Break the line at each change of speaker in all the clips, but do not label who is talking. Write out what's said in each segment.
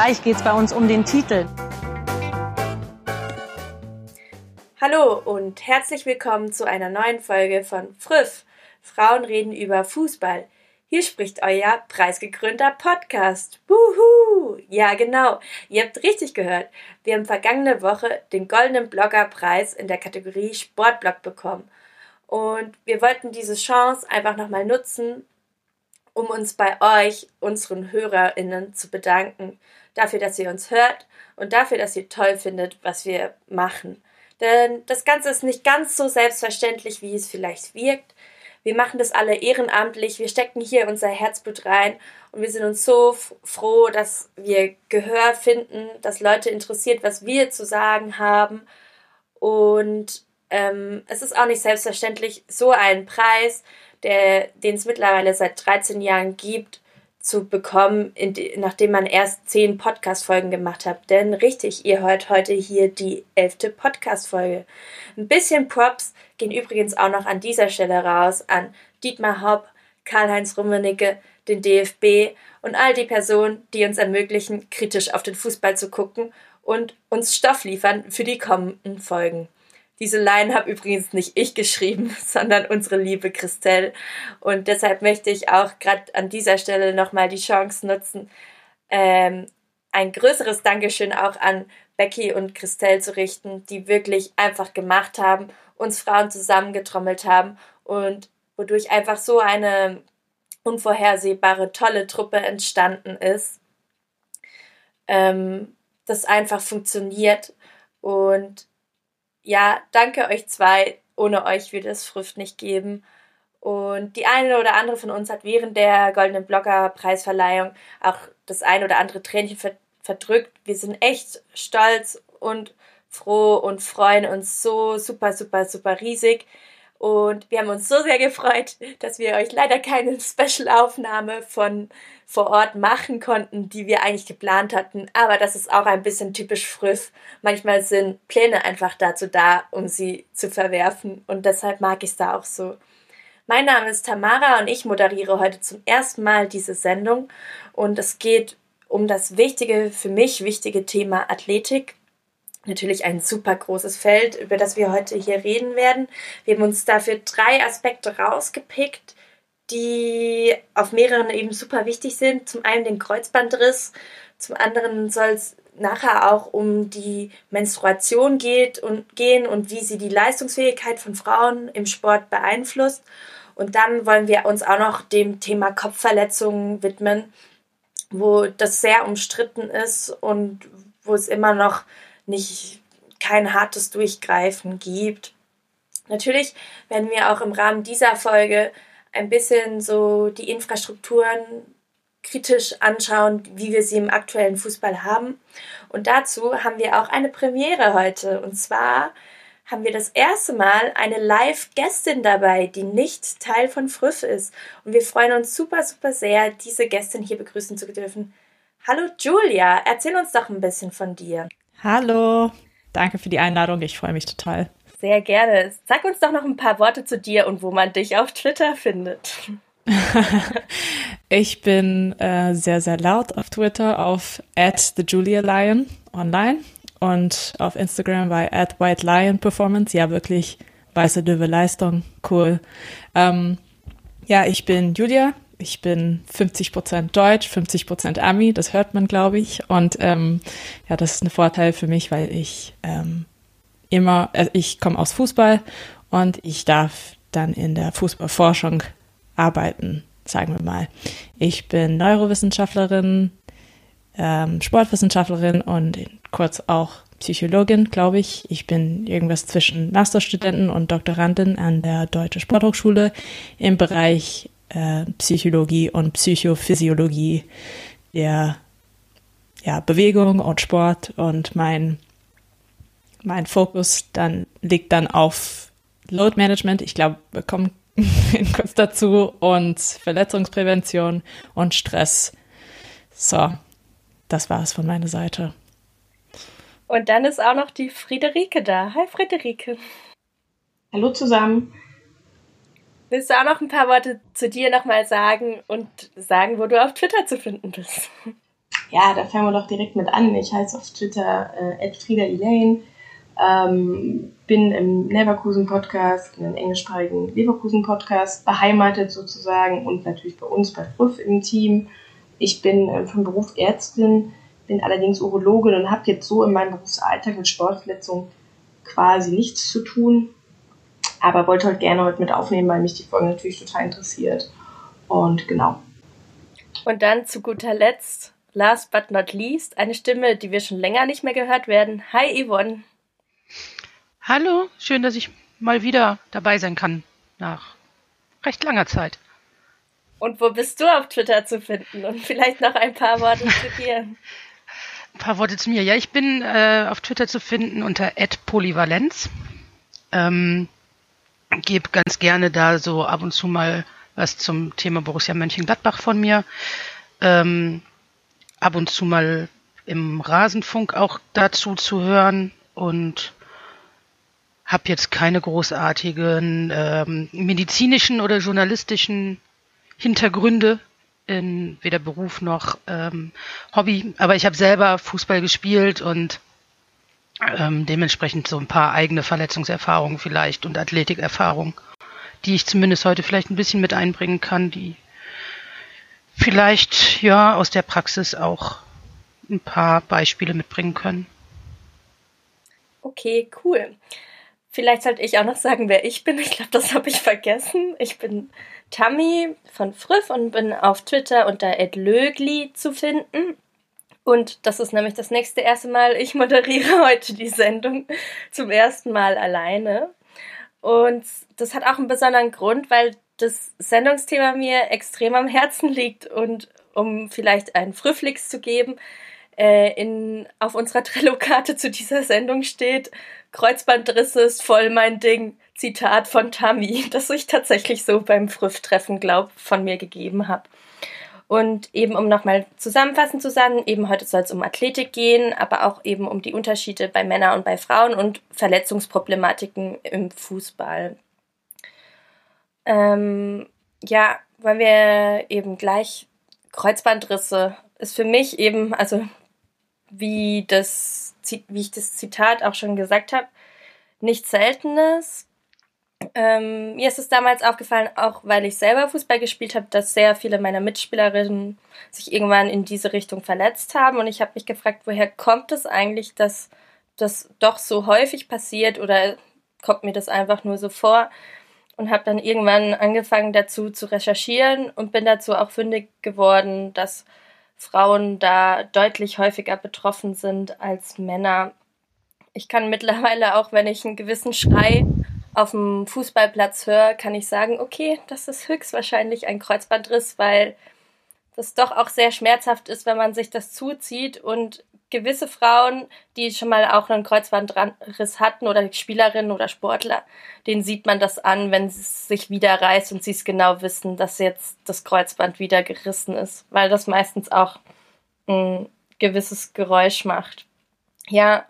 Gleich geht es bei uns um den Titel.
Hallo und herzlich willkommen zu einer neuen Folge von Friff. Frauen reden über Fußball. Hier spricht euer preisgekrönter Podcast. Wuhu! Ja, genau. Ihr habt richtig gehört. Wir haben vergangene Woche den Goldenen Bloggerpreis in der Kategorie Sportblog bekommen. Und wir wollten diese Chance einfach nochmal nutzen, um uns bei euch, unseren HörerInnen, zu bedanken dafür, dass ihr uns hört und dafür, dass ihr toll findet, was wir machen. Denn das Ganze ist nicht ganz so selbstverständlich, wie es vielleicht wirkt. Wir machen das alle ehrenamtlich, wir stecken hier unser Herzblut rein und wir sind uns so froh, dass wir Gehör finden, dass Leute interessiert, was wir zu sagen haben. Und ähm, es ist auch nicht selbstverständlich, so einen Preis, den es mittlerweile seit 13 Jahren gibt, zu bekommen, die, nachdem man erst zehn Podcast-Folgen gemacht hat. Denn richtig, ihr hört heute hier die elfte Podcast-Folge. Ein bisschen Props gehen übrigens auch noch an dieser Stelle raus an Dietmar Hopp, Karl-Heinz Rummenigge, den DFB und all die Personen, die uns ermöglichen, kritisch auf den Fußball zu gucken und uns Stoff liefern für die kommenden Folgen. Diese Line habe übrigens nicht ich geschrieben, sondern unsere liebe Christelle. Und deshalb möchte ich auch gerade an dieser Stelle nochmal die Chance nutzen, ähm, ein größeres Dankeschön auch an Becky und Christelle zu richten, die wirklich einfach gemacht haben, uns Frauen zusammengetrommelt haben und wodurch einfach so eine unvorhersehbare, tolle Truppe entstanden ist, ähm, das einfach funktioniert und ja, danke euch zwei. Ohne euch würde es Früft nicht geben. Und die eine oder andere von uns hat während der Goldenen Blogger Preisverleihung auch das ein oder andere Tränchen verdrückt. Wir sind echt stolz und froh und freuen uns so super, super, super riesig. Und wir haben uns so sehr gefreut, dass wir euch leider keine Special-Aufnahme von vor Ort machen konnten, die wir eigentlich geplant hatten. Aber das ist auch ein bisschen typisch Früff. Manchmal sind Pläne einfach dazu da, um sie zu verwerfen. Und deshalb mag ich es da auch so. Mein Name ist Tamara und ich moderiere heute zum ersten Mal diese Sendung. Und es geht um das wichtige, für mich wichtige Thema Athletik natürlich ein super großes Feld, über das wir heute hier reden werden. Wir haben uns dafür drei Aspekte rausgepickt, die auf mehreren eben super wichtig sind. Zum einen den Kreuzbandriss, zum anderen soll es nachher auch um die Menstruation geht und gehen und wie sie die Leistungsfähigkeit von Frauen im Sport beeinflusst. Und dann wollen wir uns auch noch dem Thema Kopfverletzungen widmen, wo das sehr umstritten ist und wo es immer noch nicht kein hartes Durchgreifen gibt. Natürlich werden wir auch im Rahmen dieser Folge ein bisschen so die Infrastrukturen kritisch anschauen, wie wir sie im aktuellen Fußball haben. Und dazu haben wir auch eine Premiere heute. Und zwar haben wir das erste Mal eine Live-Gästin dabei, die nicht Teil von Früff ist. Und wir freuen uns super, super sehr, diese Gästin hier begrüßen zu dürfen. Hallo Julia, erzähl uns doch ein bisschen von dir.
Hallo, danke für die Einladung. Ich freue mich total.
Sehr gerne. Sag uns doch noch ein paar Worte zu dir und wo man dich auf Twitter findet.
ich bin äh, sehr, sehr laut auf Twitter auf at the Julia Lion online und auf Instagram bei at White Lion Performance. Ja, wirklich weiße Löwe Leistung. Cool. Ähm, ja, ich bin Julia, ich bin 50 Prozent Deutsch, 50 Prozent Ami, das hört man, glaube ich. Und ähm, ja, das ist ein Vorteil für mich, weil ich ähm, immer, also ich komme aus Fußball und ich darf dann in der Fußballforschung arbeiten, sagen wir mal. Ich bin Neurowissenschaftlerin, ähm, Sportwissenschaftlerin und kurz auch Psychologin, glaube ich. Ich bin irgendwas zwischen Masterstudenten und Doktorandin an der Deutsche Sporthochschule im Bereich äh, Psychologie und Psychophysiologie der ja, Bewegung und Sport und mein, mein Fokus dann liegt dann auf Load Management. Ich glaube, wir kommen kurz dazu und Verletzungsprävention und Stress. So, das war es von meiner Seite.
Und dann ist auch noch die Friederike da. Hi Friederike.
Hallo zusammen.
Willst du auch noch ein paar Worte zu dir nochmal sagen und sagen, wo du auf Twitter zu finden bist?
Ja, da fangen wir doch direkt mit an. Ich heiße auf Twitter äh, Frieda Elaine, ähm, bin im Leverkusen Podcast, einem englischsprachigen Leverkusen Podcast, beheimatet sozusagen und natürlich bei uns bei Früff im Team. Ich bin äh, vom Beruf Ärztin, bin allerdings Urologin und habe jetzt so in meinem Berufsalltag mit Sportverletzungen quasi nichts zu tun aber wollte heute gerne heute mit aufnehmen, weil mich die Folge natürlich total interessiert. Und genau.
Und dann zu guter Letzt, last but not least, eine Stimme, die wir schon länger nicht mehr gehört werden. Hi Yvonne.
Hallo, schön, dass ich mal wieder dabei sein kann nach recht langer Zeit.
Und wo bist du auf Twitter zu finden? Und vielleicht noch ein paar Worte zu dir.
Ein paar Worte zu mir. Ja, ich bin äh, auf Twitter zu finden unter @polyvalenz. Ähm, gebe ganz gerne da so ab und zu mal was zum Thema Borussia Mönchengladbach von mir. Ähm, ab und zu mal im Rasenfunk auch dazu zu hören und habe jetzt keine großartigen ähm, medizinischen oder journalistischen Hintergründe in weder Beruf noch ähm, Hobby, aber ich habe selber Fußball gespielt und ähm, dementsprechend so ein paar eigene Verletzungserfahrungen vielleicht und Athletikerfahrungen, die ich zumindest heute vielleicht ein bisschen mit einbringen kann, die vielleicht ja aus der Praxis auch ein paar Beispiele mitbringen können.
Okay, cool. Vielleicht sollte ich auch noch sagen, wer ich bin. Ich glaube, das habe ich vergessen. Ich bin Tammy von Friff und bin auf Twitter unter @lögli zu finden. Und das ist nämlich das nächste erste Mal. Ich moderiere heute die Sendung zum ersten Mal alleine. Und das hat auch einen besonderen Grund, weil das Sendungsthema mir extrem am Herzen liegt. Und um vielleicht einen Frühflix zu geben, äh, in, auf unserer Trello-Karte zu dieser Sendung steht, Kreuzbandrisse ist voll mein Ding. Zitat von Tammy, das ich tatsächlich so beim Früff-Treffen, glaub, von mir gegeben habe. Und eben, um nochmal zusammenfassend zu sagen, eben heute soll es um Athletik gehen, aber auch eben um die Unterschiede bei Männern und bei Frauen und Verletzungsproblematiken im Fußball. Ähm, ja, weil wir eben gleich Kreuzbandrisse ist für mich eben, also wie das, wie ich das Zitat auch schon gesagt habe, nichts Seltenes, ähm, mir ist es damals aufgefallen, auch weil ich selber Fußball gespielt habe, dass sehr viele meiner Mitspielerinnen sich irgendwann in diese Richtung verletzt haben. Und ich habe mich gefragt, woher kommt es eigentlich, dass das doch so häufig passiert oder kommt mir das einfach nur so vor? Und habe dann irgendwann angefangen dazu zu recherchieren und bin dazu auch fündig geworden, dass Frauen da deutlich häufiger betroffen sind als Männer. Ich kann mittlerweile auch, wenn ich einen gewissen Schrei auf dem Fußballplatz höre, kann ich sagen, okay, das ist höchstwahrscheinlich ein Kreuzbandriss, weil das doch auch sehr schmerzhaft ist, wenn man sich das zuzieht und gewisse Frauen, die schon mal auch einen Kreuzbandriss hatten oder Spielerinnen oder Sportler, denen sieht man das an, wenn es sich wieder reißt und sie es genau wissen, dass jetzt das Kreuzband wieder gerissen ist, weil das meistens auch ein gewisses Geräusch macht. Ja,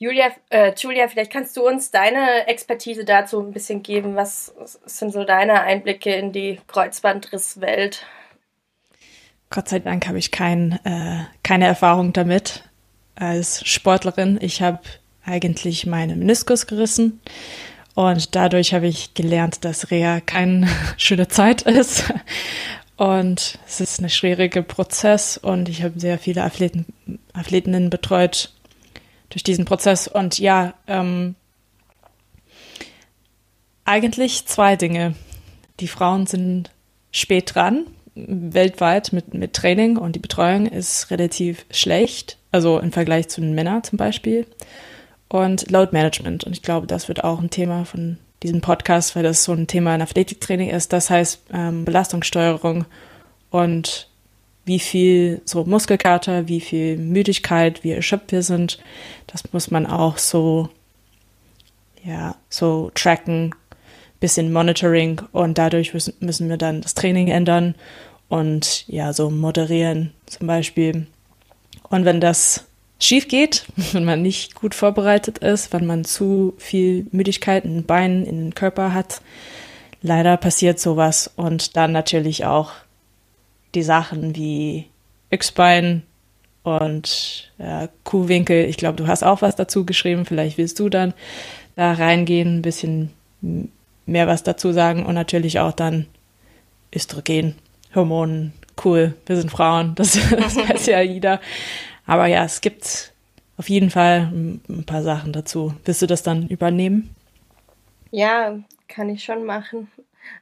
Julia, äh, Julia, vielleicht kannst du uns deine Expertise dazu ein bisschen geben. Was sind so deine Einblicke in die Kreuzbandrisswelt?
Gott sei Dank habe ich kein, äh, keine Erfahrung damit als Sportlerin. Ich habe eigentlich meine Meniskus gerissen und dadurch habe ich gelernt, dass Reha keine schöne Zeit ist. Und es ist ein schwieriger Prozess und ich habe sehr viele Athleten, Athletinnen betreut, durch diesen Prozess. Und ja, ähm, eigentlich zwei Dinge. Die Frauen sind spät dran, weltweit mit, mit Training und die Betreuung ist relativ schlecht. also im Vergleich zu den Männern zum Beispiel. Und Load Management. Und ich glaube, das wird auch ein Thema von diesem Podcast, weil das so ein Thema in Athletiktraining ist. Das heißt ähm, Belastungssteuerung und wie viel so Muskelkater, wie viel Müdigkeit, wie erschöpft wir sind. Das muss man auch so, ja, so tracken, bisschen Monitoring und dadurch müssen wir dann das Training ändern und ja, so moderieren zum Beispiel. Und wenn das schief geht, wenn man nicht gut vorbereitet ist, wenn man zu viel Müdigkeit in den Beinen, in den Körper hat, leider passiert sowas. Und dann natürlich auch die Sachen wie X-Bein und ja, Kuhwinkel. Ich glaube, du hast auch was dazu geschrieben. Vielleicht willst du dann da reingehen, ein bisschen mehr was dazu sagen und natürlich auch dann Östrogen, Hormonen, cool, wir sind Frauen, das, das weiß ja jeder. Aber ja, es gibt auf jeden Fall ein paar Sachen dazu. Willst du das dann übernehmen?
Ja, kann ich schon machen.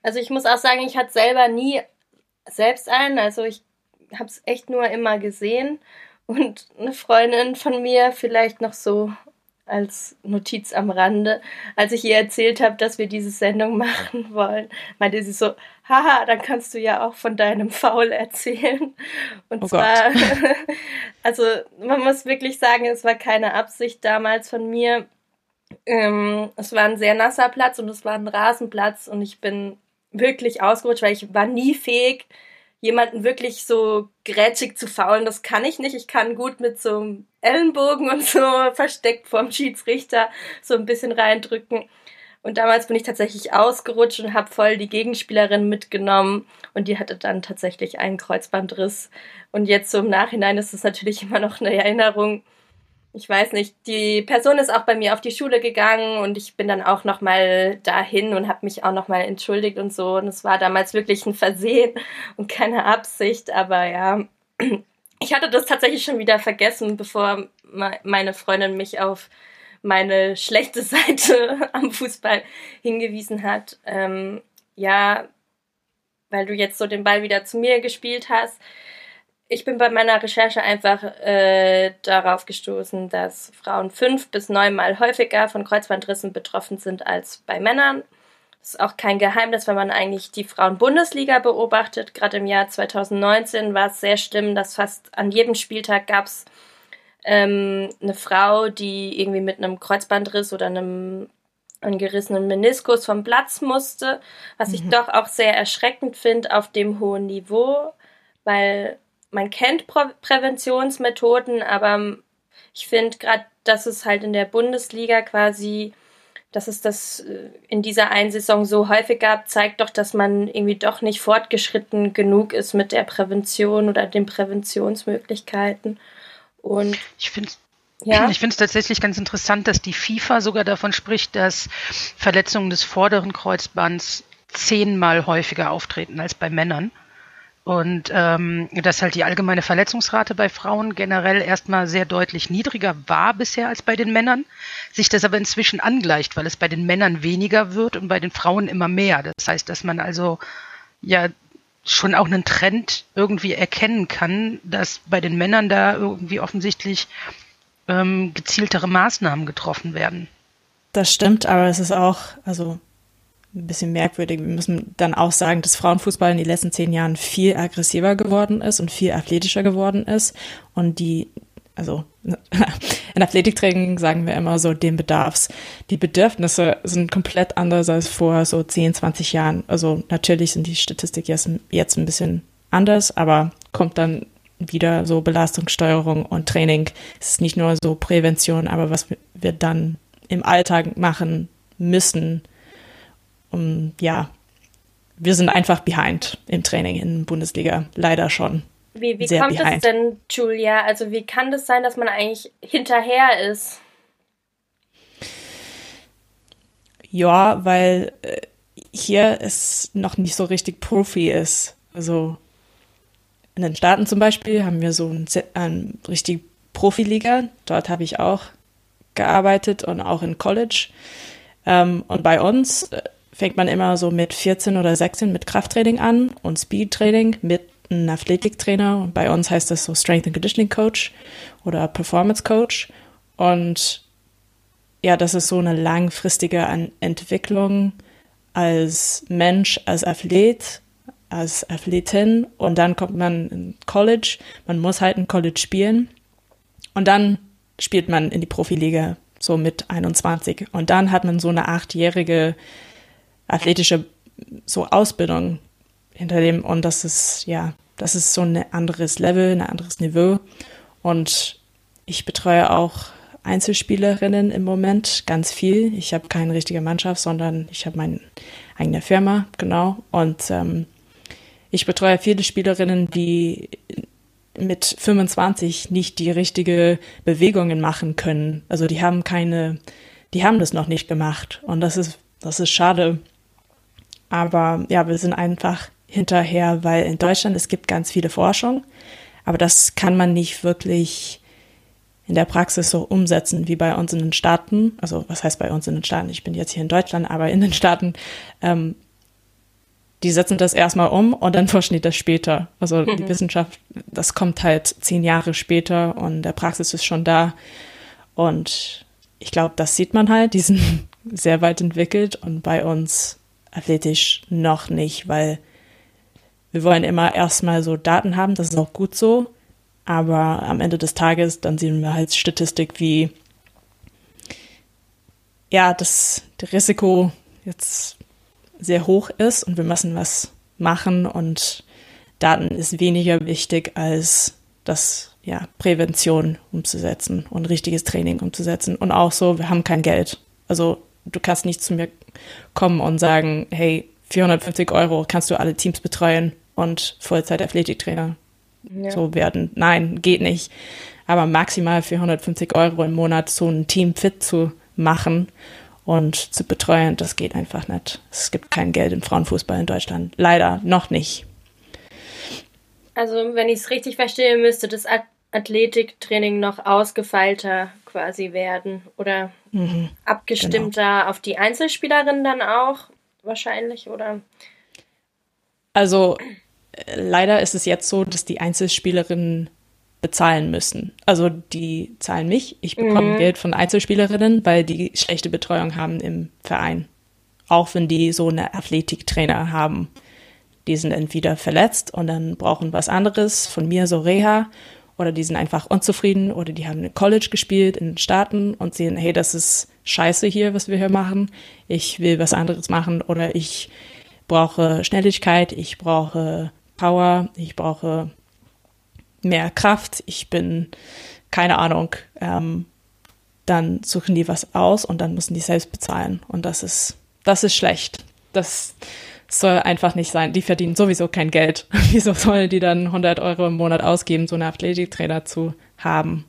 Also ich muss auch sagen, ich hatte selber nie selbst einen. Also ich habe es echt nur immer gesehen. Und eine Freundin von mir vielleicht noch so als Notiz am Rande, als ich ihr erzählt habe, dass wir diese Sendung machen wollen, meinte sie so, haha, dann kannst du ja auch von deinem Faul erzählen. Und oh zwar, also man muss wirklich sagen, es war keine Absicht damals von mir. Ähm, es war ein sehr nasser Platz und es war ein Rasenplatz und ich bin wirklich ausgerutscht, weil ich war nie fähig, jemanden wirklich so grätschig zu faulen, das kann ich nicht. Ich kann gut mit so einem Ellenbogen und so versteckt vorm Schiedsrichter so ein bisschen reindrücken. Und damals bin ich tatsächlich ausgerutscht und habe voll die Gegenspielerin mitgenommen und die hatte dann tatsächlich einen Kreuzbandriss. Und jetzt so im Nachhinein ist es natürlich immer noch eine Erinnerung, ich weiß nicht, die Person ist auch bei mir auf die Schule gegangen und ich bin dann auch noch mal dahin und habe mich auch noch mal entschuldigt und so und es war damals wirklich ein Versehen und keine Absicht, aber ja, ich hatte das tatsächlich schon wieder vergessen, bevor meine Freundin mich auf meine schlechte Seite am Fußball hingewiesen hat. Ähm, ja, weil du jetzt so den Ball wieder zu mir gespielt hast ich bin bei meiner Recherche einfach äh, darauf gestoßen, dass Frauen fünf bis neunmal häufiger von Kreuzbandrissen betroffen sind als bei Männern. Das ist auch kein Geheimnis, wenn man eigentlich die Frauen-Bundesliga beobachtet. Gerade im Jahr 2019 war es sehr schlimm, dass fast an jedem Spieltag gab es ähm, eine Frau, die irgendwie mit einem Kreuzbandriss oder einem angerissenen Meniskus vom Platz musste, was mhm. ich doch auch sehr erschreckend finde auf dem hohen Niveau, weil man kennt Prä Präventionsmethoden, aber ich finde gerade, dass es halt in der Bundesliga quasi, dass es das äh, in dieser einen Saison so häufig gab, zeigt doch, dass man irgendwie doch nicht fortgeschritten genug ist mit der Prävention oder den Präventionsmöglichkeiten. Und
ich finde ja. Ich finde es tatsächlich ganz interessant, dass die FIFA sogar davon spricht, dass Verletzungen des vorderen Kreuzbands zehnmal häufiger auftreten als bei Männern. Und ähm, dass halt die allgemeine Verletzungsrate bei Frauen generell erstmal sehr deutlich niedriger war bisher als bei den Männern, sich das aber inzwischen angleicht, weil es bei den Männern weniger wird und bei den Frauen immer mehr. Das heißt, dass man also ja schon auch einen Trend irgendwie erkennen kann, dass bei den Männern da irgendwie offensichtlich ähm, gezieltere Maßnahmen getroffen werden.
Das stimmt, aber es ist auch, also ein bisschen merkwürdig. Wir müssen dann auch sagen, dass Frauenfußball in den letzten zehn Jahren viel aggressiver geworden ist und viel athletischer geworden ist. Und die, also in Athletiktraining sagen wir immer so, dem Bedarfs. Die Bedürfnisse sind komplett anders als vor so 10, 20 Jahren. Also natürlich sind die Statistik jetzt, jetzt ein bisschen anders, aber kommt dann wieder so Belastungssteuerung und Training. Es ist nicht nur so Prävention, aber was wir dann im Alltag machen müssen, um, ja, wir sind einfach behind im Training in Bundesliga, leider schon.
Wie, wie kommt behind. es denn, Julia? Also wie kann das sein, dass man eigentlich hinterher ist?
Ja, weil äh, hier es noch nicht so richtig Profi ist. Also in den Staaten zum Beispiel haben wir so ein, ein richtig Profiliga. Dort habe ich auch gearbeitet und auch in College. Ähm, und bei uns äh, fängt man immer so mit 14 oder 16 mit Krafttraining an und Speedtraining mit einen Athletiktrainer. Bei uns heißt das so Strength and Conditioning Coach oder Performance Coach. Und ja, das ist so eine langfristige Entwicklung als Mensch, als Athlet, als Athletin. Und dann kommt man in College. Man muss halt in College spielen. Und dann spielt man in die Profiliga so mit 21. Und dann hat man so eine achtjährige athletische so Ausbildung hinter dem. Und das ist, ja, das ist so ein anderes Level, ein anderes Niveau. Und ich betreue auch Einzelspielerinnen im Moment ganz viel. Ich habe keine richtige Mannschaft, sondern ich habe meine eigene Firma, genau. Und ähm, ich betreue viele Spielerinnen, die mit 25 nicht die richtige Bewegungen machen können. Also die haben keine, die haben das noch nicht gemacht. Und das ist, das ist schade. Aber ja, wir sind einfach hinterher, weil in Deutschland es gibt ganz viele Forschung, aber das kann man nicht wirklich in der Praxis so umsetzen wie bei uns in den Staaten. Also was heißt bei uns in den Staaten? Ich bin jetzt hier in Deutschland, aber in den Staaten, ähm, die setzen das erstmal um und dann forschen die das später. Also mhm. die Wissenschaft, das kommt halt zehn Jahre später und der Praxis ist schon da. Und ich glaube, das sieht man halt, die sind sehr weit entwickelt und bei uns athletisch noch nicht, weil wir wollen immer erstmal so Daten haben, das ist auch gut so, aber am Ende des Tages, dann sehen wir halt Statistik wie, ja, das, das Risiko jetzt sehr hoch ist und wir müssen was machen und Daten ist weniger wichtig als das, ja, Prävention umzusetzen und richtiges Training umzusetzen und auch so, wir haben kein Geld. Also du kannst nicht zu mir kommen und sagen, hey, 450 Euro kannst du alle Teams betreuen und Vollzeit-Athletiktrainer ja. so werden. Nein, geht nicht. Aber maximal 450 Euro im Monat so ein Team fit zu machen und zu betreuen, das geht einfach nicht. Es gibt kein Geld im Frauenfußball in Deutschland. Leider noch nicht.
Also, wenn ich es richtig verstehe, müsste das Athletiktraining noch ausgefeilter quasi werden oder mhm, abgestimmter genau. auf die Einzelspielerin dann auch wahrscheinlich oder?
Also leider ist es jetzt so, dass die Einzelspielerinnen bezahlen müssen. Also die zahlen mich, ich bekomme mhm. Geld von Einzelspielerinnen, weil die schlechte Betreuung haben im Verein. Auch wenn die so eine Athletiktrainer haben. Die sind entweder verletzt und dann brauchen was anderes von mir, so Reha, oder die sind einfach unzufrieden oder die haben in College gespielt in den Staaten und sehen, hey, das ist scheiße hier, was wir hier machen. Ich will was anderes machen oder ich brauche Schnelligkeit, ich brauche Power, ich brauche mehr Kraft, ich bin, keine Ahnung, ähm, dann suchen die was aus und dann müssen die selbst bezahlen. Und das ist, das ist schlecht. Das soll einfach nicht sein. Die verdienen sowieso kein Geld. Wieso sollen die dann 100 Euro im Monat ausgeben, so einen Athletiktrainer zu haben?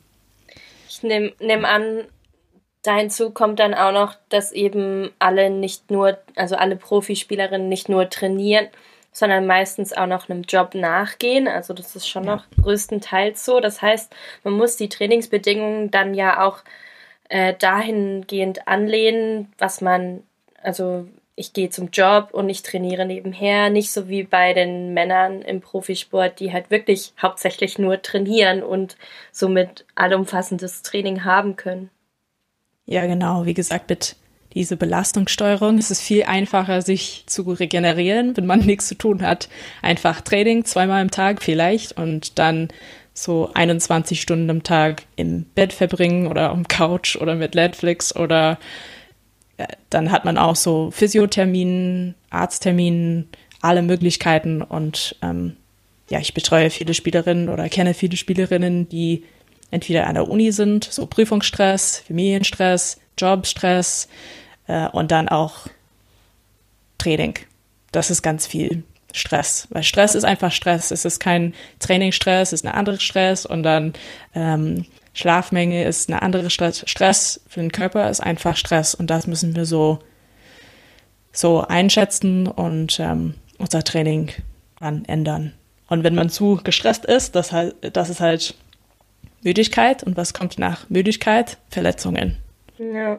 Ich nehme nehm an, da hinzu kommt dann auch noch, dass eben alle nicht nur, also alle Profispielerinnen nicht nur trainieren, sondern meistens auch noch einem Job nachgehen. Also das ist schon ja. noch größtenteils so. Das heißt, man muss die Trainingsbedingungen dann ja auch äh, dahingehend anlehnen, was man, also ich gehe zum Job und ich trainiere nebenher, nicht so wie bei den Männern im Profisport, die halt wirklich hauptsächlich nur trainieren und somit allumfassendes Training haben können.
Ja, genau. Wie gesagt, mit diese Belastungssteuerung. Es ist viel einfacher, sich zu regenerieren, wenn man nichts zu tun hat. Einfach Training zweimal im Tag vielleicht und dann so 21 Stunden am Tag im Bett verbringen oder am Couch oder mit Netflix oder dann hat man auch so Physiotherminen, Arztterminen, alle Möglichkeiten und ähm, ja, ich betreue viele Spielerinnen oder kenne viele Spielerinnen, die entweder an der Uni sind, so Prüfungsstress, Familienstress, Jobstress äh, und dann auch Training. Das ist ganz viel Stress, weil Stress ist einfach Stress. Es ist kein Trainingsstress, es ist ein anderer Stress und dann ähm, Schlafmenge ist eine andere Stress. Stress für den Körper ist einfach Stress und das müssen wir so so einschätzen und ähm, unser Training dann ändern. Und wenn man zu gestresst ist, das, das ist halt Müdigkeit. Und was kommt nach Müdigkeit? Verletzungen.
Ja.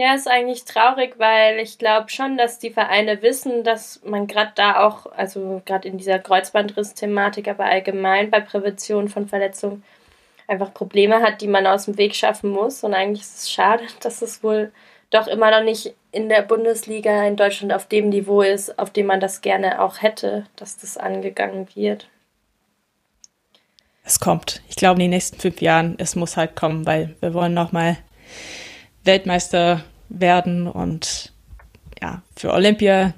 Ja, ist eigentlich traurig, weil ich glaube schon, dass die Vereine wissen, dass man gerade da auch, also gerade in dieser Kreuzbandriss-Thematik, aber allgemein bei Prävention von Verletzungen einfach Probleme hat, die man aus dem Weg schaffen muss. Und eigentlich ist es schade, dass es wohl doch immer noch nicht in der Bundesliga in Deutschland auf dem Niveau ist, auf dem man das gerne auch hätte, dass das angegangen wird.
Es kommt. Ich glaube, in den nächsten fünf Jahren, es muss halt kommen, weil wir wollen nochmal Weltmeister werden und ja, für Olympia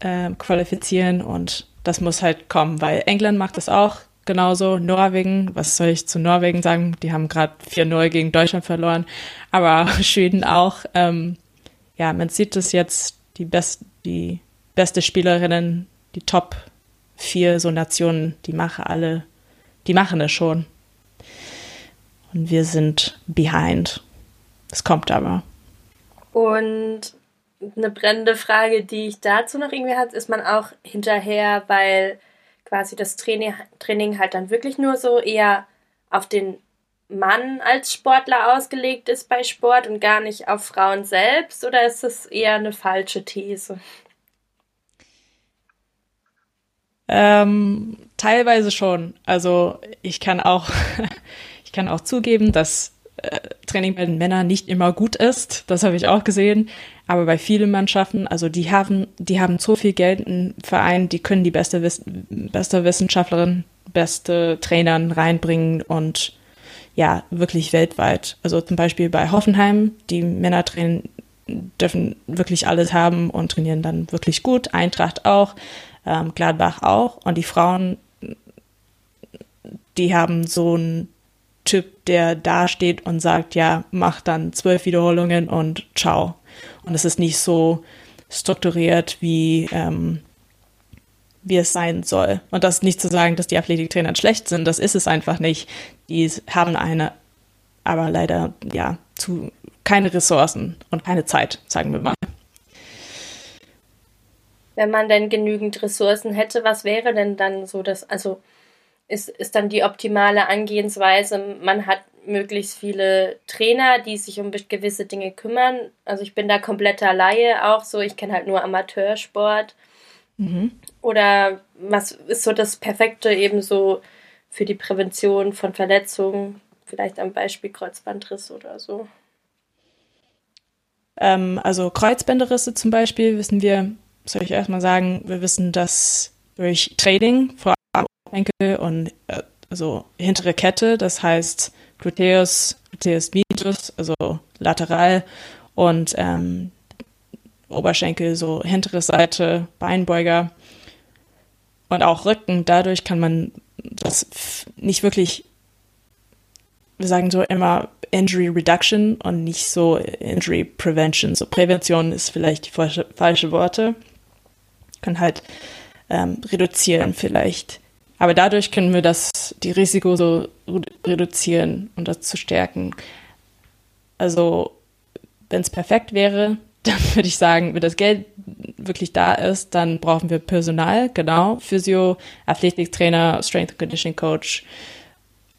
äh, qualifizieren und das muss halt kommen, weil England macht das auch genauso. Norwegen, was soll ich zu Norwegen sagen? Die haben gerade 4-0 gegen Deutschland verloren, aber Schweden auch. Ähm, ja, man sieht es jetzt, die, best, die beste Spielerinnen, die Top 4 so Nationen, die machen alle, die machen es schon. Und wir sind behind. Es kommt aber.
Und eine brennende Frage, die ich dazu noch irgendwie hatte, ist man auch hinterher, weil quasi das Training, Training halt dann wirklich nur so eher auf den Mann als Sportler ausgelegt ist bei Sport und gar nicht auf Frauen selbst oder ist das eher eine falsche These?
Ähm, teilweise schon. Also ich kann auch, ich kann auch zugeben, dass äh, Training bei den Männern nicht immer gut ist. Das habe ich auch gesehen. Aber bei vielen Mannschaften, also die haben, die haben so viel Geld im Verein, die können die beste, beste Wissenschaftlerin, beste Trainern reinbringen und ja, wirklich weltweit. Also zum Beispiel bei Hoffenheim, die Männer trainen, dürfen wirklich alles haben und trainieren dann wirklich gut. Eintracht auch, ähm, Gladbach auch. Und die Frauen, die haben so ein Typ, der da steht und sagt, ja, mach dann zwölf Wiederholungen und ciao. Und es ist nicht so strukturiert, wie, ähm, wie es sein soll. Und das nicht zu sagen, dass die Athletiktrainer schlecht sind, das ist es einfach nicht. Die haben eine, aber leider, ja, zu, keine Ressourcen und keine Zeit, sagen wir mal.
Wenn man denn genügend Ressourcen hätte, was wäre denn dann so das, also ist, ist dann die optimale Angehensweise. Man hat möglichst viele Trainer, die sich um gewisse Dinge kümmern. Also ich bin da kompletter Laie auch so. Ich kenne halt nur Amateursport. Mhm. Oder was ist so das Perfekte eben so für die Prävention von Verletzungen? Vielleicht am Beispiel Kreuzbandriss oder so.
Ähm, also Kreuzbänderrisse zum Beispiel wissen wir, soll ich erstmal sagen, wir wissen, dass durch Training, vor Oberschenkel und äh, also hintere Kette, das heißt Gluteus, Gluteus medius, also lateral und ähm, Oberschenkel, so hintere Seite, Beinbeuger und auch Rücken. Dadurch kann man das nicht wirklich, wir sagen so immer Injury Reduction und nicht so Injury Prevention. So Prävention ist vielleicht die falsche, falsche Worte. Kann halt ähm, reduzieren vielleicht. Aber dadurch können wir das, die Risiko so reduzieren und das zu stärken. Also, wenn es perfekt wäre, dann würde ich sagen, wenn das Geld wirklich da ist, dann brauchen wir Personal, genau, Physio, Athletiktrainer, Strength and Conditioning Coach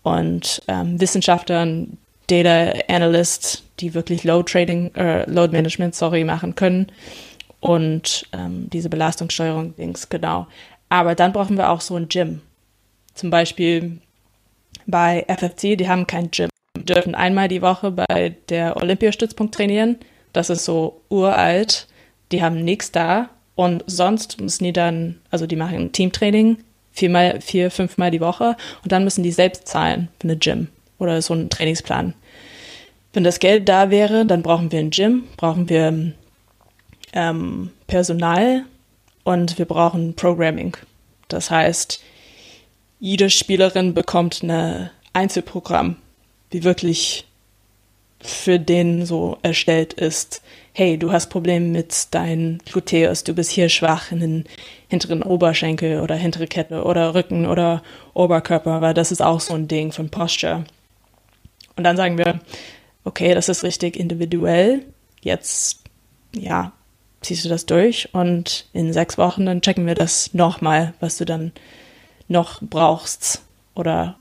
und ähm, Wissenschaftlern, Data Analyst, die wirklich Load Trading, äh, Load Management, sorry, machen können und ähm, diese Belastungssteuerung, Dings, genau. Aber dann brauchen wir auch so ein Gym. Zum Beispiel bei FFC, die haben kein Gym, dürfen einmal die Woche bei der Olympiastützpunkt trainieren. Das ist so uralt. Die haben nichts da. Und sonst müssen die dann, also die machen Teamtraining viermal, vier, fünfmal die Woche und dann müssen die selbst zahlen für eine Gym oder so einen Trainingsplan. Wenn das Geld da wäre, dann brauchen wir ein Gym, brauchen wir ähm, Personal und wir brauchen Programming. Das heißt, jede Spielerin bekommt ein Einzelprogramm, wie wirklich für den so erstellt ist. Hey, du hast Probleme mit deinen Gluteus, du bist hier schwach in den hinteren Oberschenkel oder hintere Kette oder Rücken oder Oberkörper, weil das ist auch so ein Ding von Posture. Und dann sagen wir, okay, das ist richtig individuell. Jetzt, ja, ziehst du das durch und in sechs Wochen dann checken wir das nochmal, was du dann noch brauchst oder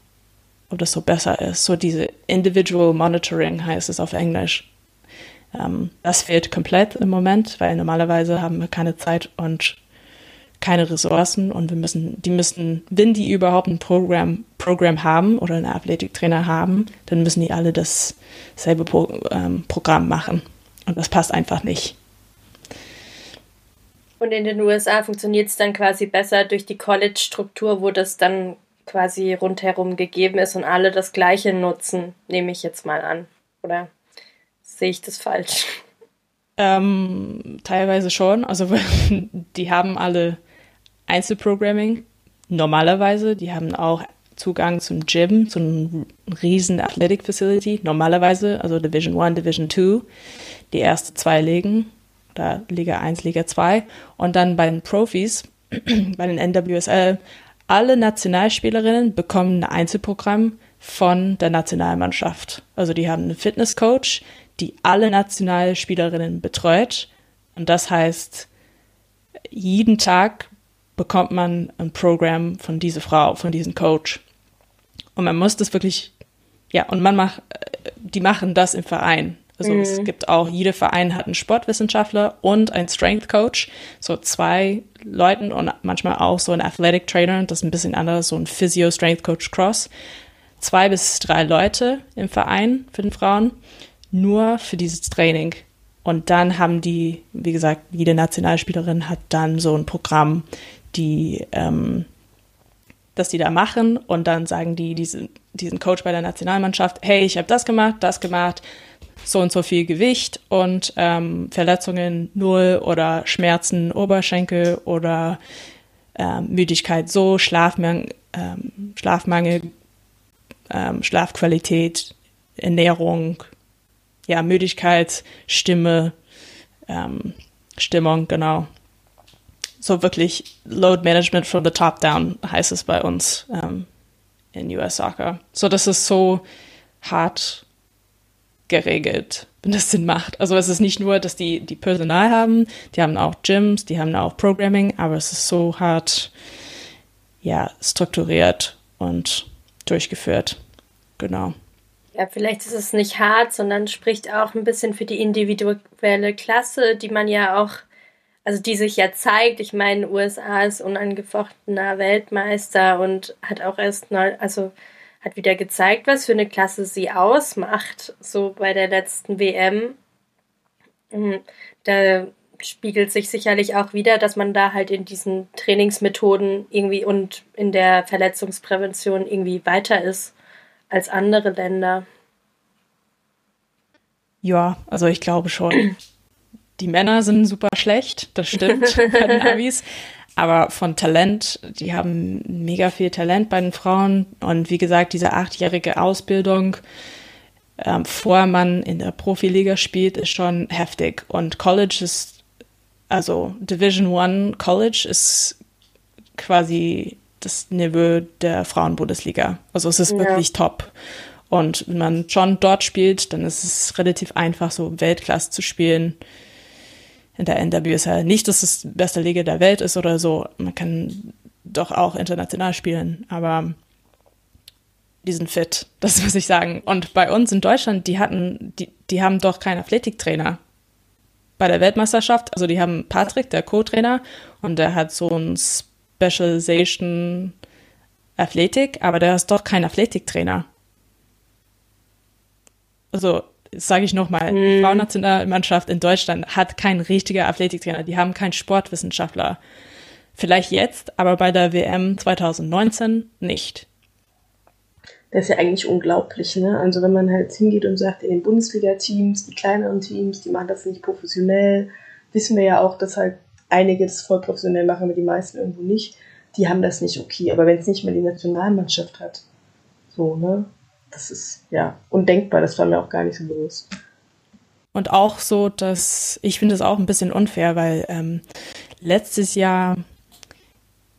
ob das so besser ist. So diese Individual Monitoring heißt es auf Englisch. Ähm, das fehlt komplett im Moment, weil normalerweise haben wir keine Zeit und keine Ressourcen und wir müssen, die müssen, wenn die überhaupt ein Programm, Programm haben oder einen Athletiktrainer haben, dann müssen die alle dasselbe Pro, ähm, Programm machen. Und das passt einfach nicht.
Und in den USA funktioniert es dann quasi besser durch die College-Struktur, wo das dann quasi rundherum gegeben ist und alle das Gleiche nutzen, nehme ich jetzt mal an. Oder sehe ich das falsch?
Ähm, teilweise schon. Also die haben alle Einzelprogramming normalerweise. Die haben auch Zugang zum Gym, zu einem riesen Athletic Facility, normalerweise, also Division 1, Division 2, die ersten zwei Ligen, oder Liga 1, Liga 2. Und dann bei den Profis, bei den NWSL, alle Nationalspielerinnen bekommen ein Einzelprogramm von der Nationalmannschaft. Also die haben einen Fitnesscoach, die alle Nationalspielerinnen betreut. Und das heißt, jeden Tag bekommt man ein Programm von dieser Frau, von diesem Coach. Und man muss das wirklich, ja, und man macht, die machen das im Verein. Also mhm. es gibt auch, jeder Verein hat einen Sportwissenschaftler und einen Strength Coach, so zwei Leuten und manchmal auch so ein Athletic Trainer, das ist ein bisschen anders, so ein Physio Strength Coach Cross. Zwei bis drei Leute im Verein für den Frauen, nur für dieses Training. Und dann haben die, wie gesagt, jede Nationalspielerin hat dann so ein Programm, die, ähm, dass die da machen und dann sagen die diesen, diesen Coach bei der Nationalmannschaft, hey, ich habe das gemacht, das gemacht, so und so viel Gewicht und ähm, Verletzungen null oder Schmerzen Oberschenkel oder ähm, Müdigkeit so, Schlafmangel, ähm, Schlafmangel ähm, Schlafqualität, Ernährung, ja, Müdigkeit, Stimme, ähm, Stimmung, genau. So wirklich Load Management from the top down heißt es bei uns ähm, in US Soccer. So, das ist so hart geregelt, wenn das Sinn macht. Also es ist nicht nur, dass die, die Personal haben, die haben auch Gyms, die haben auch Programming, aber es ist so hart, ja, strukturiert und durchgeführt. Genau.
Ja, vielleicht ist es nicht hart, sondern spricht auch ein bisschen für die individuelle Klasse, die man ja auch, also die sich ja zeigt. Ich meine, USA ist unangefochtener Weltmeister und hat auch erst neu, also hat wieder gezeigt, was für eine Klasse sie ausmacht, so bei der letzten WM. Mhm. Da spiegelt sich sicherlich auch wieder, dass man da halt in diesen Trainingsmethoden irgendwie und in der Verletzungsprävention irgendwie weiter ist als andere Länder.
Ja, also ich glaube schon. Die Männer sind super schlecht, das stimmt bei den Amis. Aber von Talent, die haben mega viel Talent bei den Frauen. Und wie gesagt, diese achtjährige Ausbildung, ähm, vor man in der Profiliga spielt, ist schon heftig. Und College ist, also Division One College ist quasi das Niveau der Frauenbundesliga. Also es ist ja. wirklich top. Und wenn man schon dort spielt, dann ist es relativ einfach, so Weltklasse zu spielen in der NWSL. Nicht, dass es die beste Liga der Welt ist oder so. Man kann doch auch international spielen, aber die sind fit, das muss ich sagen. Und bei uns in Deutschland, die hatten, die, die haben doch keinen Athletiktrainer. Bei der Weltmeisterschaft, also die haben Patrick, der Co-Trainer, und der hat so ein Specialization Athletik, aber der ist doch kein Athletiktrainer. Also sage ich nochmal, mhm. die Frauennationalmannschaft in Deutschland hat keinen richtigen Athletiktrainer, die haben keinen Sportwissenschaftler. Vielleicht jetzt, aber bei der WM 2019 nicht.
Das ist ja eigentlich unglaublich, ne? Also wenn man halt hingeht und sagt, in den Bundesliga-Teams, die kleineren Teams, die machen das nicht professionell, wissen wir ja auch, dass halt einige das voll professionell machen, aber die meisten irgendwo nicht. Die haben das nicht okay. Aber wenn es nicht mehr die Nationalmannschaft hat, so, ne? Das ist ja undenkbar, das war mir auch gar nicht so bewusst.
Und auch so, dass ich finde es auch ein bisschen unfair, weil ähm, letztes Jahr,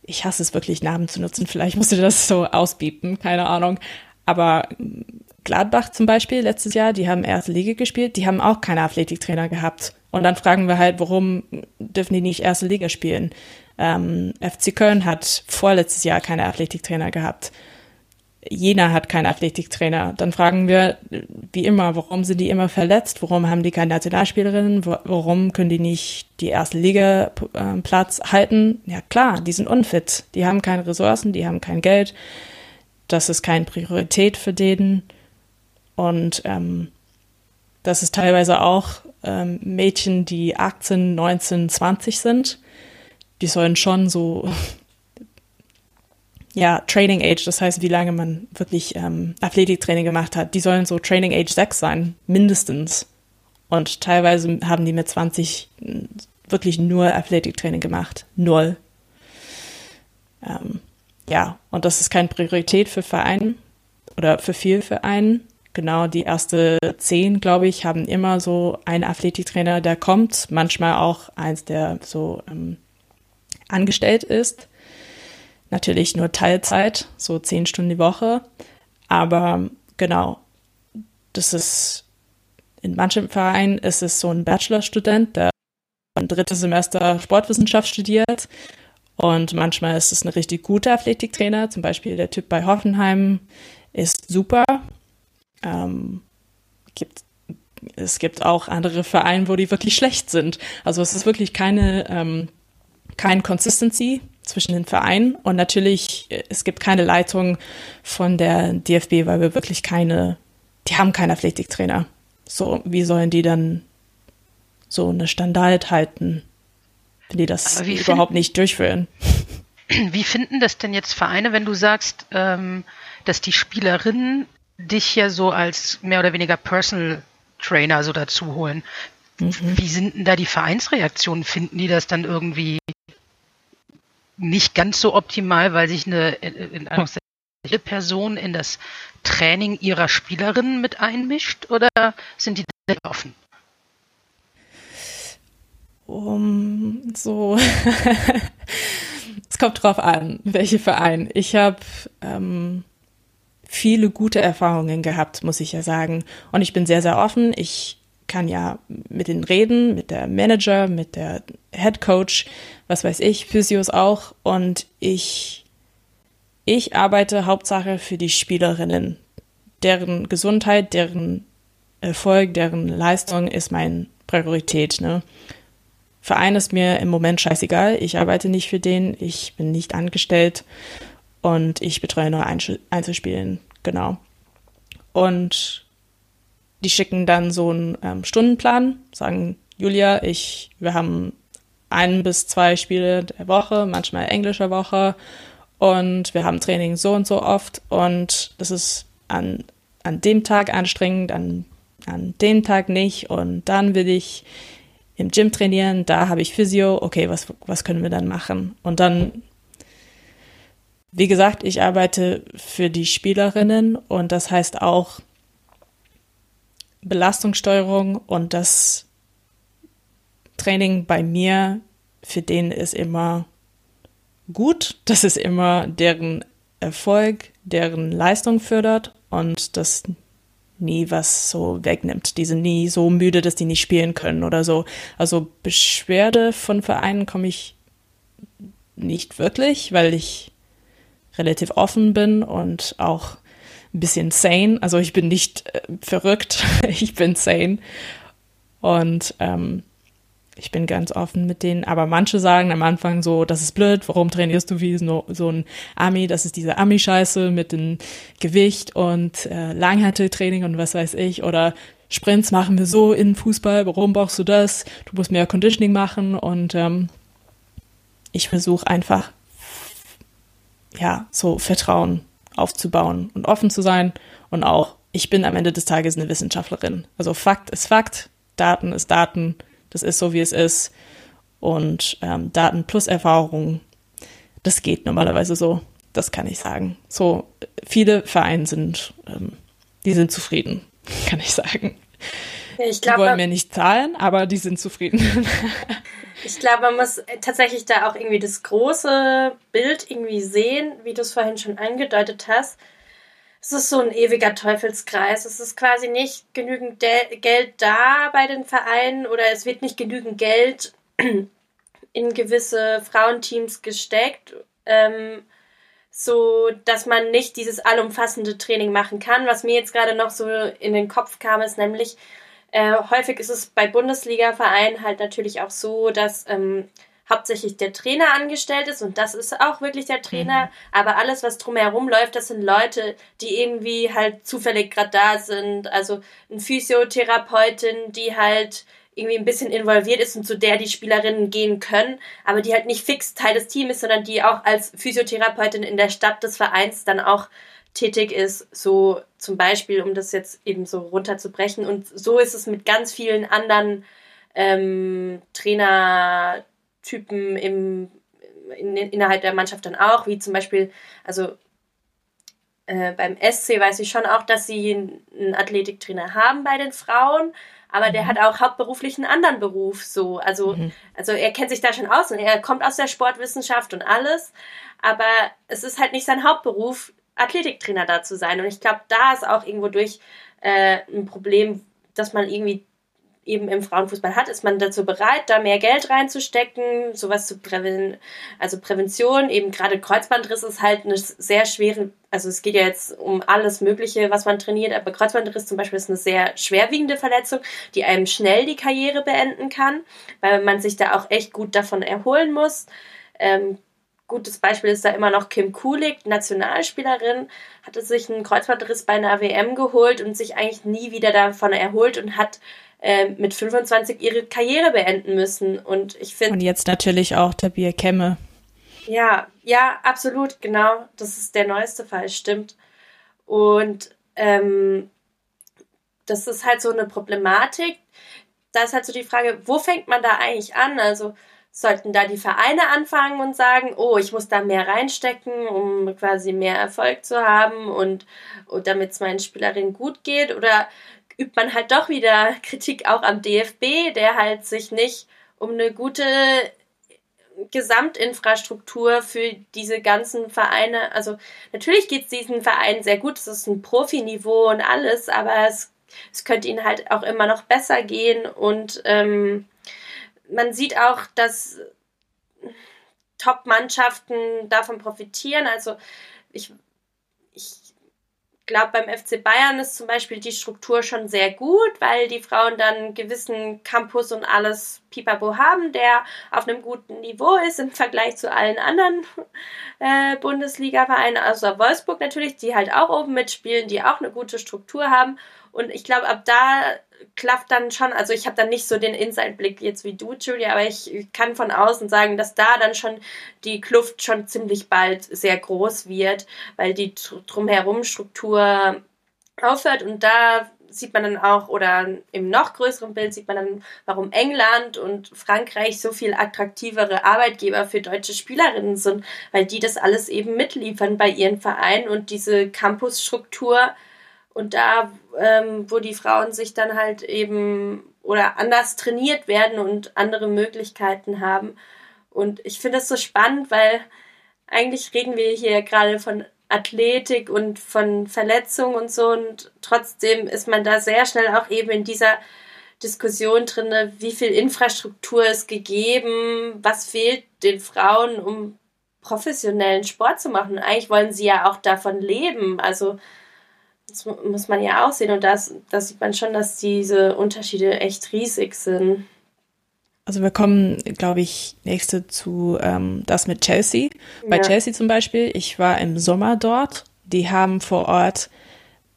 ich hasse es wirklich, Namen zu nutzen, vielleicht musst du das so ausbieten, keine Ahnung. Aber Gladbach zum Beispiel letztes Jahr, die haben erste Liga gespielt, die haben auch keine Athletiktrainer gehabt. Und dann fragen wir halt, warum dürfen die nicht erste Liga spielen? Ähm, FC Köln hat vorletztes Jahr keine Athletiktrainer gehabt Jena hat keinen Athletiktrainer. Dann fragen wir, wie immer, warum sind die immer verletzt? Warum haben die keine Nationalspielerinnen? Warum können die nicht die erste Liga äh, Platz halten? Ja klar, die sind unfit. Die haben keine Ressourcen, die haben kein Geld. Das ist keine Priorität für denen. Und ähm, das ist teilweise auch ähm, Mädchen, die 18, 19, 20 sind. Die sollen schon so ja, Training Age, das heißt, wie lange man wirklich ähm, Athletiktraining gemacht hat, die sollen so Training Age 6 sein, mindestens. Und teilweise haben die mit 20 wirklich nur Athletiktraining gemacht. Null. Ähm, ja, und das ist keine Priorität für Vereine oder für viel Vereine. Genau, die erste zehn, glaube ich, haben immer so einen Athletiktrainer, der kommt, manchmal auch eins, der so ähm, angestellt ist. Natürlich nur Teilzeit, so zehn Stunden die Woche. Aber genau, das ist in manchen Vereinen ist es so ein Bachelorstudent, der ein drittes Semester Sportwissenschaft studiert. Und manchmal ist es ein richtig guter Athletiktrainer. Zum Beispiel der Typ bei Hoffenheim ist super. Ähm, gibt, es gibt auch andere Vereine, wo die wirklich schlecht sind. Also es ist wirklich keine, ähm, kein Consistency zwischen den Vereinen und natürlich, äh, es gibt keine Leitung von der DFB, weil wir wirklich keine, die haben keinen Athletiktrainer. So, wie sollen die dann so eine Standard halten, wenn die das überhaupt nicht durchführen?
Wie finden das denn jetzt Vereine, wenn du sagst, ähm, dass die Spielerinnen dich ja so als mehr oder weniger Personal Trainer so dazu holen? Mhm. Wie sind denn da die Vereinsreaktionen? Finden die das dann irgendwie nicht ganz so optimal, weil sich eine in Person in das Training ihrer Spielerinnen mit einmischt oder sind die offen?
Um, so. es kommt drauf an, welche Verein. Ich habe ähm, viele gute Erfahrungen gehabt, muss ich ja sagen. Und ich bin sehr, sehr offen. Ich kann ja mit den reden, mit der Manager, mit der Head Coach, was weiß ich, Physios auch. Und ich, ich arbeite Hauptsache für die Spielerinnen. Deren Gesundheit, deren Erfolg, deren Leistung ist meine Priorität. Ne? Verein ist mir im Moment scheißegal. Ich arbeite nicht für den. Ich bin nicht angestellt und ich betreue nur Einzelspielen. Genau. Und die schicken dann so einen ähm, Stundenplan, sagen, Julia, ich, wir haben ein bis zwei Spiele der Woche, manchmal englischer Woche. Und wir haben Training so und so oft. Und das ist an, an dem Tag anstrengend, an, an dem Tag nicht. Und dann will ich im Gym trainieren, da habe ich Physio, okay, was, was können wir dann machen? Und dann, wie gesagt, ich arbeite für die Spielerinnen. Und das heißt auch, Belastungssteuerung und das Training bei mir, für den ist immer gut. Das ist immer deren Erfolg, deren Leistung fördert und das nie was so wegnimmt. Die sind nie so müde, dass die nicht spielen können oder so. Also Beschwerde von Vereinen komme ich nicht wirklich, weil ich relativ offen bin und auch ein bisschen sane. Also ich bin nicht äh, verrückt, ich bin sane. Und ähm, ich bin ganz offen mit denen. Aber manche sagen am Anfang so, das ist blöd, warum trainierst du wie so, so ein Ami? Das ist diese Ami-Scheiße mit dem Gewicht und äh, Langhanteltraining und was weiß ich. Oder Sprints machen wir so in Fußball, warum brauchst du das? Du musst mehr Conditioning machen und ähm, ich versuche einfach, ja, so Vertrauen aufzubauen und offen zu sein. Und auch, ich bin am Ende des Tages eine Wissenschaftlerin. Also Fakt ist Fakt, Daten ist Daten, das ist so, wie es ist. Und ähm, Daten plus Erfahrung, das geht normalerweise so. Das kann ich sagen. So, viele Vereine sind, ähm, die sind zufrieden, kann ich sagen. Ich glaub, die wollen mir nicht zahlen, aber die sind zufrieden.
Ich glaube, man muss tatsächlich da auch irgendwie das große Bild irgendwie sehen, wie du es vorhin schon angedeutet hast. Es ist so ein ewiger Teufelskreis. Es ist quasi nicht genügend De Geld da bei den Vereinen oder es wird nicht genügend Geld in gewisse Frauenteams gesteckt. Ähm, so dass man nicht dieses allumfassende Training machen kann. Was mir jetzt gerade noch so in den Kopf kam, ist nämlich, äh, häufig ist es bei Bundesliga-Vereinen halt natürlich auch so, dass ähm, hauptsächlich der Trainer angestellt ist und das ist auch wirklich der Trainer, mhm. aber alles, was drumherum läuft, das sind Leute, die irgendwie halt zufällig gerade da sind. Also ein Physiotherapeutin, die halt irgendwie ein bisschen involviert ist und zu der die Spielerinnen gehen können, aber die halt nicht fix Teil des Teams ist, sondern die auch als Physiotherapeutin in der Stadt des Vereins dann auch tätig ist, so zum Beispiel, um das jetzt eben so runterzubrechen. Und so ist es mit ganz vielen anderen ähm, Trainertypen im, in, innerhalb der Mannschaft dann auch, wie zum Beispiel, also äh, beim SC weiß ich schon auch, dass sie einen Athletiktrainer haben bei den Frauen, aber der mhm. hat auch hauptberuflich einen anderen Beruf, so. Also, mhm. also er kennt sich da schon aus und er kommt aus der Sportwissenschaft und alles. Aber es ist halt nicht sein Hauptberuf, Athletiktrainer da zu sein. Und ich glaube, da ist auch irgendwo durch äh, ein Problem, dass man irgendwie eben im Frauenfußball hat, ist man dazu bereit, da mehr Geld reinzustecken, sowas zu präven also Prävention, eben gerade Kreuzbandriss ist halt eine sehr schwere, also es geht ja jetzt um alles Mögliche, was man trainiert, aber Kreuzbandriss zum Beispiel ist eine sehr schwerwiegende Verletzung, die einem schnell die Karriere beenden kann, weil man sich da auch echt gut davon erholen muss. Ähm, gutes Beispiel ist da immer noch Kim Kulik, Nationalspielerin, hatte sich einen Kreuzbandriss bei einer WM geholt und sich eigentlich nie wieder davon erholt und hat äh, mit 25 ihre Karriere beenden müssen. Und ich finde.
Und jetzt natürlich auch Tabia Kemme.
Ja, ja, absolut, genau. Das ist der neueste Fall, stimmt. Und ähm, das ist halt so eine Problematik. Da ist halt so die Frage, wo fängt man da eigentlich an? Also sollten da die Vereine anfangen und sagen, oh, ich muss da mehr reinstecken, um quasi mehr Erfolg zu haben und, und damit es meinen Spielerinnen gut geht? Oder übt man halt doch wieder Kritik auch am DFB, der halt sich nicht um eine gute Gesamtinfrastruktur für diese ganzen Vereine, also natürlich geht es diesen Vereinen sehr gut, es ist ein Profiniveau und alles, aber es, es könnte ihnen halt auch immer noch besser gehen und ähm, man sieht auch, dass Top-Mannschaften davon profitieren. Also ich glaube, beim FC Bayern ist zum Beispiel die Struktur schon sehr gut, weil die Frauen dann einen gewissen Campus und alles Pipapo haben, der auf einem guten Niveau ist im Vergleich zu allen anderen äh, Bundesliga-Vereinen, außer Wolfsburg natürlich, die halt auch oben mitspielen, die auch eine gute Struktur haben. Und ich glaube, ab da klafft dann schon, also ich habe dann nicht so den Inside-Blick jetzt wie du, Julia, aber ich kann von außen sagen, dass da dann schon die Kluft schon ziemlich bald sehr groß wird, weil die drumherum Struktur aufhört. Und da sieht man dann auch, oder im noch größeren Bild sieht man dann, warum England und Frankreich so viel attraktivere Arbeitgeber für deutsche Spielerinnen sind, weil die das alles eben mitliefern bei ihren Vereinen und diese Campusstruktur und da, ähm, wo die Frauen sich dann halt eben oder anders trainiert werden und andere Möglichkeiten haben. Und ich finde das so spannend, weil eigentlich reden wir hier gerade von Athletik und von Verletzungen und so und trotzdem ist man da sehr schnell auch eben in dieser Diskussion drin, wie viel Infrastruktur ist gegeben, was fehlt den Frauen, um professionellen Sport zu machen. Eigentlich wollen sie ja auch davon leben. Also das muss man ja auch sehen und da sieht man schon, dass diese Unterschiede echt riesig sind.
Also wir kommen, glaube ich, nächste zu ähm, das mit Chelsea. Bei ja. Chelsea zum Beispiel, ich war im Sommer dort. Die haben vor Ort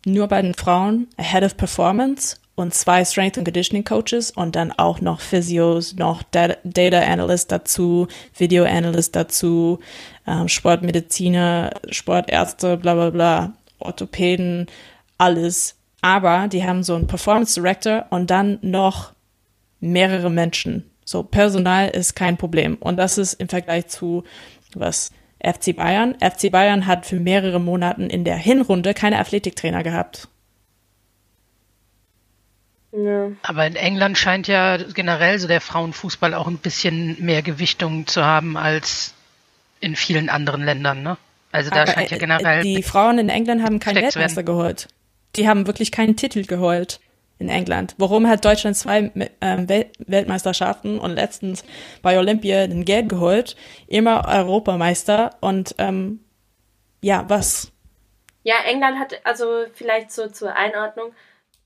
nur bei den Frauen a Head of Performance und zwei Strength and Conditioning Coaches und dann auch noch Physios, noch Data Analyst dazu, Video Analyst dazu, ähm, Sportmediziner, Sportärzte, bla bla bla. Orthopäden, alles. Aber die haben so einen Performance Director und dann noch mehrere Menschen. So, Personal ist kein Problem. Und das ist im Vergleich zu was FC Bayern. FC Bayern hat für mehrere Monate in der Hinrunde keine Athletiktrainer gehabt.
Ja. Aber in England scheint ja generell so der Frauenfußball auch ein bisschen mehr Gewichtung zu haben als in vielen anderen Ländern, ne? Also da Aber scheint ja äh, generell.
Die Frauen in England haben keinen Weltmeister geholt. Die haben wirklich keinen Titel geholt in England. Warum hat Deutschland zwei ähm, Weltmeisterschaften und letztens bei Olympia den Geld geholt, immer Europameister und ähm, ja, was?
Ja, England hat, also vielleicht so zur Einordnung,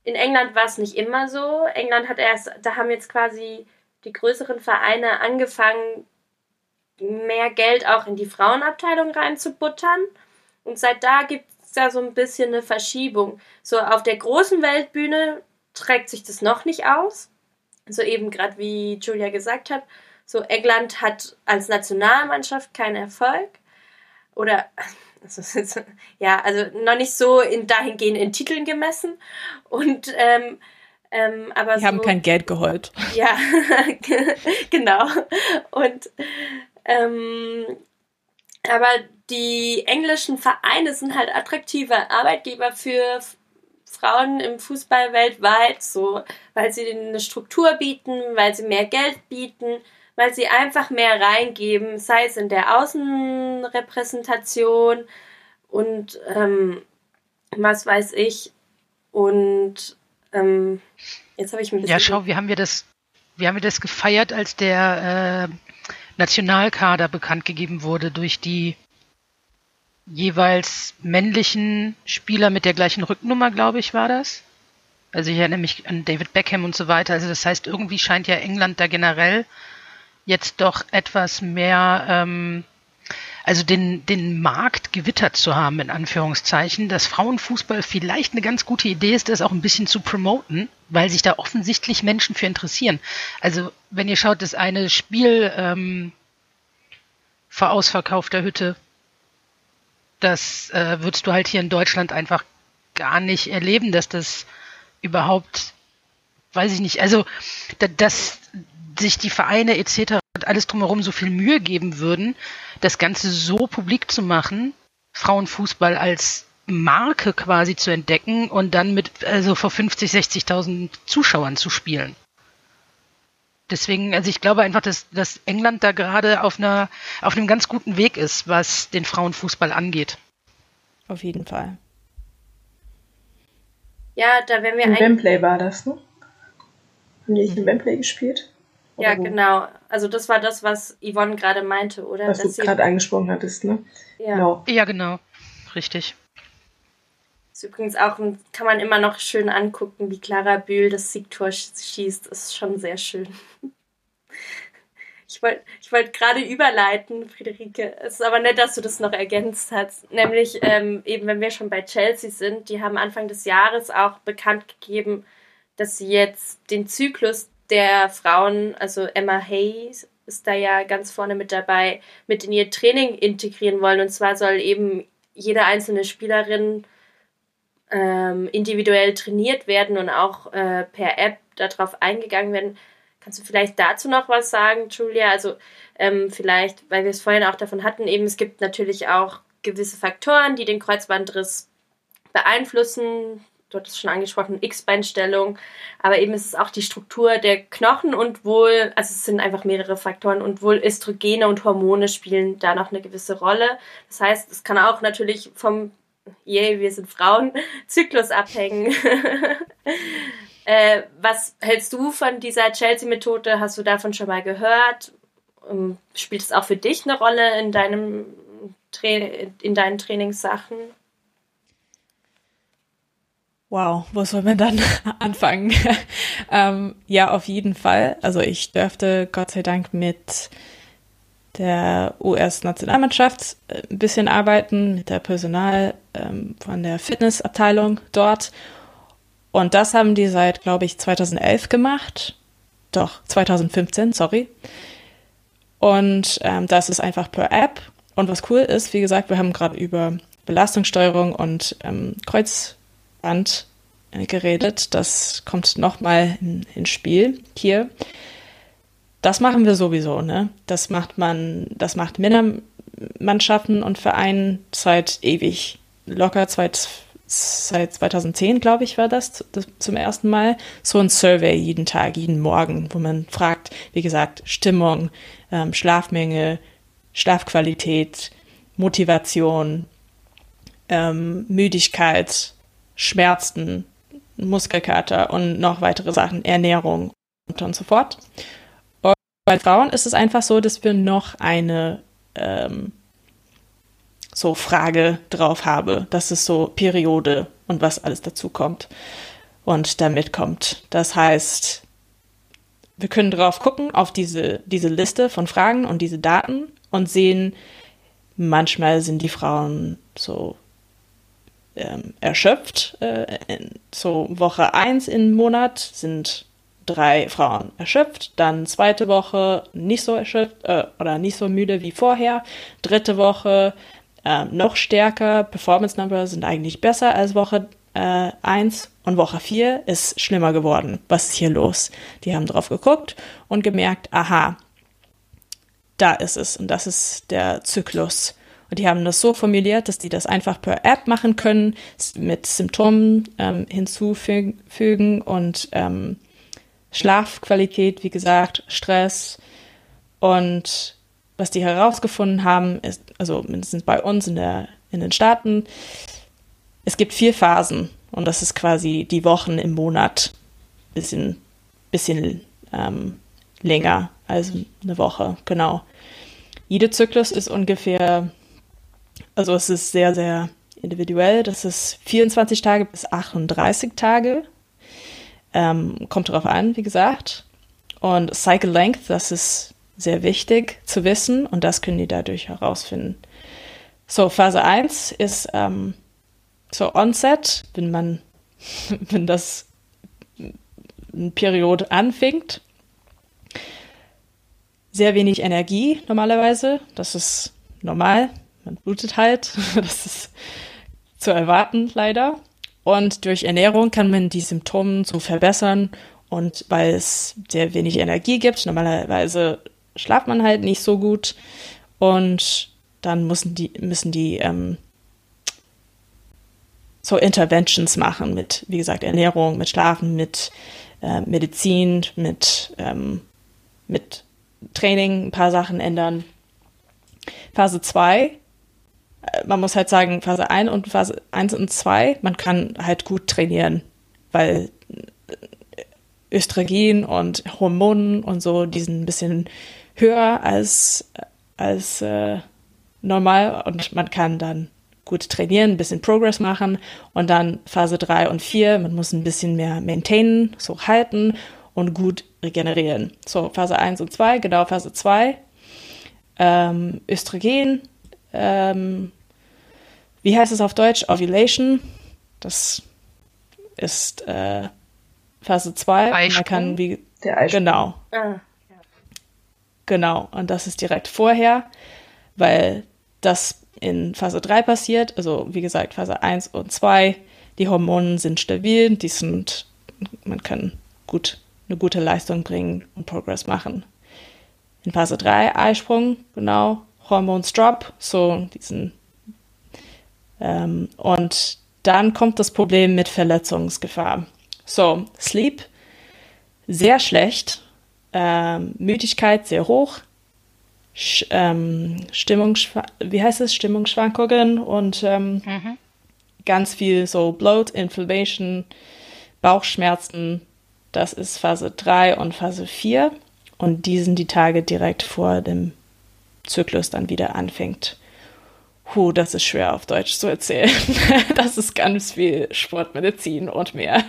in England war es nicht immer so. England hat erst, da haben jetzt quasi die größeren Vereine angefangen, mehr Geld auch in die Frauenabteilung reinzubuttern. Und seit da gibt es da so ein bisschen eine Verschiebung. So auf der großen Weltbühne trägt sich das noch nicht aus. So eben gerade wie Julia gesagt hat, so England hat als Nationalmannschaft keinen Erfolg. Oder ja, also noch nicht so in dahingehend in Titeln gemessen. Und ähm, ähm, aber
Die
so,
haben kein Geld geholt.
Ja, genau. Und ähm, aber die englischen Vereine sind halt attraktive Arbeitgeber für Frauen im Fußball weltweit, so, weil sie eine Struktur bieten, weil sie mehr Geld bieten, weil sie einfach mehr reingeben, sei es in der Außenrepräsentation und ähm, was weiß ich. Und ähm, jetzt habe ich ein bisschen.
Ja, schau, wie haben wir das, wie haben wir das gefeiert, als der äh, Nationalkader bekannt gegeben wurde durch die jeweils männlichen Spieler mit der gleichen Rücknummer, glaube ich, war das. Also ich erinnere mich an David Beckham und so weiter. Also das heißt, irgendwie scheint ja England da generell jetzt doch etwas mehr, ähm, also den, den Markt gewittert zu haben, in Anführungszeichen, dass Frauenfußball vielleicht eine ganz gute Idee ist, das auch ein bisschen zu promoten, weil sich da offensichtlich Menschen für interessieren. Also wenn ihr schaut, das eine Spiel ähm, vor ausverkaufter Hütte, das äh, würdest du halt hier in Deutschland einfach gar nicht erleben, dass das überhaupt, weiß ich nicht, also da, dass sich die Vereine etc. und alles drumherum so viel Mühe geben würden, das Ganze so publik zu machen, Frauenfußball als Marke quasi zu entdecken und dann mit also vor 50, 60.000 Zuschauern zu spielen. Deswegen, also ich glaube einfach, dass, dass England da gerade auf einer auf einem ganz guten Weg ist, was den Frauenfußball angeht.
Auf jeden Fall.
Ja, da wären wir
In
eigentlich.
Wembley war das, ne? Haben die nicht in Wembley gespielt?
Ja,
Oder wo?
genau. Also das war das, was Yvonne gerade meinte, oder?
Was du
Dass sie-
gerade angesprochen hattest, ne?
ja.
Genau.
Ja, genau. Richtig.
Ist übrigens auch, ein, kann man immer noch schön angucken, wie Clara Bühl das Siegtor sch- schießt. Ist schon sehr schön. Ich wollte ich wollt gerade überleiten, Friederike. Es ist aber nett, dass du das noch ergänzt hast. Nämlich, ähm, eben wenn wir schon bei Chelsea sind, die haben Anfang des Jahres auch bekannt gegeben, dass sie jetzt den Zyklus der Frauen, also Emma Hayes ist da ja ganz vorne mit dabei, mit in ihr Training integrieren wollen. Und zwar soll eben jede einzelne Spielerin ähm, individuell trainiert werden und auch äh, per App darauf eingegangen werden. Kannst du vielleicht dazu noch was sagen, Julia? Also ähm, vielleicht, weil wir es vorhin auch davon hatten, eben es gibt natürlich auch gewisse Faktoren, die den Kreuzbandriss beeinflussen. Du hattest schon angesprochen, X-Beinstellung, aber eben ist es auch die Struktur der Knochen und wohl, also es sind einfach mehrere Faktoren und wohl Östrogene und Hormone spielen da noch eine gewisse Rolle. Das heißt, es kann auch natürlich vom yay, wir sind Frauen, Zyklus abhängen. äh, was hältst du von dieser Chelsea-Methode? Hast du davon schon mal gehört? Ähm, Spielt es auch für dich eine Rolle in deinem in deinen Trainingssachen?
Wow, wo soll man dann anfangen? ähm, ja, auf jeden Fall. Also ich dürfte Gott sei Dank mit der US-Nationalmannschaft äh, ein bisschen arbeiten, mit der Personal ähm, von der Fitnessabteilung dort. Und das haben die seit, glaube ich, 2011 gemacht. Doch, 2015, sorry. Und ähm, das ist einfach per App. Und was cool ist, wie gesagt, wir haben gerade über Belastungssteuerung und ähm, Kreuzband äh, geredet. Das kommt nochmal in, ins Spiel hier. Das machen wir sowieso, ne? Das macht man, das macht Männermannschaften und Vereinen seit ewig. Locker seit, seit 2010, glaube ich, war das, das zum ersten Mal. So ein Survey jeden Tag, jeden Morgen, wo man fragt, wie gesagt, Stimmung, ähm, Schlafmenge, Schlafqualität, Motivation, ähm, Müdigkeit, Schmerzen, Muskelkater und noch weitere Sachen, Ernährung und, und so fort. Bei Frauen ist es einfach so, dass wir noch eine, ähm, so Frage drauf habe. Das ist so Periode und was alles dazu kommt und damit kommt. Das heißt, wir können drauf gucken, auf diese, diese Liste von Fragen und diese Daten und sehen, manchmal sind die Frauen so ähm, erschöpft. Äh, so Woche 1 im Monat sind drei Frauen erschöpft, dann zweite Woche nicht so erschöpft äh, oder nicht so müde wie vorher, dritte Woche äh, noch stärker, Performance Numbers sind eigentlich besser als Woche äh, 1 und Woche 4 ist schlimmer geworden. Was ist hier los? Die haben drauf geguckt und gemerkt, aha, da ist es und das ist der Zyklus. Und die haben das so formuliert, dass die das einfach per App machen können, mit Symptomen ähm, hinzufügen und ähm, Schlafqualität, wie gesagt, Stress. Und was die herausgefunden haben, ist, also mindestens bei uns in, der, in den Staaten, es gibt vier Phasen und das ist quasi die Wochen im Monat, bisschen, bisschen ähm, länger als eine Woche, genau. Jeder Zyklus ist ungefähr, also es ist sehr, sehr individuell. Das ist 24 Tage bis 38 Tage. Ähm, kommt darauf an, wie gesagt. Und Cycle Length, das ist sehr wichtig zu wissen und das können die dadurch herausfinden. So, Phase 1 ist ähm, so Onset, wenn man, wenn das eine Periode anfängt. Sehr wenig Energie normalerweise, das ist normal, man blutet halt, das ist zu erwarten leider. Und durch Ernährung kann man die Symptome so verbessern und weil es sehr wenig Energie gibt, normalerweise schlaft man halt nicht so gut und dann müssen die, müssen die ähm, so Interventions machen mit, wie gesagt, Ernährung, mit Schlafen, mit äh, Medizin, mit, ähm, mit Training, ein paar Sachen ändern. Phase 2, äh, man muss halt sagen, Phase 1 und Phase 1 und 2, man kann halt gut trainieren, weil Östrogen und Hormonen und so, die sind ein bisschen höher als, als äh, normal und man kann dann gut trainieren, ein bisschen Progress machen und dann Phase 3 und 4, man muss ein bisschen mehr maintainen, so halten und gut regenerieren. So, Phase 1 und 2, genau Phase 2, ähm, Östrogen, ähm, wie heißt es auf Deutsch? Ovulation, das ist äh, Phase 2.
Eisprung?
Man kann wie,
Der Eisprung.
genau,
Ah,
Genau, und das ist direkt vorher, weil das in Phase 3 passiert, also wie gesagt, Phase 1 und 2, die Hormone sind stabil, die sind, man kann gut eine gute Leistung bringen und Progress machen. In Phase 3 Eisprung, genau, Hormones drop, so diesen ähm, und dann kommt das Problem mit Verletzungsgefahr. So, Sleep, sehr schlecht, ähm, Müdigkeit sehr hoch, Sch ähm, wie heißt es, Stimmungsschwankungen und ähm,
Mhm.
ganz viel so Bloat, Inflammation, Bauchschmerzen. Das ist Phase 3 und Phase 4 und die sind die Tage direkt vor dem Zyklus dann wieder anfängt. Puh, das ist schwer auf Deutsch zu erzählen. Das ist ganz viel Sportmedizin und mehr.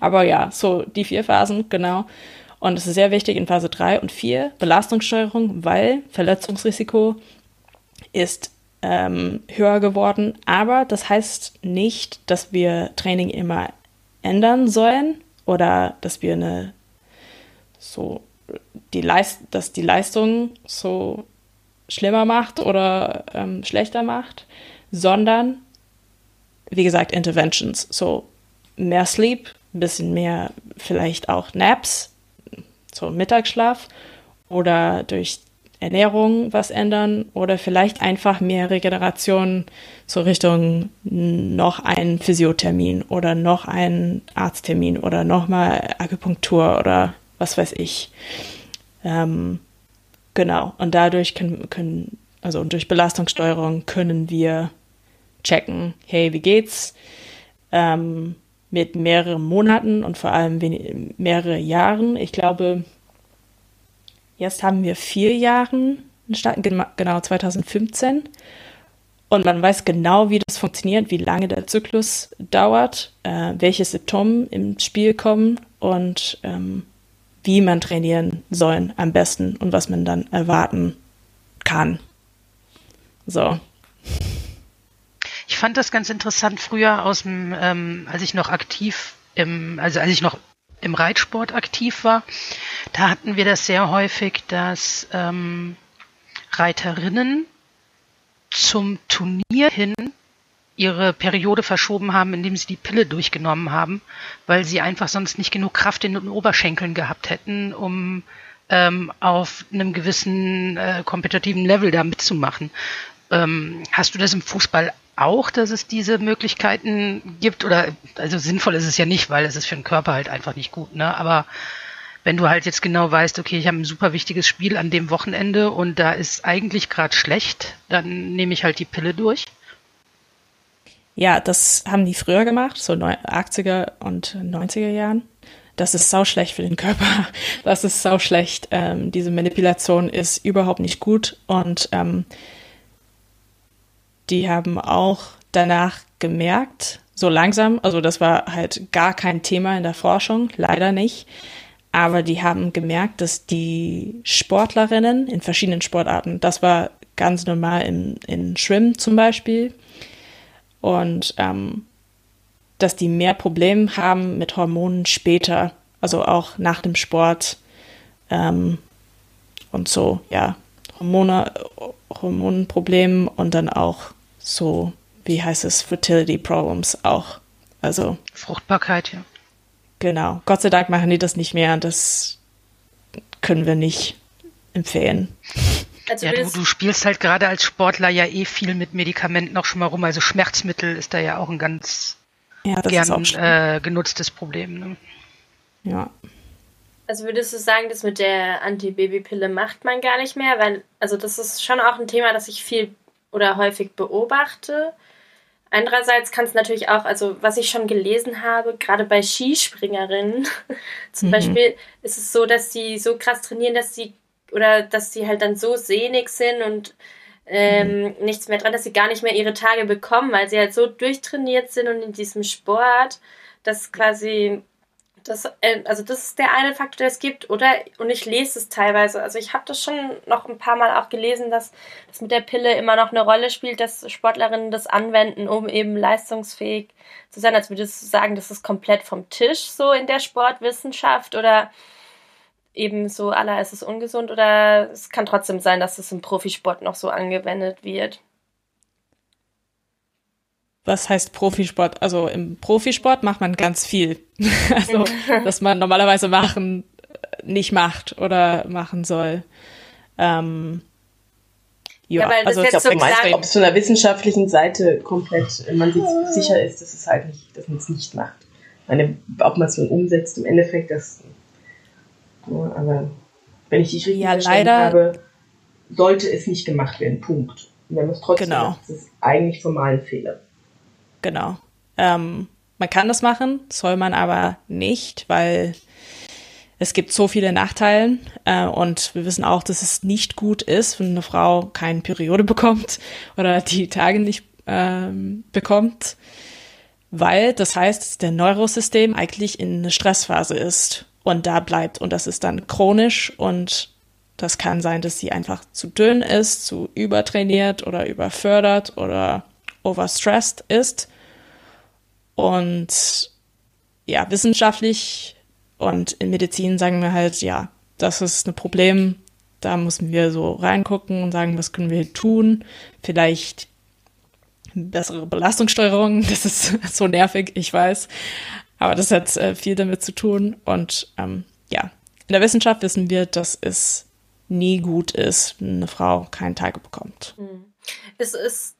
Aber ja, so die vier Phasen, genau. Und es ist sehr wichtig in Phase 3 und 4, Belastungssteuerung, weil Verletzungsrisiko ist ähm, höher geworden. Aber das heißt nicht, dass wir Training immer ändern sollen oder dass wir eine so die Leist dass die Leistung so schlimmer macht oder ähm, schlechter macht, sondern wie gesagt Interventions, so mehr Sleep, bisschen mehr vielleicht auch Naps, so Mittagsschlaf oder durch Ernährung was ändern oder vielleicht einfach mehr Regeneration so Richtung noch ein Physiothermin oder noch ein Arzttermin oder nochmal Akupunktur oder was weiß ich. Ähm, genau. Und dadurch können, können, also durch Belastungssteuerung können wir checken, hey, wie geht's? Ähm, mit mehreren Monaten und vor allem mehrere Jahren. Ich glaube, jetzt haben wir vier Jahren, gena- genau 2015. Und man weiß genau, wie das funktioniert, wie lange der Zyklus dauert, äh, welche Symptome im Spiel kommen und ähm, wie man trainieren soll am besten und was man dann erwarten kann. So.
Ich fand das ganz interessant früher aus dem, ähm, als ich noch aktiv im, also als ich noch im Reitsport aktiv war, da hatten wir das sehr häufig, dass ähm, Reiterinnen zum Turnier hin ihre Periode verschoben haben, indem sie die Pille durchgenommen haben, weil sie einfach sonst nicht genug Kraft in den Oberschenkeln gehabt hätten, um ähm, auf einem gewissen äh, kompetitiven Level da mitzumachen. Ähm, hast du das im Fußball auch, dass es diese Möglichkeiten gibt? Oder also sinnvoll ist es ja nicht, weil es ist für den Körper halt einfach nicht gut, ne? Aber wenn du halt jetzt genau weißt, okay, ich habe ein super wichtiges Spiel an dem Wochenende und da ist eigentlich gerade schlecht, dann nehme ich halt die Pille durch.
Ja, das haben die früher gemacht, so 80er und 90er Jahren. Das ist sau schlecht für den Körper. Das ist sau schlecht. Ähm, diese Manipulation ist überhaupt nicht gut und ähm, die haben auch danach gemerkt, so langsam, also das war halt gar kein Thema in der Forschung, leider nicht, aber die haben gemerkt, dass die Sportlerinnen in verschiedenen Sportarten, das war ganz normal in, in Schwimmen zum Beispiel, und ähm, dass die mehr Probleme haben mit Hormonen später, also auch nach dem Sport ähm, und so, ja, Hormone, Hormonproblemen und dann auch so, wie heißt es, Fertility Problems auch. Also
Fruchtbarkeit, ja.
Genau. Gott sei Dank machen die das nicht mehr. Das können wir nicht empfehlen.
Also ja, du, du, spielst halt gerade als Sportler ja eh viel mit Medikamenten auch schon mal rum. Also Schmerzmittel ist da ja auch ein ganz ja, gern äh, genutztes Problem. Ne?
Ja.
Also würdest du sagen, das mit der Antibabypille macht man gar nicht mehr? Weil, also das ist schon auch ein Thema, das ich viel oder häufig beobachte. Andererseits kann es natürlich auch, also was ich schon gelesen habe, gerade bei Skispringerinnen zum mhm. Beispiel, ist es so, dass sie so krass trainieren, dass sie oder dass sie halt dann so sehnig sind und ähm, mhm. nichts mehr dran, dass sie gar nicht mehr ihre Tage bekommen, weil sie halt so durchtrainiert sind und in diesem Sport, dass quasi das, äh, also das ist der eine Faktor, der es gibt, oder? Und ich lese es teilweise. Also ich habe das schon noch ein paar Mal auch gelesen, dass das mit der Pille immer noch eine Rolle spielt, dass Sportlerinnen das anwenden, um eben leistungsfähig zu sein. Als würdest du sagen, das ist komplett vom Tisch so in der Sportwissenschaft oder eben so, aller ist es ungesund oder es kann trotzdem sein, dass es im Profisport noch so angewendet wird?
was heißt Profisport? Also im Profisport macht man ganz viel. also, dass man normalerweise machen nicht macht oder machen soll. Ähm,
ja, ja weil also das jetzt so meinst, ob es von der wissenschaftlichen Seite komplett man sich sicher ist, dass es halt nicht, dass man es nicht macht. Meine, ob man es dann umsetzt, im Endeffekt, das. Ja, aber wenn ich dich richtig ja, verstanden habe, sollte es nicht gemacht werden. Punkt. Und wenn man es trotzdem genau. macht, ist es eigentlich formal ein Fehler.
Genau. Ähm, man kann das machen, soll man aber nicht, weil es gibt so viele Nachteile äh, und wir wissen auch, dass es nicht gut ist, wenn eine Frau keine Periode bekommt oder die Tage nicht ähm, bekommt, weil das heißt, dass der Neurosystem eigentlich in eine Stressphase ist und da bleibt und das ist dann chronisch und das kann sein, dass sie einfach zu dünn ist, zu übertrainiert oder überfördert oder overstressed ist. Und ja, wissenschaftlich und in Medizin sagen wir halt, ja, das ist ein Problem. Da müssen wir so reingucken und sagen, was können wir tun? Vielleicht bessere Belastungssteuerung. Das ist so nervig, ich weiß. Aber das hat äh, viel damit zu tun. Und ähm, ja, in der Wissenschaft wissen wir, dass es nie gut ist, wenn eine Frau keinen Tage bekommt. Hm.
Es ist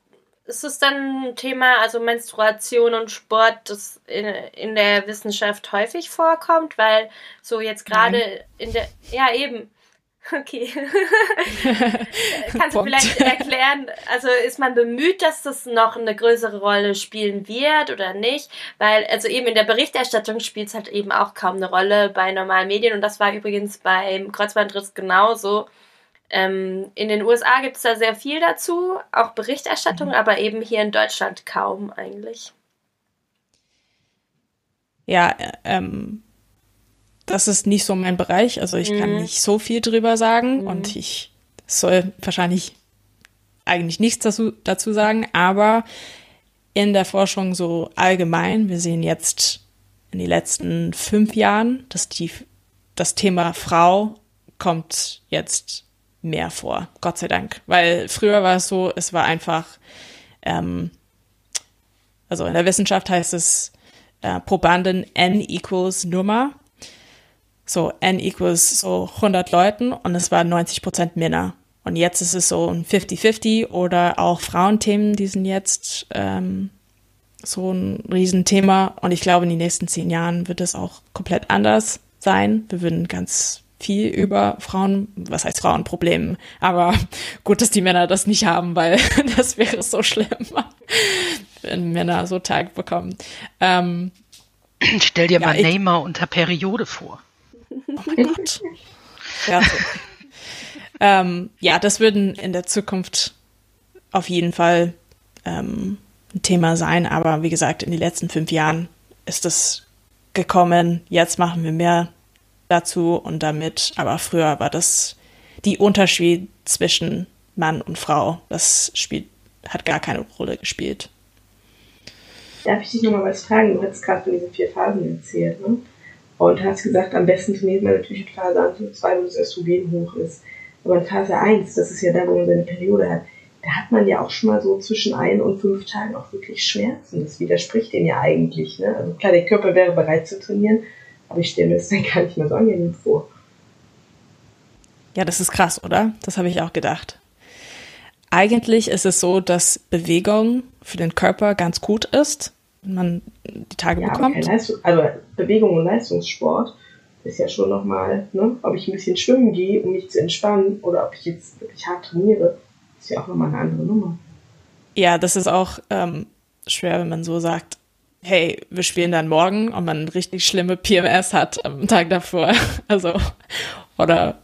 ist es dann ein Thema, also Menstruation und Sport, das in, in der Wissenschaft häufig vorkommt? Weil so jetzt gerade in der, ja eben, okay. Kannst du vielleicht erklären, also ist man bemüht, dass das noch eine größere Rolle spielen wird oder nicht? Weil, also eben in der Berichterstattung spielt es halt eben auch kaum eine Rolle bei normalen Medien und das war übrigens beim Kreuzbandriss genauso Ähm, in den USA gibt es da sehr viel dazu, auch Berichterstattung, mhm. aber eben hier in Deutschland kaum eigentlich.
Ja, äh, ähm, das ist nicht so mein Bereich. Also ich mhm. kann nicht so viel drüber sagen mhm. und ich soll wahrscheinlich eigentlich nichts dazu, dazu sagen, aber in der Forschung so allgemein, wir sehen jetzt in den letzten fünf Jahren, dass die, das Thema Frau kommt jetzt mehr vor, Gott sei Dank. Weil früher war es so, es war einfach, ähm, also in der Wissenschaft heißt es äh, Probanden n equals Nummer. So n equals so 100 Leuten und es waren 90 Prozent Männer. Und jetzt ist es so ein 50-50 oder auch Frauenthemen, die sind jetzt ähm, so ein Riesenthema. Und ich glaube, in den nächsten zehn Jahren wird es auch komplett anders sein. Wir würden ganz viel über Frauen, was heißt Frauenproblemen, aber gut, dass die Männer das nicht haben, weil das wäre so schlimm, wenn Männer so Tag bekommen. Ähm,
Stell dir ja, mal Neymar unter Periode vor. Oh Gott.
Ja, ähm, ja, das würden in der Zukunft auf jeden Fall ähm, ein Thema sein, aber wie gesagt, in den letzten fünf Jahren ist es gekommen. Jetzt machen wir mehr dazu und damit, aber früher war das die Unterschied zwischen Mann und Frau. Das spielt, hat gar keine Rolle gespielt.
Darf ich dich nochmal was fragen? Du hast gerade von diesen vier Phasen erzählt, ne? Und hast gesagt, am besten trainiert man natürlich in Phase 1 und 2, wo das Östrogen hoch ist. Aber in Phase 1, das ist ja da, wo man seine Periode hat, da hat man ja auch schon mal so zwischen ein und fünf Tagen auch wirklich Schmerzen. Das widerspricht dem ja eigentlich. Ne? Also klar, der Körper wäre bereit zu trainieren, aber ich stelle mir das dann gar nicht mehr so angenehm vor.
Ja, das ist krass, oder? Das habe ich auch gedacht. Eigentlich ist es so, dass Bewegung für den Körper ganz gut ist, man die Tage ja, bekommt.
Leistung, also Bewegung und Leistungssport ist ja schon nochmal, ne, ob ich ein bisschen schwimmen gehe, um mich zu entspannen, oder ob ich jetzt wirklich hart trainiere, ist ja auch nochmal eine andere Nummer.
Ja, das ist auch ähm, schwer, wenn man so sagt, hey, wir spielen dann morgen und man richtig schlimme PMS hat am Tag davor. Also, oder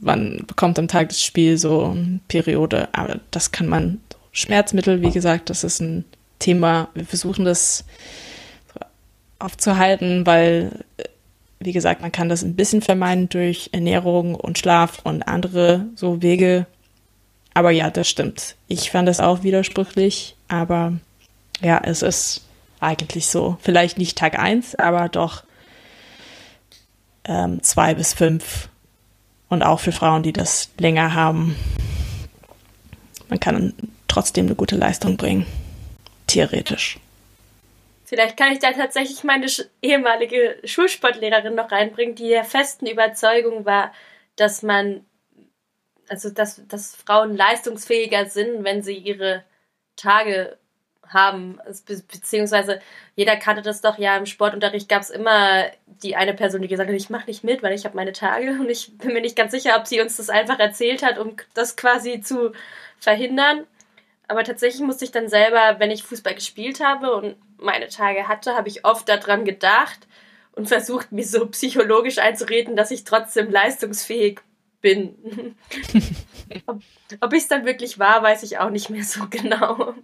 man bekommt am Tag des Spiels so eine Periode. Aber das kann man, Schmerzmittel, wie gesagt, das ist ein Thema. Wir versuchen das aufzuhalten, weil, wie gesagt, man kann das ein bisschen vermeiden durch Ernährung und Schlaf und andere so Wege. Aber ja, das stimmt. Ich fand das auch widersprüchlich, aber ja, es ist eigentlich so. Vielleicht nicht Tag 1, aber doch ähm, bis fünf. Und auch für Frauen, die das länger haben. Man kann trotzdem eine gute Leistung bringen. Theoretisch.
Vielleicht kann ich da tatsächlich meine ehemalige Schulsportlehrerin noch reinbringen, die der festen Überzeugung war, dass man, also dass, dass Frauen leistungsfähiger sind, wenn sie ihre Tage haben. Be beziehungsweise jeder kannte das doch ja im Sportunterricht gab es immer die eine Person, die gesagt hat, ich mache nicht mit, weil ich habe meine Tage und ich bin mir nicht ganz sicher, ob sie uns das einfach erzählt hat, um das quasi zu verhindern. Aber tatsächlich musste ich dann selber, wenn ich Fußball gespielt habe und meine Tage hatte, habe ich oft daran gedacht und versucht, mir so psychologisch einzureden, dass ich trotzdem leistungsfähig bin. ob ob ich es dann wirklich war, weiß ich auch nicht mehr so genau.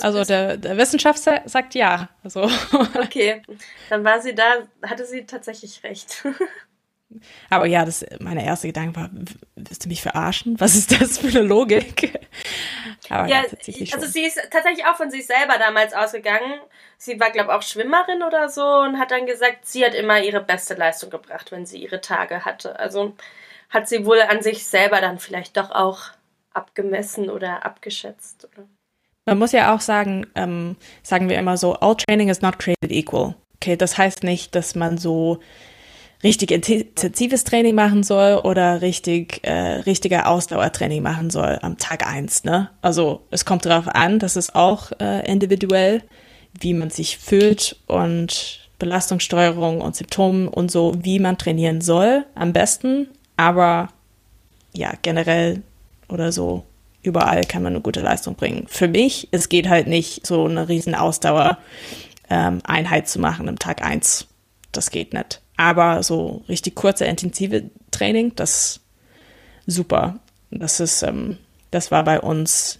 Also der, der Wissenschaft sagt ja. Also.
Okay, dann war sie da, hatte sie tatsächlich recht.
Aber ja, das, meine erste Gedanke war, willst du mich verarschen? Was ist das für eine Logik?
Aber ja, tatsächlich also sie ist tatsächlich auch von sich selber damals ausgegangen. Sie war, glaube ich, auch Schwimmerin oder so und hat dann gesagt, sie hat immer ihre beste Leistung gebracht, wenn sie ihre Tage hatte. Also hat sie wohl an sich selber dann vielleicht doch auch abgemessen oder abgeschätzt. Oder?
Man muss ja auch sagen, ähm, sagen wir immer so, all training is not created equal. Okay, das heißt nicht, dass man so richtig intensives Training machen soll oder richtig äh, richtiger Ausdauertraining machen soll am Tag eins. Ne? Also es kommt darauf an, das ist auch äh, individuell, wie man sich fühlt und Belastungssteuerung und Symptomen und so, wie man trainieren soll am besten. Aber ja, generell oder so überall kann man eine gute Leistung bringen. Für mich, es geht halt nicht, so eine riesen Ausdauer ähm, zu machen im Tag eins. Das geht nicht. Aber so richtig kurze, intensive Training, das super. Das ist, ähm, das war bei uns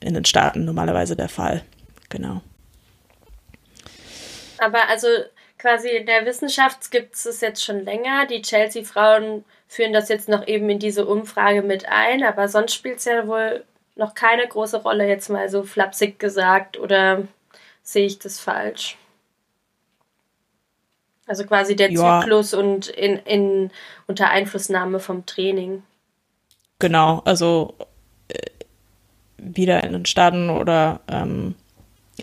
in den Staaten normalerweise der Fall. Genau.
Aber also quasi in der Wissenschaft gibt es jetzt schon länger. Die Chelsea-Frauen führen das jetzt noch eben in diese Umfrage mit ein, aber sonst spielt es ja wohl noch keine große Rolle, jetzt mal so flapsig gesagt, oder sehe ich das falsch? Also quasi der ja. Zyklus und in, in unter Einflussnahme vom Training.
Genau, also äh, wieder in den Staaten oder ähm,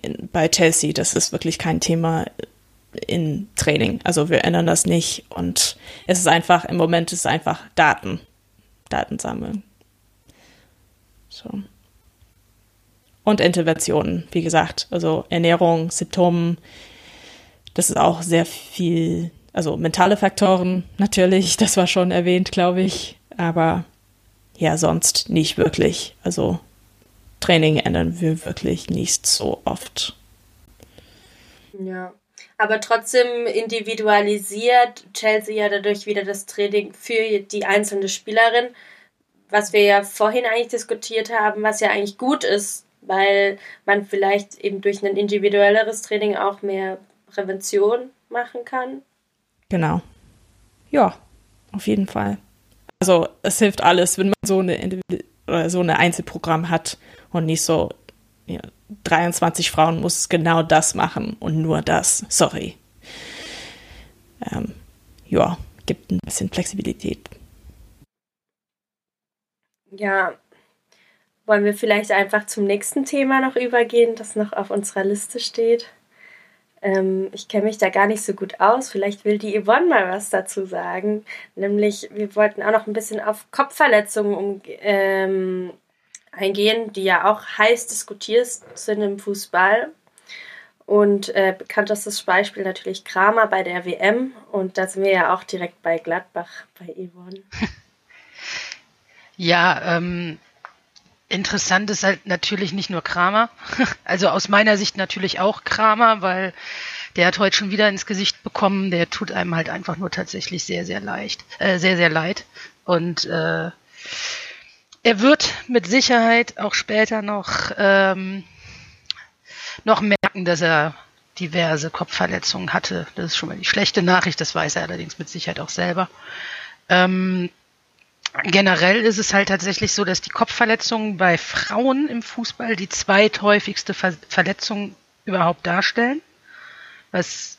in, bei Chelsea, das ist wirklich kein Thema in Training. Also wir ändern das nicht und es ist einfach, im Moment ist es einfach Daten, Daten sammeln. So. Und Interventionen, wie gesagt, also Ernährung, Symptomen, das ist auch sehr viel, also mentale Faktoren natürlich, das war schon erwähnt, glaube ich, aber ja, sonst nicht wirklich. Also Training ändern wir wirklich nicht so oft.
Ja, aber trotzdem individualisiert Chelsea ja dadurch wieder das Training für die einzelne Spielerin, was wir ja vorhin eigentlich diskutiert haben, was ja eigentlich gut ist, weil man vielleicht eben durch ein individuelleres Training auch mehr Prävention machen kann.
Genau. Ja, auf jeden Fall. Also es hilft alles, wenn man so eine Individu oder so eine Einzelprogramm hat und nicht so ja, 23 Frauen muss genau das machen und nur das. Sorry. Ähm, ja, gibt ein bisschen Flexibilität.
Ja, wollen wir vielleicht einfach zum nächsten Thema noch übergehen, das noch auf unserer Liste steht? Ähm, ich kenne mich da gar nicht so gut aus. Vielleicht will die Yvonne mal was dazu sagen. Nämlich, wir wollten auch noch ein bisschen auf Kopfverletzungen um, ähm, eingehen, die ja auch heiß diskutiert sind im Fußball. Und äh, bekanntestes Beispiel natürlich Kramer bei der WM. Und da sind wir ja auch direkt bei Gladbach, bei Yvonne.
Ja, ähm, interessant ist halt natürlich nicht nur Kramer. Also aus meiner Sicht natürlich auch Kramer, weil der hat heute schon wieder ins Gesicht bekommen. Der tut einem halt einfach nur tatsächlich sehr, sehr leicht, äh, sehr, sehr leid. Und äh, er wird mit Sicherheit auch später noch, ähm, noch merken, dass er diverse Kopfverletzungen hatte. Das ist schon mal die schlechte Nachricht, das weiß er allerdings mit Sicherheit auch selber. Ähm, generell ist es halt tatsächlich so, dass die Kopfverletzungen bei Frauen im Fußball die zweithäufigste Ver Verletzung überhaupt darstellen. Was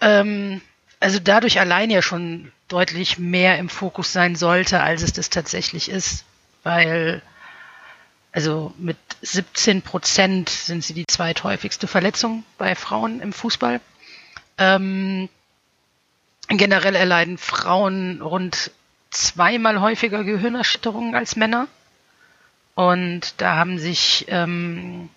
ähm, also dadurch allein ja schon deutlich mehr im Fokus sein sollte, als es das tatsächlich ist weil also mit 17 Prozent sind sie die zweithäufigste Verletzung bei Frauen im Fußball. Ähm, generell erleiden Frauen rund zweimal häufiger Gehirnerschütterungen als Männer. Und da haben sich, ähm,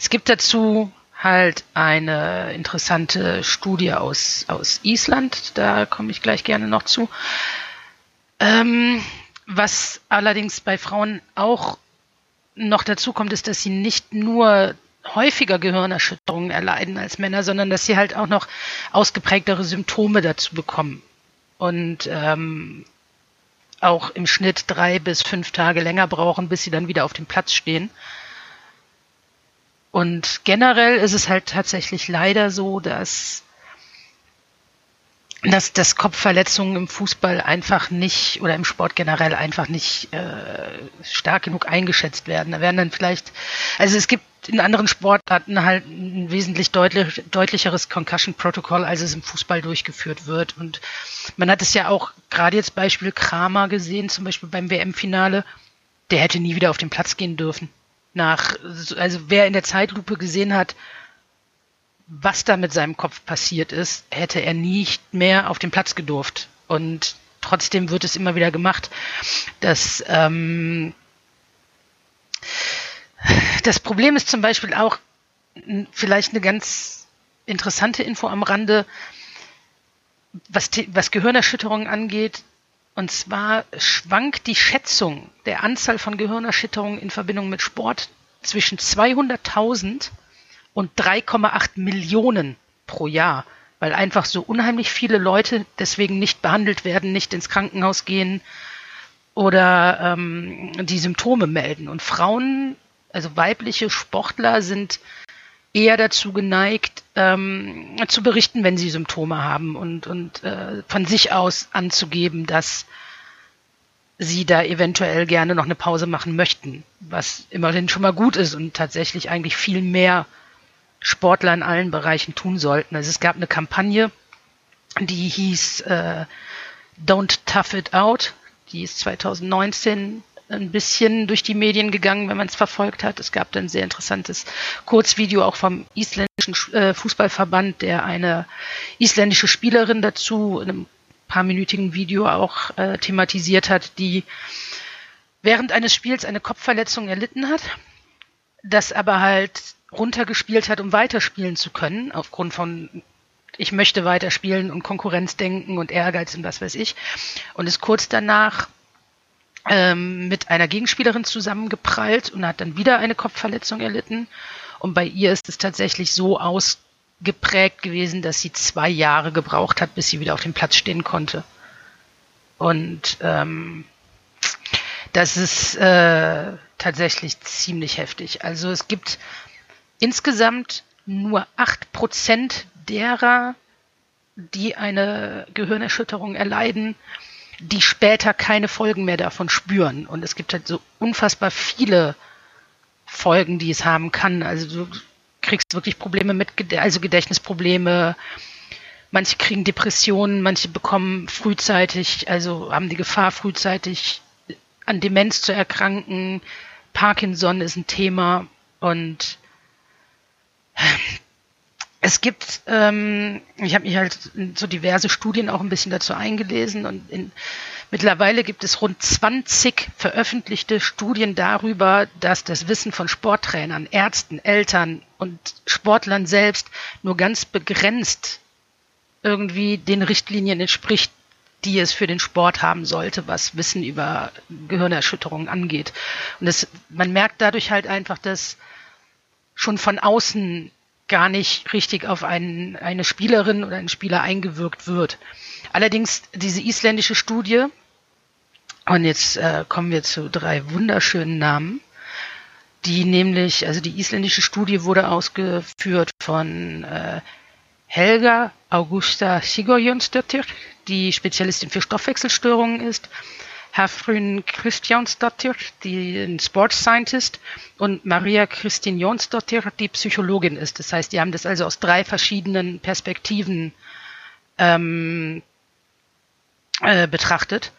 es gibt dazu halt eine interessante Studie aus, aus Island, da komme ich gleich gerne noch zu. Ähm, was allerdings bei Frauen auch noch dazu kommt, ist, dass sie nicht nur häufiger Gehirnerschütterungen erleiden als Männer, sondern dass sie halt auch noch ausgeprägtere Symptome dazu bekommen. Und ähm, auch im Schnitt drei bis fünf Tage länger brauchen, bis sie dann wieder auf dem Platz stehen. Und generell ist es halt tatsächlich leider so, dass dass, dass Kopfverletzungen im Fußball einfach nicht oder im Sport generell einfach nicht äh, stark genug eingeschätzt werden. Da werden dann vielleicht, also es gibt in anderen Sportarten halt ein wesentlich deutlich, deutlicheres Concussion-Protokoll, als es im Fußball durchgeführt wird. Und man hat es ja auch gerade jetzt Beispiel Kramer gesehen, zum Beispiel beim WM-Finale, der hätte nie wieder auf den Platz gehen dürfen. Nach, also wer in der Zeitlupe gesehen hat, was da mit seinem Kopf passiert ist, hätte er nicht mehr auf den Platz gedurft. Und trotzdem wird es immer wieder gemacht. dass ähm, das Problem ist zum Beispiel auch vielleicht eine ganz interessante Info am Rande, was, was Gehirnerschütterungen angeht. Und zwar schwankt die Schätzung der Anzahl von Gehirnerschütterungen in Verbindung mit Sport zwischen 200.000 und 3,8 Millionen pro Jahr, weil einfach so unheimlich viele Leute deswegen nicht behandelt werden, nicht ins Krankenhaus gehen oder ähm, die Symptome melden. Und Frauen, also weibliche Sportler, sind eher dazu geneigt, ähm, zu berichten, wenn sie Symptome haben und, und äh, von sich aus anzugeben, dass sie da eventuell gerne noch eine Pause machen möchten, was immerhin schon mal gut ist und tatsächlich eigentlich viel mehr Sportler in allen Bereichen tun sollten. Also es gab eine Kampagne, die hieß äh, Don't Tough It Out. Die ist 2019 ein bisschen durch die Medien gegangen, wenn man es verfolgt hat. Es gab ein sehr interessantes Kurzvideo auch vom isländischen äh, Fußballverband, der eine isländische Spielerin dazu in einem paarminütigen Video auch äh, thematisiert hat, die während eines Spiels eine Kopfverletzung erlitten hat, das aber halt runtergespielt hat, um weiterspielen zu können, aufgrund von ich möchte weiterspielen und Konkurrenzdenken und Ehrgeiz und was weiß ich. Und ist kurz danach ähm, mit einer Gegenspielerin zusammengeprallt und hat dann wieder eine Kopfverletzung erlitten. Und bei ihr ist es tatsächlich so ausgeprägt gewesen, dass sie zwei Jahre gebraucht hat, bis sie wieder auf dem Platz stehen konnte. Und ähm, das ist äh, tatsächlich ziemlich heftig. Also es gibt insgesamt nur acht Prozent derer, die eine Gehirnerschütterung erleiden, die später keine Folgen mehr davon spüren. Und es gibt halt so unfassbar viele Folgen, die es haben kann. Also du kriegst wirklich Probleme mit, also Gedächtnisprobleme. Manche kriegen Depressionen, manche bekommen frühzeitig, also haben die Gefahr, frühzeitig an Demenz zu erkranken. Parkinson ist ein Thema und es gibt, ähm, ich habe mich halt so diverse Studien auch ein bisschen dazu eingelesen und in, mittlerweile gibt es rund 20 veröffentlichte Studien darüber, dass das Wissen von Sporttrainern, Ärzten, Eltern und Sportlern selbst nur ganz begrenzt irgendwie den Richtlinien entspricht, die es für den Sport haben sollte, was Wissen über Gehirnerschütterungen angeht. Und das, man merkt dadurch halt einfach, dass schon von außen gar nicht richtig auf einen, eine Spielerin oder einen Spieler eingewirkt wird. Allerdings diese isländische Studie, und jetzt äh, kommen wir zu drei wunderschönen Namen, die nämlich, also die isländische Studie wurde ausgeführt von äh, Helga Augusta Sigurjonsdottir, die Spezialistin für Stoffwechselstörungen ist, Hafrun Christiansdottir, die Sports Scientist, und Maria Christine Jonsdottir, die Psychologin ist. Das heißt, die haben das also aus drei verschiedenen Perspektiven ähm, äh, betrachtet.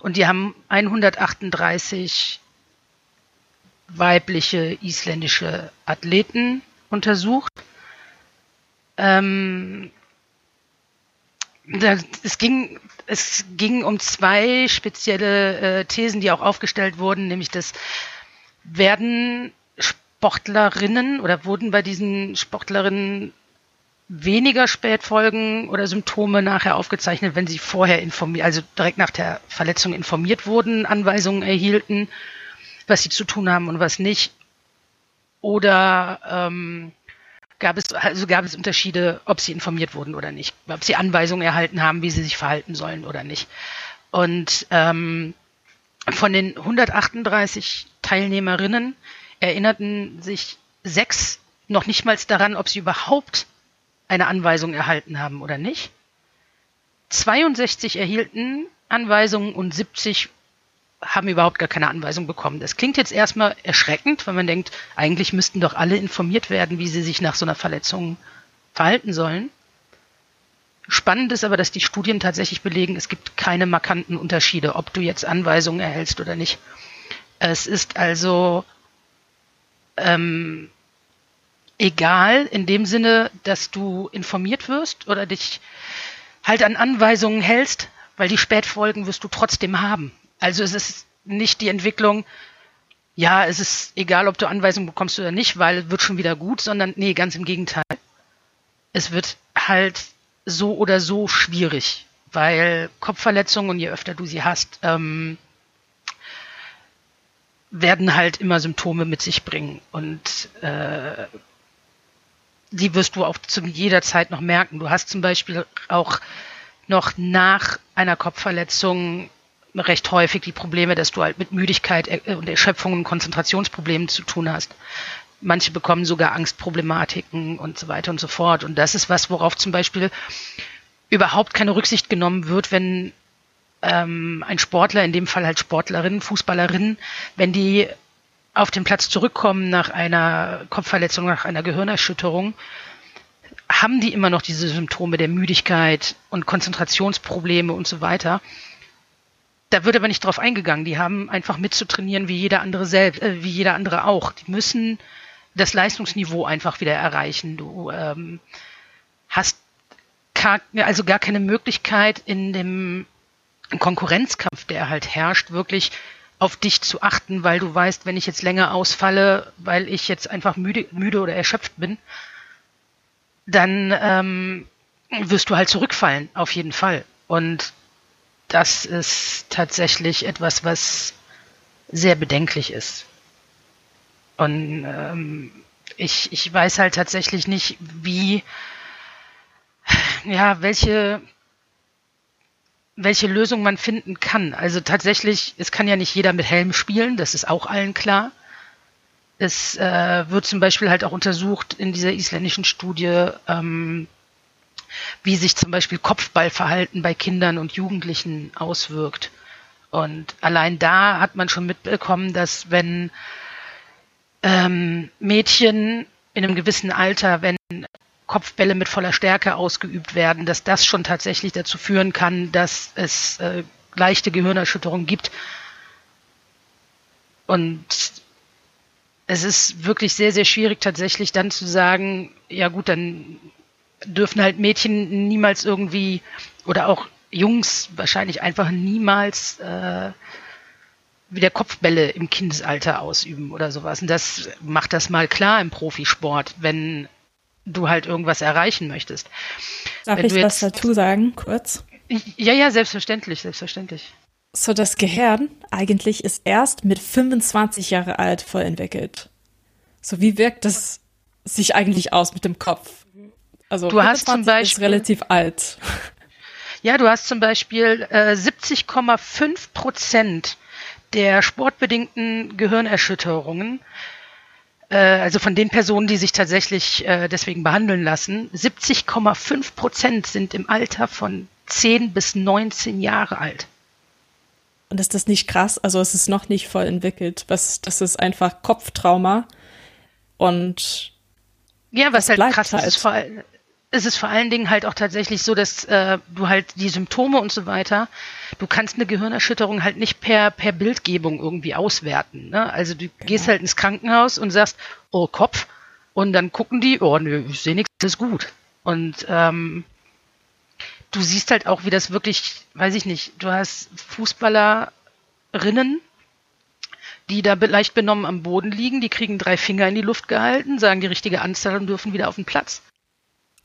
Und die haben 138 weibliche isländische Athleten untersucht. Ähm, es ging es ging um zwei spezielle äh, Thesen, die auch aufgestellt wurden, nämlich dass werden Sportlerinnen oder wurden bei diesen Sportlerinnen weniger Spätfolgen oder Symptome nachher aufgezeichnet, wenn sie vorher informiert, also direkt nach der Verletzung informiert wurden, Anweisungen erhielten, was sie zu tun haben und was nicht. Oder ähm, gab es, also gab es Unterschiede, ob sie informiert wurden oder nicht, ob sie Anweisungen erhalten haben, wie sie sich verhalten sollen oder nicht. Und ähm, von den 138 Teilnehmerinnen erinnerten sich sechs noch nicht mal daran, ob sie überhaupt eine Anweisung erhalten haben oder nicht. 62 erhielten Anweisungen und 70 haben überhaupt gar keine Anweisung bekommen. Das klingt jetzt erstmal erschreckend, weil man denkt, eigentlich müssten doch alle informiert werden, wie sie sich nach so einer Verletzung verhalten sollen. Spannend ist aber, dass die Studien tatsächlich belegen, es gibt keine markanten Unterschiede, ob du jetzt Anweisungen erhältst oder nicht. Es ist also ähm, egal in dem Sinne, dass du informiert wirst oder dich halt an Anweisungen hältst, weil die Spätfolgen wirst du trotzdem haben. Also es ist nicht die Entwicklung, ja, es ist egal, ob du Anweisungen bekommst oder nicht, weil es wird schon wieder gut, sondern nee, ganz im Gegenteil. Es wird halt so oder so schwierig, weil Kopfverletzungen und je öfter du sie hast, ähm, werden halt immer Symptome mit sich bringen und äh, die wirst du auch zu jeder Zeit noch merken. Du hast zum Beispiel auch noch nach einer Kopfverletzung recht häufig die Probleme, dass du halt mit Müdigkeit äh, und Erschöpfung und Konzentrationsproblemen zu tun hast. Manche bekommen sogar Angstproblematiken und so weiter und so fort. Und das ist was, worauf zum Beispiel überhaupt keine Rücksicht genommen wird, wenn ähm, ein Sportler, in dem Fall halt Sportlerinnen, Fußballerinnen, wenn die auf den Platz zurückkommen nach einer Kopfverletzung, nach einer Gehirnerschütterung, haben die immer noch diese Symptome der Müdigkeit und Konzentrationsprobleme und so weiter. Da wird aber nicht drauf eingegangen. Die haben einfach mitzutrainieren wie jeder andere selbst, äh, wie jeder andere auch. Die müssen das Leistungsniveau einfach wieder erreichen. Du ähm, hast gar, also gar keine Möglichkeit in dem Konkurrenzkampf, der halt herrscht, wirklich auf dich zu achten, weil du weißt, wenn ich jetzt länger ausfalle, weil ich jetzt einfach müde, müde oder erschöpft bin, dann ähm, wirst du halt zurückfallen, auf jeden Fall. Und das ist tatsächlich etwas, was sehr bedenklich ist. Und ähm, ich, ich weiß halt tatsächlich nicht, wie, ja, welche, welche Lösung man finden kann. Also tatsächlich, es kann ja nicht jeder mit Helm spielen, das ist auch allen klar. Es äh, wird zum Beispiel halt auch untersucht in dieser isländischen Studie, ähm, wie sich zum Beispiel Kopfballverhalten bei Kindern und Jugendlichen auswirkt. Und allein da hat man schon mitbekommen, dass wenn ähm, Mädchen in einem gewissen Alter, wenn Kopfbälle mit voller Stärke ausgeübt werden, dass das schon tatsächlich dazu führen kann, dass es äh, leichte Gehirnerschütterungen gibt. Und es ist wirklich sehr, sehr schwierig tatsächlich dann zu sagen, ja gut, dann dürfen halt Mädchen niemals irgendwie oder auch Jungs wahrscheinlich einfach niemals äh, wieder Kopfbälle im Kindesalter ausüben oder sowas. Und das macht das mal klar im Profisport, wenn du halt irgendwas erreichen möchtest.
Darf
wenn
ich was dazu sagen, kurz?
Ja, ja, selbstverständlich, selbstverständlich.
So, das Gehirn eigentlich ist erst mit 25 Jahre alt voll entwickelt. So, wie wirkt das sich eigentlich aus mit dem Kopf? Also,
du hast zum Beispiel,
ist relativ alt.
Ja, du hast zum Beispiel äh, 70,5 Prozent der sportbedingten Gehirnerschütterungen, äh, also von den Personen, die sich tatsächlich äh, deswegen behandeln lassen, 70,5 Prozent sind im Alter von 10 bis 19 Jahre alt.
Und ist das nicht krass? Also es ist noch nicht voll entwickelt. Was, das ist einfach Kopftrauma. Und
ja, was halt krass halt. ist, vor, es ist vor allen Dingen halt auch tatsächlich so, dass äh, du halt die Symptome und so weiter, du kannst eine Gehirnerschütterung halt nicht per, per Bildgebung irgendwie auswerten. Ne? Also du genau. gehst halt ins Krankenhaus und sagst, oh Kopf, und dann gucken die, oh nö, ich sehe nichts, das ist gut. Und ähm, du siehst halt auch, wie das wirklich, weiß ich nicht, du hast Fußballerinnen, die da leicht benommen am Boden liegen, die kriegen drei Finger in die Luft gehalten, sagen die richtige Anzahl und dürfen wieder auf den Platz.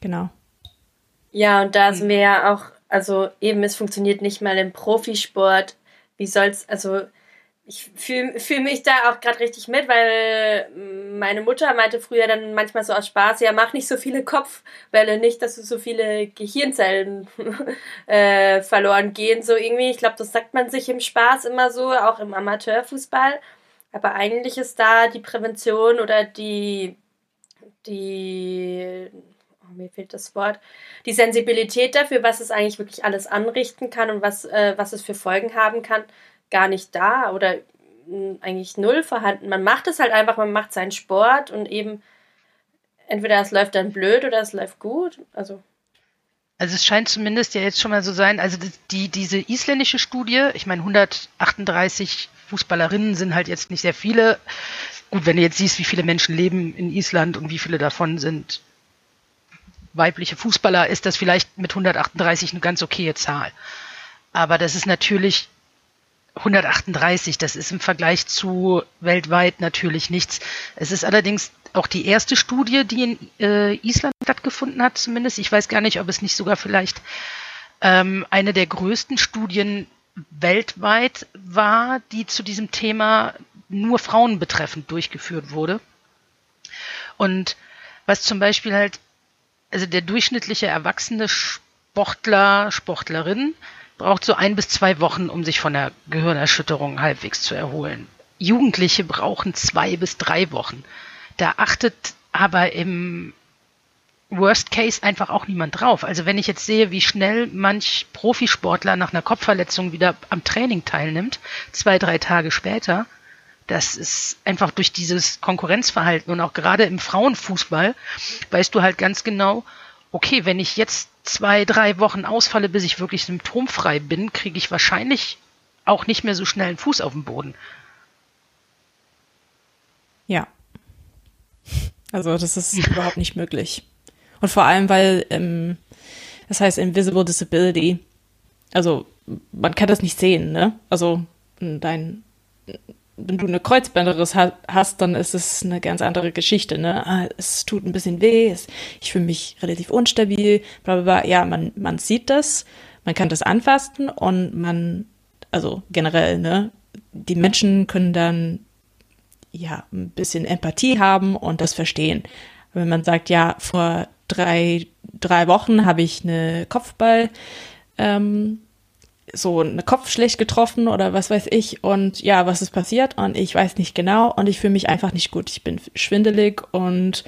Genau.
Ja, und da sind wir ja auch, also eben, es funktioniert nicht mal im Profisport. Wie soll's, also ich fühle fühl mich da auch gerade richtig mit, weil meine Mutter meinte früher dann manchmal so aus Spaß, ja, mach nicht so viele Kopfbälle, nicht, dass du so viele Gehirnzellen äh, verloren gehen, so irgendwie. Ich glaube, das sagt man sich im Spaß immer so, auch im Amateurfußball. Aber eigentlich ist da die Prävention oder die, die mir fehlt das Wort, die Sensibilität dafür, was es eigentlich wirklich alles anrichten kann und was, äh, was es für Folgen haben kann, gar nicht da oder mh, eigentlich null vorhanden. Man macht es halt einfach, man macht seinen Sport und eben entweder es läuft dann blöd oder es läuft gut. Also
also es scheint zumindest ja jetzt schon mal so sein, also die, diese isländische Studie, ich meine 138 Fußballerinnen sind halt jetzt nicht sehr viele. Gut, wenn du jetzt siehst, wie viele Menschen leben in Island und wie viele davon sind weibliche Fußballer, ist das vielleicht mit 138 eine ganz okaye Zahl. Aber das ist natürlich 138, das ist im Vergleich zu weltweit natürlich nichts. Es ist allerdings auch die erste Studie, die in äh, Island stattgefunden hat, zumindest. Ich weiß gar nicht, ob es nicht sogar vielleicht ähm, eine der größten Studien weltweit war, die zu diesem Thema nur Frauen betreffend durchgeführt wurde. Und was zum Beispiel halt also der durchschnittliche erwachsene Sportler, Sportlerin braucht so ein bis zwei Wochen, um sich von der Gehirnerschütterung halbwegs zu erholen. Jugendliche brauchen zwei bis drei Wochen. Da achtet aber im Worst Case einfach auch niemand drauf. Also wenn ich jetzt sehe, wie schnell manch Profisportler nach einer Kopfverletzung wieder am Training teilnimmt, zwei, drei Tage später, das ist einfach durch dieses Konkurrenzverhalten und auch gerade im Frauenfußball weißt du halt ganz genau, okay, wenn ich jetzt zwei, drei Wochen ausfalle, bis ich wirklich symptomfrei bin, kriege ich wahrscheinlich auch nicht mehr so schnell einen Fuß auf den Boden.
Ja. Also das ist überhaupt nicht möglich. Und vor allem, weil ähm, das heißt Invisible Disability, also man kann das nicht sehen, ne? Also dein, wenn du eine Kreuzbänderriss hast, dann ist es eine ganz andere Geschichte, ne? Ah, es tut ein bisschen weh, ich fühle mich relativ unstabil, bla bla bla. Ja, man, man sieht das, man kann das anfassen und man, also generell, ne? Die Menschen können dann ja ein bisschen Empathie haben und das verstehen. Wenn man sagt, ja, vor drei, drei Wochen habe ich eine Kopfball, ähm, so eine Kopf schlecht getroffen oder was weiß ich und ja, was ist passiert und ich weiß nicht genau und ich fühle mich einfach nicht gut. Ich bin schwindelig und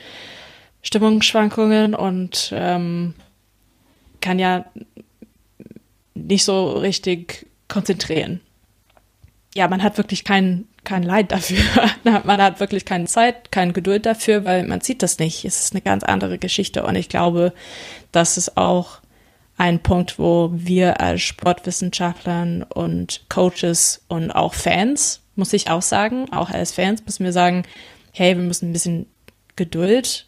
Stimmungsschwankungen und ähm, kann ja nicht so richtig konzentrieren. Ja, man hat wirklich kein, kein Leid dafür. man hat wirklich keine Zeit, keine Geduld dafür, weil man sieht das nicht. Es ist eine ganz andere Geschichte und ich glaube, dass es auch ein Punkt, wo wir als Sportwissenschaftlern und Coaches und auch Fans, muss ich auch sagen, auch als Fans müssen wir sagen, hey, wir müssen ein bisschen Geduld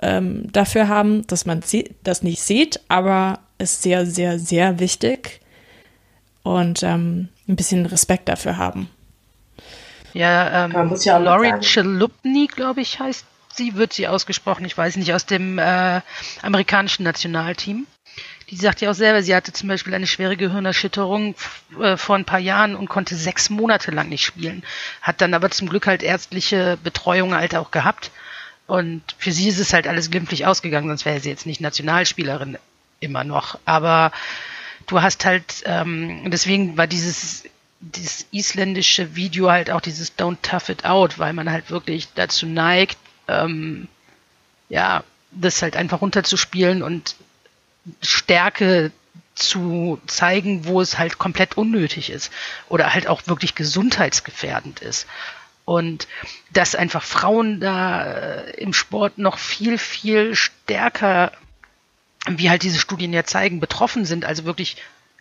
ähm, dafür haben, dass man das nicht sieht, aber ist sehr, sehr, sehr wichtig und ähm, ein bisschen Respekt dafür haben.
Ja, ähm, ja Laurie Chalupny, glaube ich, heißt sie, wird sie ausgesprochen, ich weiß nicht, aus dem äh, amerikanischen Nationalteam. Die sagt ja auch selber, sie hatte zum Beispiel eine schwere Gehirnerschütterung äh, vor ein paar Jahren und konnte sechs Monate lang nicht spielen. Hat dann aber zum Glück halt ärztliche Betreuung halt auch gehabt. Und für sie ist es halt alles glimpflich ausgegangen, sonst wäre sie jetzt nicht Nationalspielerin immer noch. Aber du hast halt, ähm, deswegen war dieses, dieses isländische Video halt auch dieses Don't Tough It Out, weil man halt wirklich dazu neigt, ähm, ja, das halt einfach runterzuspielen und Stärke zu zeigen, wo es halt komplett unnötig ist oder halt auch wirklich gesundheitsgefährdend ist. Und dass einfach Frauen da äh, im Sport noch viel, viel stärker, wie halt diese Studien ja zeigen, betroffen sind, also wirklich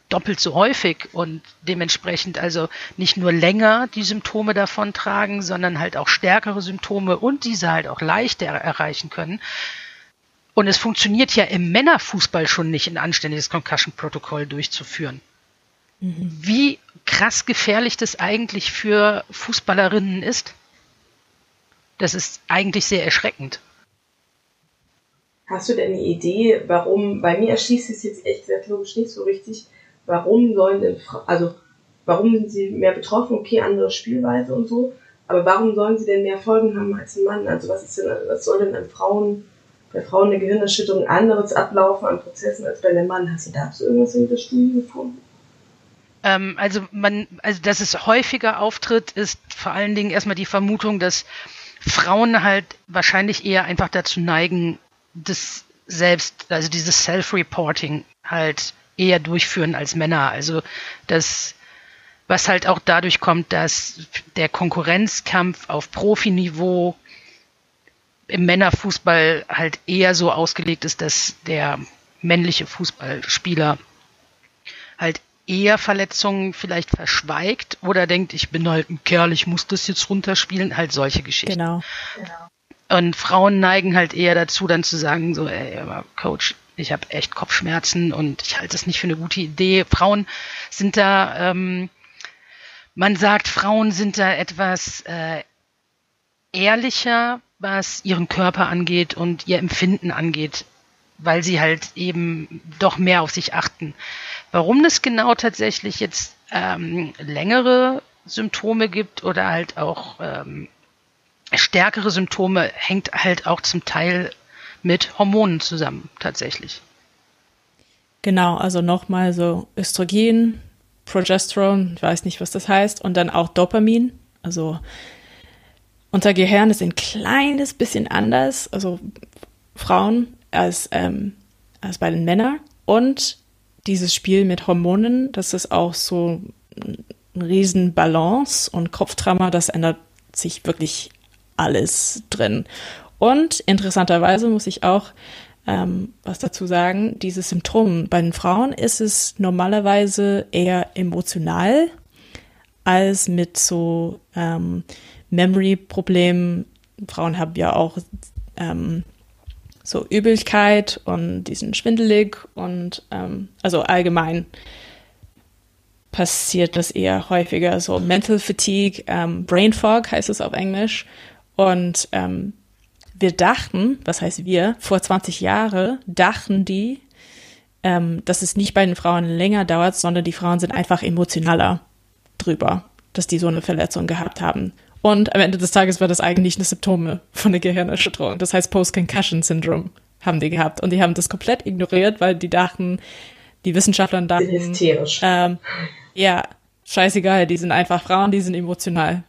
doppelt so häufig und dementsprechend also nicht nur länger die Symptome davon tragen, sondern halt auch stärkere Symptome und diese halt auch leichter erreichen können, und es funktioniert ja im Männerfußball schon nicht, ein anständiges Concussion-Protokoll durchzuführen. Mhm. Wie krass gefährlich das eigentlich für Fußballerinnen ist, das ist eigentlich sehr erschreckend.
Hast du denn eine Idee, warum, bei mir erschließt es jetzt echt sehr logisch nicht so richtig, warum sollen denn, also warum sind sie mehr betroffen? Okay, andere Spielweise und so, aber warum sollen sie denn mehr Folgen haben als ein Mann? Also was ist denn, was soll denn an Frauen bei Frauen eine Gehirnerschütterung anderes ablaufen an Prozessen als bei dem Mann. Hast du dazu irgendwas in der Studie gefunden?
Ähm, also man, also dass es häufiger auftritt, ist vor allen Dingen erstmal die Vermutung, dass Frauen halt wahrscheinlich eher einfach dazu neigen, das selbst, also dieses Self-Reporting halt eher durchführen als Männer. Also das, was halt auch dadurch kommt, dass der Konkurrenzkampf auf Profiniveau im Männerfußball halt eher so ausgelegt ist, dass der männliche Fußballspieler halt eher Verletzungen vielleicht verschweigt oder denkt, ich bin halt ein Kerl, ich muss das jetzt runterspielen, halt solche Geschichten. Genau. Und Frauen neigen halt eher dazu, dann zu sagen, so, ey, aber Coach, ich habe echt Kopfschmerzen und ich halte das nicht für eine gute Idee. Frauen sind da, ähm, man sagt, Frauen sind da etwas äh, ehrlicher was ihren Körper angeht und ihr Empfinden angeht, weil sie halt eben doch mehr auf sich achten. Warum das genau tatsächlich jetzt ähm, längere Symptome gibt oder halt auch ähm, stärkere Symptome, hängt halt auch zum Teil mit Hormonen zusammen tatsächlich.
Genau, also nochmal so Östrogen, Progesteron, ich weiß nicht, was das heißt, und dann auch Dopamin. Also unser Gehirn ist ein kleines bisschen anders, also Frauen als, ähm, als bei den Männern. Und dieses Spiel mit Hormonen, das ist auch so ein riesen Balance und Kopftrauma, das ändert sich wirklich alles drin. Und interessanterweise muss ich auch ähm, was dazu sagen, diese Symptome. Bei den Frauen ist es normalerweise eher emotional als mit so ähm, Memory-Problemen. Frauen haben ja auch ähm, so Übelkeit und die sind schwindelig und ähm, also allgemein passiert das eher häufiger. So Mental Fatigue, ähm, Brain Fog heißt es auf Englisch. Und ähm, wir dachten, was heißt wir, vor 20 Jahren dachten die, ähm, dass es nicht bei den Frauen länger dauert, sondern die Frauen sind einfach emotionaler drüber, dass die so eine Verletzung gehabt haben. Und am Ende des Tages war das eigentlich eine Symptome von der Gehirnerschütterung. Das heißt Post-Concussion Syndrome haben die gehabt. Und die haben das komplett ignoriert, weil die dachten, die Wissenschaftler dachten, ähm, ja, scheißegal, die sind einfach Frauen, die sind emotional.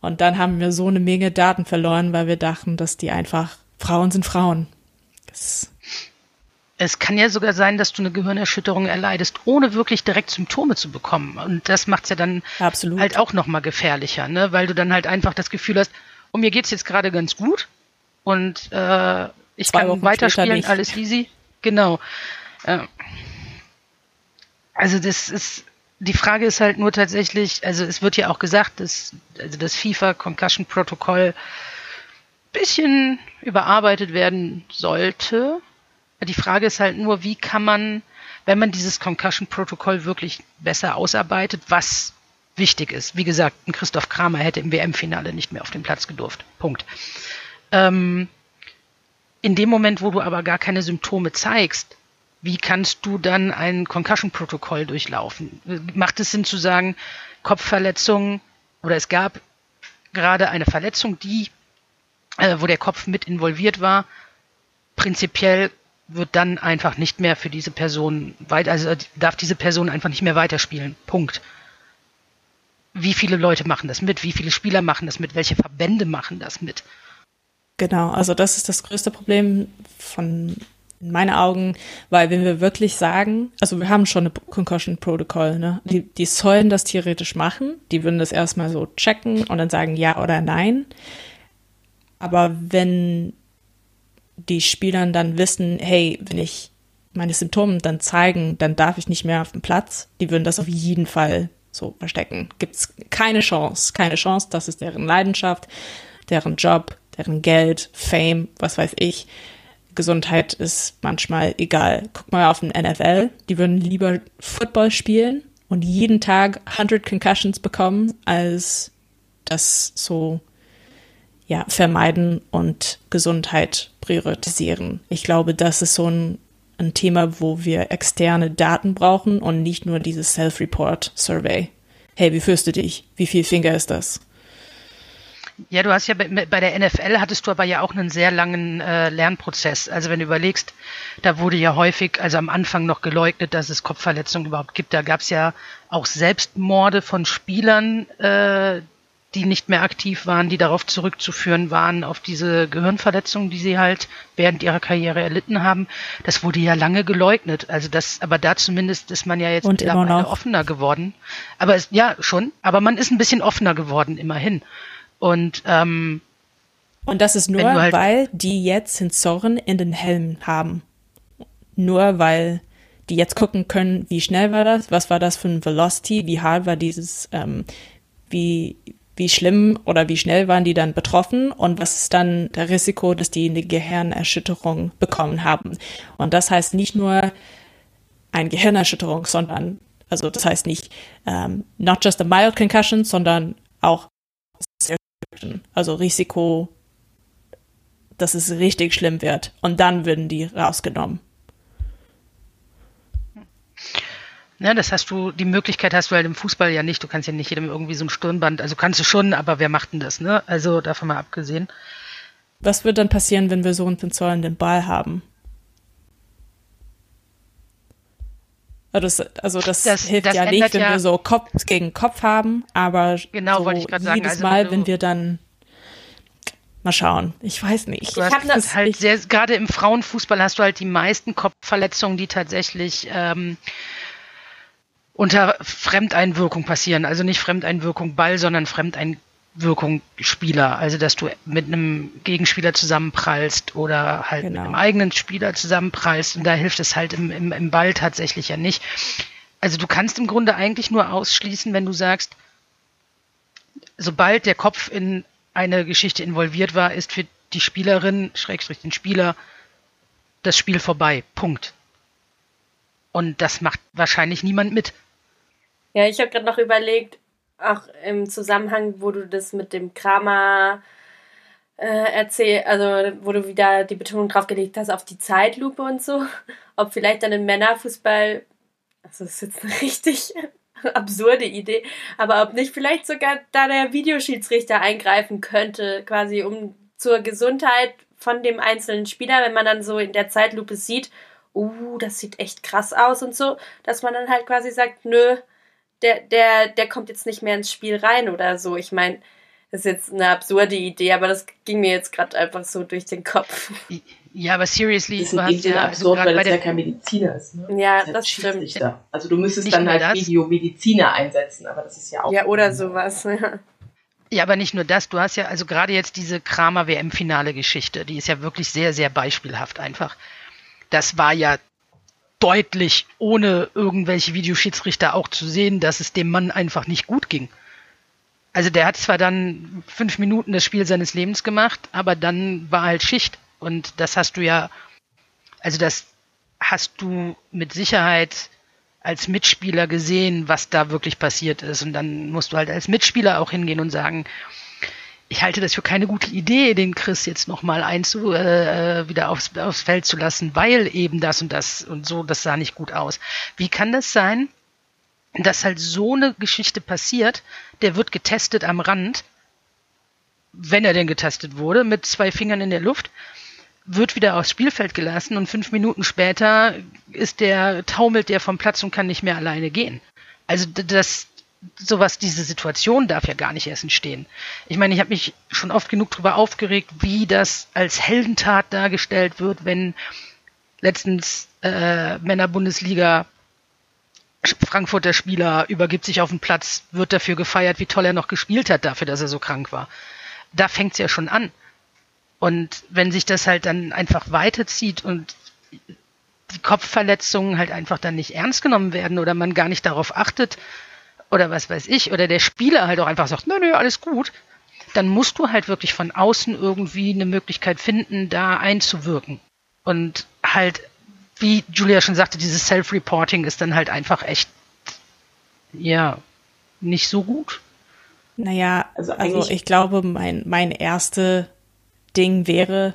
Und dann haben wir so eine Menge Daten verloren, weil wir dachten, dass die einfach Frauen sind Frauen. Das
es kann ja sogar sein, dass du eine Gehirnerschütterung erleidest, ohne wirklich direkt Symptome zu bekommen. Und das macht es ja dann
Absolut.
halt auch nochmal gefährlicher, ne? weil du dann halt einfach das Gefühl hast, oh, mir geht's jetzt gerade ganz gut und äh, ich Zwei kann Wochen weiterspielen, alles easy. Genau. Äh, also das ist die Frage ist halt nur tatsächlich, also es wird ja auch gesagt, dass also das FIFA Concussion Protokoll bisschen überarbeitet werden sollte. Die Frage ist halt nur, wie kann man, wenn man dieses Concussion Protokoll wirklich besser ausarbeitet, was wichtig ist. Wie gesagt, ein Christoph Kramer hätte im WM-Finale nicht mehr auf den Platz gedurft. Punkt. Ähm, in dem Moment, wo du aber gar keine Symptome zeigst, wie kannst du dann ein Concussion-Protokoll durchlaufen? Macht es Sinn zu sagen, Kopfverletzung oder es gab gerade eine Verletzung, die, äh, wo der Kopf mit involviert war, prinzipiell wird dann einfach nicht mehr für diese Person weit, also darf diese Person einfach nicht mehr weiterspielen. Punkt. Wie viele Leute machen das mit? Wie viele Spieler machen das mit? Welche Verbände machen das mit?
Genau, also das ist das größte Problem von in meinen Augen, weil wenn wir wirklich sagen, also wir haben schon eine Concussion Protocol, ne? Die, die sollen das theoretisch machen, die würden das erstmal so checken und dann sagen ja oder nein. Aber wenn die Spielern dann wissen, hey, wenn ich meine Symptome dann zeigen, dann darf ich nicht mehr auf dem Platz, die würden das auf jeden Fall so verstecken. Gibt es keine Chance, keine Chance, das ist deren Leidenschaft, deren Job, deren Geld, Fame, was weiß ich. Gesundheit ist manchmal egal. Guck mal auf den NFL, die würden lieber Football spielen und jeden Tag 100 Concussions bekommen, als das so ja, vermeiden und Gesundheit priorisieren. Ich glaube, das ist so ein, ein Thema, wo wir externe Daten brauchen und nicht nur dieses Self-Report-Survey. Hey, wie fühlst du dich? Wie viel Finger ist das?
Ja, du hast ja bei, bei, der NFL hattest du aber ja auch einen sehr langen äh, Lernprozess. Also wenn du überlegst, da wurde ja häufig, also am Anfang noch geleugnet, dass es Kopfverletzungen überhaupt gibt. Da gab es ja auch Selbstmorde von Spielern, äh, die nicht mehr aktiv waren, die darauf zurückzuführen waren, auf diese Gehirnverletzungen, die sie halt während ihrer Karriere erlitten haben. Das wurde ja lange geleugnet. Also das, aber da zumindest ist man ja jetzt
Und mittlerweile
offener geworden. Aber es, ja, schon. Aber man ist ein bisschen offener geworden, immerhin. Und, ähm,
und das ist nur, halt weil die jetzt Sensoren in den Helmen haben. Nur weil die jetzt gucken können, wie schnell war das, was war das für ein Velocity, wie hart war dieses, ähm, wie, wie schlimm oder wie schnell waren die dann betroffen und was ist dann der Risiko, dass die eine Gehirnerschütterung bekommen haben. Und das heißt nicht nur eine Gehirnerschütterung, sondern, also das heißt nicht ähm, not just a mild concussion, sondern auch also Risiko, dass es richtig schlimm wird. Und dann würden die rausgenommen.
Ja, das hast du, die Möglichkeit hast du halt im Fußball ja nicht. Du kannst ja nicht jedem irgendwie so ein Stirnband, also kannst du schon, aber wer macht denn das, ne? Also davon mal abgesehen.
Was wird dann passieren, wenn wir so einen Sensor in den Ball haben? Also das, also das, das hilft das ja nicht, wenn ja wir so Kopf gegen Kopf haben, aber
genau,
so
ich sagen.
jedes
also,
Mal, wenn wir dann mal schauen. Ich weiß nicht.
Du ich das halt sehr, gerade im Frauenfußball hast du halt die meisten Kopfverletzungen, die tatsächlich ähm, unter Fremdeinwirkung passieren. Also nicht Fremdeinwirkung Ball, sondern Fremdeinwirkung Spieler. Also dass du mit einem Gegenspieler zusammenprallst oder halt genau. mit einem eigenen Spieler zusammenprallst. Und da hilft es halt im, im, im Ball tatsächlich ja nicht. Also du kannst im Grunde eigentlich nur ausschließen, wenn du sagst, sobald der Kopf in eine Geschichte involviert war, ist für die Spielerin, Schrägstrich den Spieler, das Spiel vorbei. Punkt. Und das macht wahrscheinlich niemand mit.
Ja, ich habe gerade noch überlegt, auch im Zusammenhang, wo du das mit dem Kramer äh, erzähl, also wo du wieder die Betonung drauf gelegt hast auf die Zeitlupe und so, ob vielleicht dann im Männerfußball, also das ist jetzt eine richtig absurde Idee, aber ob nicht vielleicht sogar da der Videoschiedsrichter eingreifen könnte, quasi um zur Gesundheit von dem einzelnen Spieler, wenn man dann so in der Zeitlupe sieht, uh, das sieht echt krass aus und so, dass man dann halt quasi sagt, nö, der, der, der kommt jetzt nicht mehr ins Spiel rein oder so. Ich meine, das ist jetzt eine absurde Idee, aber das ging mir jetzt gerade einfach so durch den Kopf.
Ja, aber seriously,
das ist in dem ja, absurd, weil das ja kein Mediziner ist. Ne?
Ja,
das,
das stimmt.
Da. Also du müsstest nicht dann halt Videomediziner einsetzen, aber das ist ja auch.
Ja, oder sowas. Ja.
Ja, aber nicht nur das. Du hast ja also gerade jetzt diese Kramer WM-Finale-Geschichte, die ist ja wirklich sehr, sehr beispielhaft einfach. Das war ja deutlich, ohne irgendwelche Videoschiedsrichter auch zu sehen, dass es dem Mann einfach nicht gut ging. Also der hat zwar dann fünf Minuten das Spiel seines Lebens gemacht, aber dann war halt Schicht. Und das hast du ja, also das hast du mit Sicherheit als Mitspieler gesehen, was da wirklich passiert ist. Und dann musst du halt als Mitspieler auch hingehen und sagen, ich halte das für keine gute Idee, den Chris jetzt nochmal einzu, äh, wieder aufs, aufs Feld zu lassen, weil eben das und das und so, das sah nicht gut aus. Wie kann das sein, dass halt so eine Geschichte passiert, der wird getestet am Rand, wenn er denn getestet wurde, mit zwei Fingern in der Luft, wird wieder aufs Spielfeld gelassen und fünf Minuten später ist der, taumelt der vom Platz und kann nicht mehr alleine gehen. Also das, sowas, diese Situation darf ja gar nicht erst entstehen. Ich meine, ich habe mich schon oft genug darüber aufgeregt, wie das als Heldentat dargestellt wird, wenn letztens äh, Männerbundesliga Frankfurter Spieler übergibt sich auf den Platz, wird dafür gefeiert, wie toll er noch gespielt hat, dafür, dass er so krank war. Da fängt es ja schon an. Und wenn sich das halt dann einfach weiterzieht und die Kopfverletzungen halt einfach dann nicht ernst genommen werden oder man gar nicht darauf achtet, oder was weiß ich, oder der Spieler halt auch einfach sagt, nö, nö, alles gut, dann musst du halt wirklich von außen irgendwie eine Möglichkeit finden, da einzuwirken. Und halt, wie Julia schon sagte, dieses Self-Reporting ist dann halt einfach echt, ja, nicht so gut.
Naja, also, also ich glaube, mein, mein erste Ding wäre,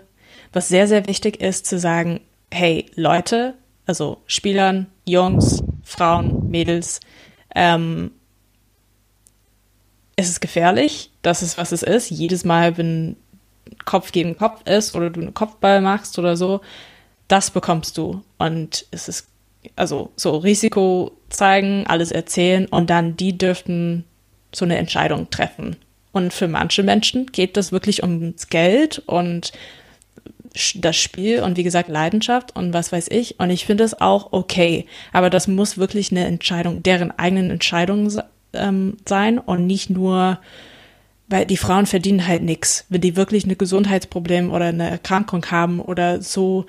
was sehr, sehr wichtig ist, zu sagen, hey, Leute, also Spielern, Jungs, Frauen, Mädels, ähm, es ist gefährlich, das ist, was es ist. Jedes Mal, wenn Kopf gegen Kopf ist oder du einen Kopfball machst oder so, das bekommst du. Und es ist, also so Risiko zeigen, alles erzählen und dann die dürften so eine Entscheidung treffen. Und für manche Menschen geht das wirklich ums Geld und das Spiel und wie gesagt Leidenschaft und was weiß ich. Und ich finde es auch okay. Aber das muss wirklich eine Entscheidung, deren eigenen Entscheidung ähm, sein und nicht nur, weil die Frauen verdienen halt nichts. Wenn die wirklich ein Gesundheitsproblem oder eine Erkrankung haben oder so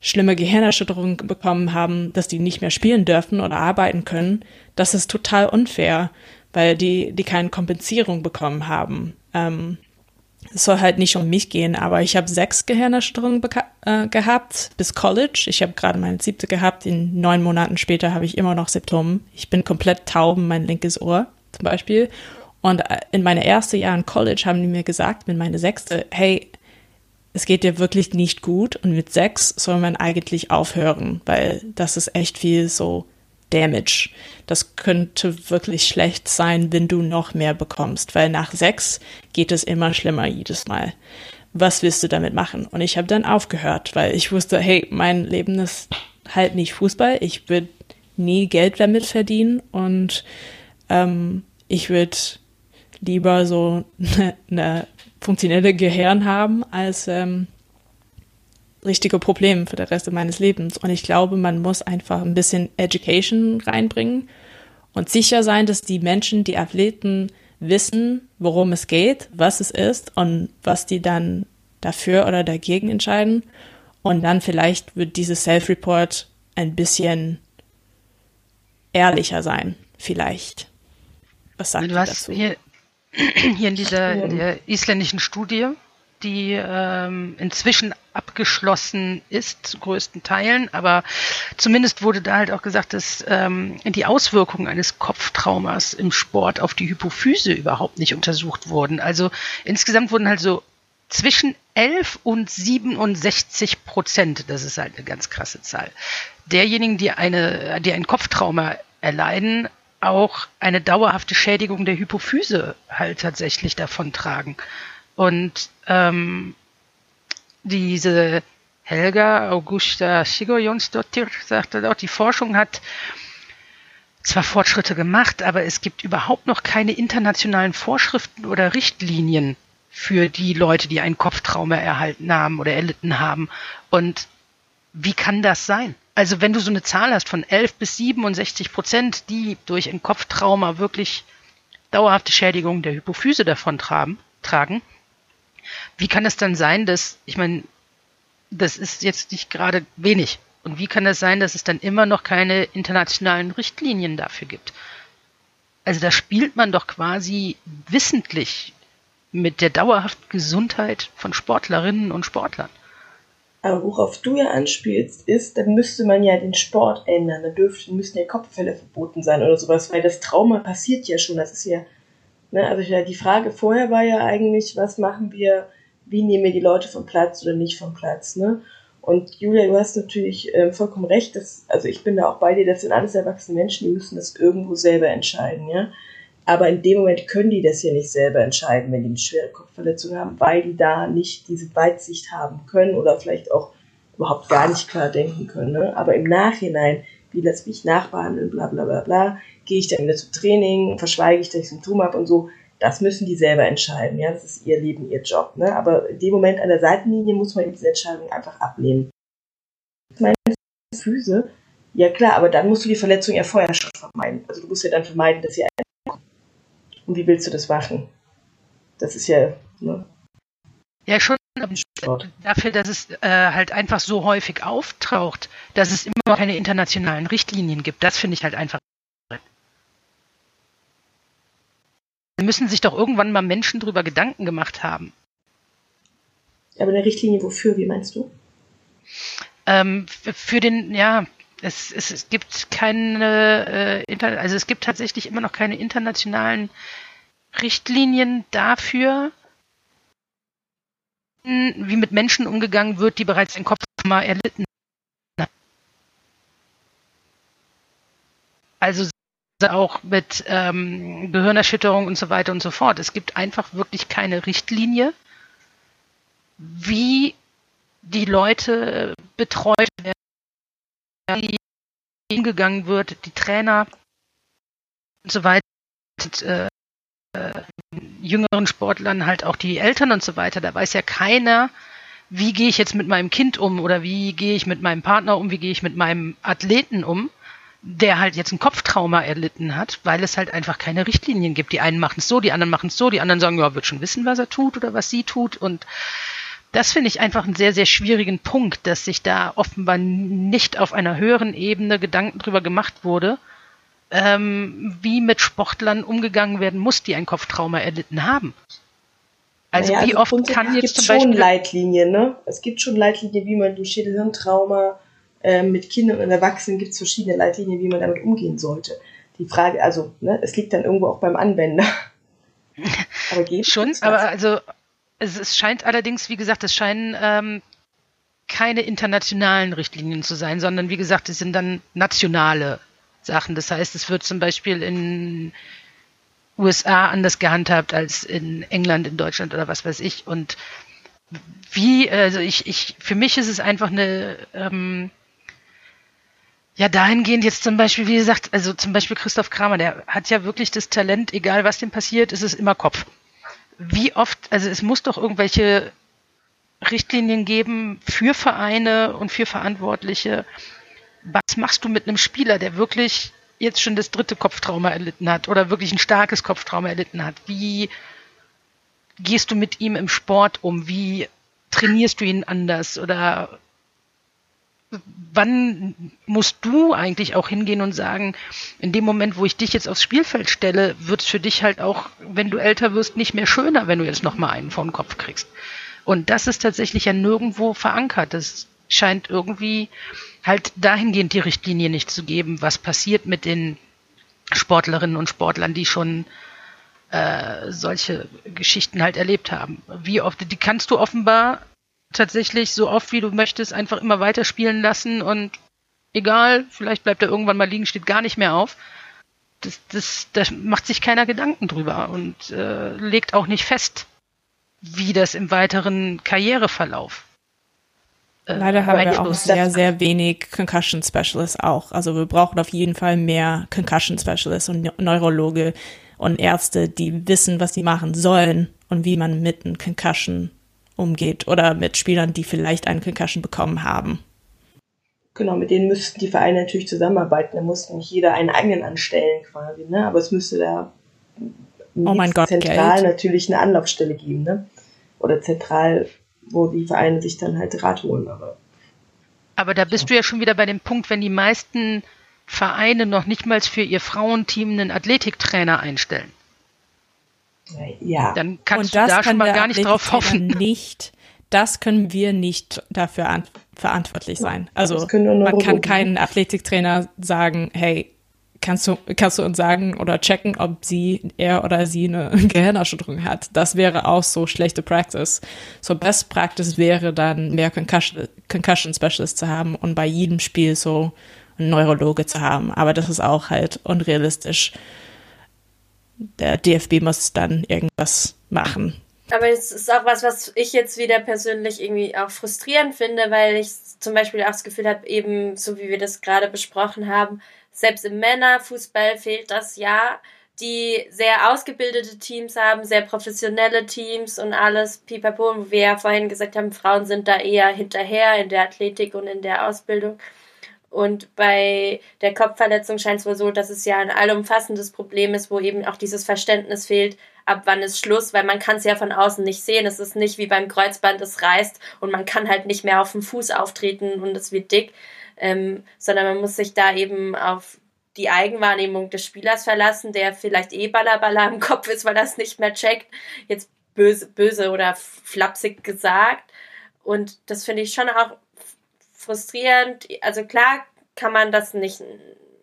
schlimme Gehirnerschütterungen bekommen haben, dass die nicht mehr spielen dürfen oder arbeiten können, das ist total unfair, weil die, die keine Kompensierung bekommen haben. Ähm, es soll halt nicht um mich gehen, aber ich habe sechs Gehirnerschütterungen äh, gehabt bis College. Ich habe gerade meine siebte gehabt. In neun Monaten später habe ich immer noch Symptome. Ich bin komplett taub, mein linkes Ohr zum Beispiel. Und äh, in meine ersten Jahren in College haben die mir gesagt, mit meine sechste, hey, es geht dir wirklich nicht gut und mit sechs soll man eigentlich aufhören, weil das ist echt viel so Damage. Das könnte wirklich schlecht sein, wenn du noch mehr bekommst, weil nach sechs geht es immer schlimmer jedes Mal. Was willst du damit machen? Und ich habe dann aufgehört, weil ich wusste, hey, mein Leben ist halt nicht Fußball. Ich würde nie Geld damit verdienen und ähm, ich würde lieber so eine, eine funktionelle Gehirn haben als ähm, richtige Probleme für den Rest meines Lebens. Und ich glaube, man muss einfach ein bisschen Education reinbringen und sicher sein, dass die Menschen, die Athleten wissen, worum es geht, was es ist und was die dann dafür oder dagegen entscheiden. Und dann vielleicht wird dieses Self-Report ein bisschen ehrlicher sein, vielleicht.
Was sagt du dazu? Hier, hier in dieser der isländischen Studie, die ähm, inzwischen abgeschlossen ist, zu größten Teilen, aber zumindest wurde da halt auch gesagt, dass ähm, die Auswirkungen eines Kopftraumas im Sport auf die Hypophyse überhaupt nicht untersucht wurden. Also insgesamt wurden halt so zwischen 11 und 67 Prozent, das ist halt eine ganz krasse Zahl, derjenigen, die eine, die ein Kopftrauma erleiden, auch eine dauerhafte Schädigung der Hypophyse halt tatsächlich davon tragen. Und ähm, diese Helga Augusta Sigurjonsdottir sagte dort, die Forschung hat zwar Fortschritte gemacht, aber es gibt überhaupt noch keine internationalen Vorschriften oder Richtlinien für die Leute, die ein Kopftrauma erhalten haben oder erlitten haben. Und wie kann das sein? Also wenn du so eine Zahl hast von 11 bis 67 Prozent, die durch ein Kopftrauma wirklich dauerhafte Schädigungen der Hypophyse davon tragen, tragen, wie kann es dann sein, dass, ich meine, das ist jetzt nicht gerade wenig. Und wie kann es sein, dass es dann immer noch keine internationalen Richtlinien dafür gibt? Also da spielt man doch quasi wissentlich mit der dauerhaften Gesundheit von Sportlerinnen und Sportlern.
Aber worauf du ja anspielst, ist, dann müsste man ja den Sport ändern. Da dürften, müssten ja Kopffälle verboten sein oder sowas, weil das Trauma passiert ja schon. Das ist ja, ne, also ja, die Frage vorher war ja eigentlich, was machen wir, wie nehmen wir die Leute vom Platz oder nicht vom Platz, ne? Und Julia, du hast natürlich äh, vollkommen recht, dass, also ich bin da auch bei dir, das sind alles erwachsene Menschen, die müssen das irgendwo selber entscheiden, ja. Aber in dem Moment können die das ja nicht selber entscheiden, wenn die eine schwere Kopfverletzung haben, weil die da nicht diese Weitsicht haben können oder vielleicht auch überhaupt gar nicht klar denken können. Ne? Aber im Nachhinein, wie lass mich nachbehandeln, bla bla bla bla, gehe ich dann wieder zum Training, verschweige ich, dass ich Symptome habe und so, das müssen die selber entscheiden. Ja, das ist ihr Leben, ihr Job. Ne? Aber in dem Moment an der Seitenlinie muss man diese Entscheidung einfach ablehnen. Meine Füße, ja klar, aber dann musst du die Verletzung ja vorher schon vermeiden. Also du musst ja dann vermeiden, dass sie und wie willst du das machen? Das ist ja. Ne?
Ja, schon dafür, dass es äh, halt einfach so häufig auftaucht, dass es immer noch keine internationalen Richtlinien gibt. Das finde ich halt einfach. Da müssen sich doch irgendwann mal Menschen drüber Gedanken gemacht haben.
Aber eine Richtlinie wofür, wie meinst du?
Ähm, für den, ja, es, es, es gibt keine, äh, also es gibt tatsächlich immer noch keine internationalen Richtlinien dafür, wie mit Menschen umgegangen wird, die bereits ein Kopftrauma erlitten haben. Also auch mit ähm, Gehirnerschütterung und so weiter und so fort. Es gibt einfach wirklich keine Richtlinie, wie die Leute betreut werden wie hingegangen wird, die Trainer und so weiter, und, äh, äh, jüngeren Sportlern halt auch die Eltern und so weiter. Da weiß ja keiner, wie gehe ich jetzt mit meinem Kind um oder wie gehe ich mit meinem Partner um, wie gehe ich mit meinem Athleten um, der halt jetzt ein Kopftrauma erlitten hat, weil es halt einfach keine Richtlinien gibt. Die einen machen es so, die anderen machen es so, die anderen sagen, ja, wird schon wissen, was er tut oder was sie tut und das finde ich einfach einen sehr, sehr schwierigen Punkt, dass sich da offenbar nicht auf einer höheren Ebene Gedanken drüber gemacht wurde, ähm, wie mit Sportlern umgegangen werden muss, die ein Kopftrauma erlitten haben.
Also naja, wie also oft kann jetzt zum Beispiel... schon Leitlinien, ne? Es gibt schon Leitlinien, wie man durch Schädelhirntrauma mit Kindern und Erwachsenen gibt es verschiedene Leitlinien, wie man damit umgehen sollte. Die Frage, also, ne, es liegt dann irgendwo auch beim Anwender.
aber geht schon, aber also es, es scheint allerdings, wie gesagt, es scheinen ähm, keine internationalen Richtlinien zu sein, sondern wie gesagt, es sind dann nationale Sachen. Das heißt, es wird zum Beispiel in USA anders gehandhabt als in England, in Deutschland oder was weiß ich. Und wie, also ich, ich, für mich ist es einfach eine, ähm, Ja, dahingehend jetzt zum Beispiel, wie gesagt, also zum Beispiel Christoph Kramer, der hat ja wirklich das Talent, egal was dem passiert, ist es immer Kopf. Wie oft, also es muss doch irgendwelche Richtlinien geben für Vereine und für Verantwortliche. Was machst du mit einem Spieler, der wirklich jetzt schon das dritte Kopftrauma erlitten hat oder wirklich ein starkes Kopftrauma erlitten hat? Wie gehst du mit ihm im Sport um? Wie trainierst du ihn anders? Oder wann musst du eigentlich auch hingehen und sagen, in dem Moment, wo ich dich jetzt aufs Spielfeld stelle, wird es für dich halt auch, wenn du älter wirst, nicht mehr schöner, wenn du jetzt nochmal einen vor den Kopf kriegst. Und das ist tatsächlich ja nirgendwo verankert. Das scheint irgendwie halt dahingehend die Richtlinie nicht zu geben, was passiert mit den Sportlerinnen und Sportlern, die schon äh, solche Geschichten halt erlebt haben. Wie oft, die kannst du offenbar tatsächlich so oft wie du möchtest einfach immer weiter spielen lassen und egal, vielleicht bleibt er irgendwann mal liegen, steht gar nicht mehr auf. Das, das, da macht sich keiner Gedanken drüber und äh, legt auch nicht fest, wie das im weiteren Karriereverlauf.
Äh, Leider haben wir auch sehr, sehr wenig Concussion Specialists auch. Also wir brauchen auf jeden Fall mehr Concussion Specialists und Neurologe und Ärzte, die wissen, was sie machen sollen und wie man mit einem Concussion umgeht oder mit Spielern, die vielleicht einen Concussion bekommen haben.
Genau, mit denen müssten die Vereine natürlich zusammenarbeiten. Da muss nicht jeder einen eigenen anstellen quasi, ne? Aber es müsste da
oh mein Gott,
zentral Geld. natürlich eine Anlaufstelle geben, ne? Oder zentral, wo die Vereine sich dann halt Rat holen. Aber,
aber da bist du ja schon wieder bei dem Punkt, wenn die meisten Vereine noch nicht mal für ihr Frauenteam einen Athletiktrainer einstellen.
Ja.
Dann kannst Und du da schon mal gar nicht drauf hoffen.
Nicht, das können wir nicht dafür verantwortlich sein. Also man kann keinen Athletiktrainer sagen, hey, kannst du, kannst du uns sagen oder checken, ob sie, er oder sie eine Gehirnerschütterung hat. Das wäre auch so schlechte Practice. So Best Practice wäre dann mehr Concussion, Concussion Specialist zu haben und bei jedem Spiel so einen Neurologe zu haben. Aber das ist auch halt unrealistisch der DFB muss dann irgendwas machen.
Aber es ist auch was, was ich jetzt wieder persönlich irgendwie auch frustrierend finde, weil ich zum Beispiel auch das Gefühl habe, eben so wie wir das gerade besprochen haben, selbst im Männerfußball fehlt das ja, die sehr ausgebildete Teams haben, sehr professionelle Teams und alles, pipapo, wo wir ja vorhin gesagt haben, Frauen sind da eher hinterher in der Athletik und in der Ausbildung. Und bei der Kopfverletzung scheint es wohl so, dass es ja ein allumfassendes Problem ist, wo eben auch dieses Verständnis fehlt, ab wann ist Schluss, weil man kann es ja von außen nicht sehen. Es ist nicht wie beim Kreuzband, es reißt und man kann halt nicht mehr auf dem Fuß auftreten und es wird dick, ähm, sondern man muss sich da eben auf die Eigenwahrnehmung des Spielers verlassen, der vielleicht eh ballerballer im Kopf ist, weil er es nicht mehr checkt. Jetzt böse, böse oder flapsig gesagt. Und das finde ich schon auch frustrierend. Also klar kann man das nicht,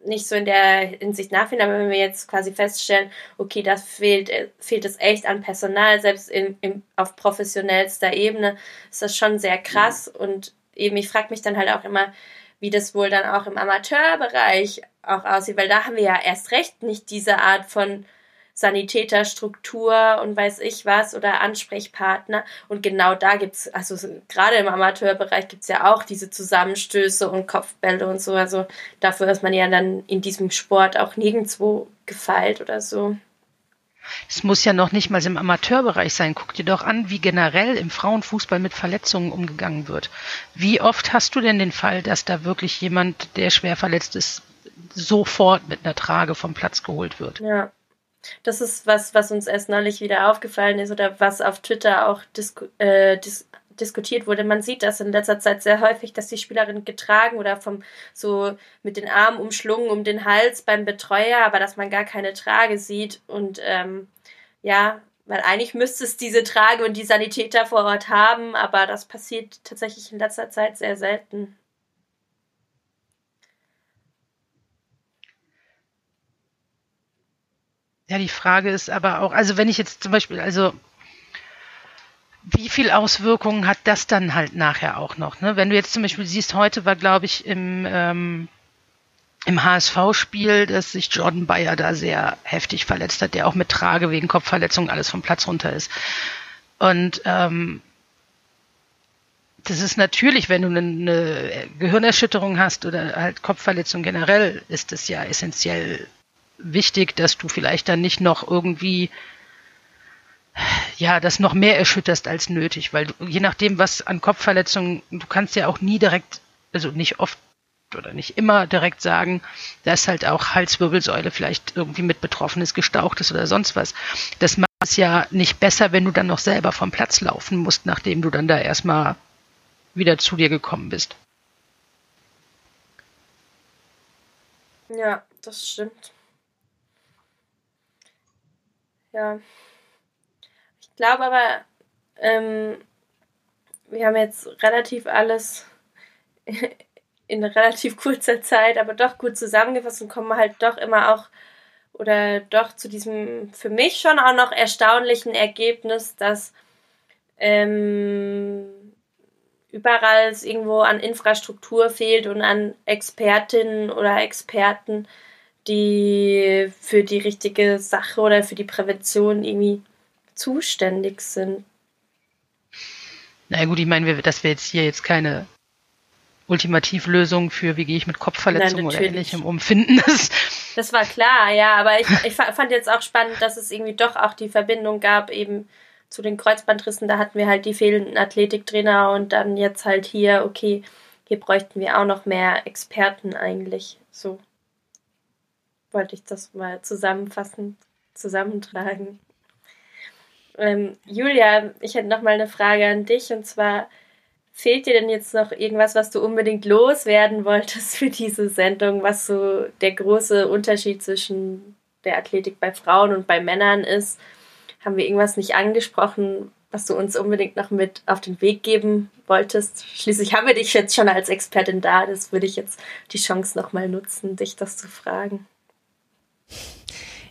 nicht so in der Hinsicht nachfinden, aber wenn wir jetzt quasi feststellen, okay, das fehlt, fehlt es echt an Personal, selbst in, in, auf professionellster Ebene, ist das schon sehr krass. Und eben, ich frage mich dann halt auch immer, wie das wohl dann auch im Amateurbereich auch aussieht, weil da haben wir ja erst recht nicht diese Art von Sanitäterstruktur und weiß ich was oder Ansprechpartner. Und genau da gibt's, also gerade im Amateurbereich gibt's ja auch diese Zusammenstöße und Kopfbälle und so. Also dafür ist man ja dann in diesem Sport auch nirgendwo gefeilt oder so.
Es muss ja noch nicht mal im Amateurbereich sein. Guck dir doch an, wie generell im Frauenfußball mit Verletzungen umgegangen wird. Wie oft hast du denn den Fall, dass da wirklich jemand, der schwer verletzt ist, sofort mit einer Trage vom Platz geholt wird?
Ja. Das ist was, was uns erst neulich wieder aufgefallen ist oder was auf Twitter auch disku äh, dis diskutiert wurde. Man sieht das in letzter Zeit sehr häufig, dass die Spielerin getragen oder vom so mit den Armen umschlungen um den Hals beim Betreuer, aber dass man gar keine Trage sieht und ähm, ja, weil eigentlich müsste es diese Trage und die Sanitäter vor Ort haben, aber das passiert tatsächlich in letzter Zeit sehr selten.
Ja, die Frage ist aber auch, also wenn ich jetzt zum Beispiel, also wie viel Auswirkungen hat das dann halt nachher auch noch? Ne? Wenn du jetzt zum Beispiel siehst, heute war, glaube ich, im, ähm, im HSV-Spiel, dass sich Jordan Bayer da sehr heftig verletzt hat, der auch mit Trage wegen Kopfverletzung alles vom Platz runter ist. Und ähm, das ist natürlich, wenn du eine Gehirnerschütterung hast oder halt Kopfverletzung generell, ist es ja essentiell wichtig, dass du vielleicht dann nicht noch irgendwie ja, das noch mehr erschütterst als nötig, weil du, je nachdem, was an Kopfverletzungen, du kannst ja auch nie direkt, also nicht oft oder nicht immer direkt sagen, dass halt auch Halswirbelsäule vielleicht irgendwie mit betroffen ist, gestaucht ist oder sonst was. Das macht es ja nicht besser, wenn du dann noch selber vom Platz laufen musst, nachdem du dann da erstmal wieder zu dir gekommen bist.
Ja, das stimmt. Ja. Ich glaube aber, ähm, wir haben jetzt relativ alles in relativ kurzer Zeit, aber doch gut zusammengefasst und kommen halt doch immer auch oder doch zu diesem für mich schon auch noch erstaunlichen Ergebnis, dass ähm, überall es irgendwo an Infrastruktur fehlt und an Expertinnen oder Experten, die für die richtige Sache oder für die Prävention irgendwie zuständig sind.
Na gut, ich meine, dass wir jetzt hier jetzt keine Ultimativlösung für, wie gehe ich mit Kopfverletzungen oder ähnlichem umfinden.
Das, das war klar, ja, aber ich, ich fand jetzt auch spannend, dass es irgendwie doch auch die Verbindung gab, eben zu den Kreuzbandrissen, da hatten wir halt die fehlenden Athletiktrainer und dann jetzt halt hier, okay, hier bräuchten wir auch noch mehr Experten eigentlich. So wollte ich das mal zusammenfassend zusammentragen. Ähm, Julia, ich hätte noch mal eine Frage an dich und zwar fehlt dir denn jetzt noch irgendwas, was du unbedingt loswerden wolltest für diese Sendung, was so der große Unterschied zwischen der Athletik bei Frauen und bei Männern ist? Haben wir irgendwas nicht angesprochen, was du uns unbedingt noch mit auf den Weg geben wolltest? Schließlich haben wir dich jetzt schon als Expertin da, das würde ich jetzt die Chance nochmal nutzen, dich das zu fragen.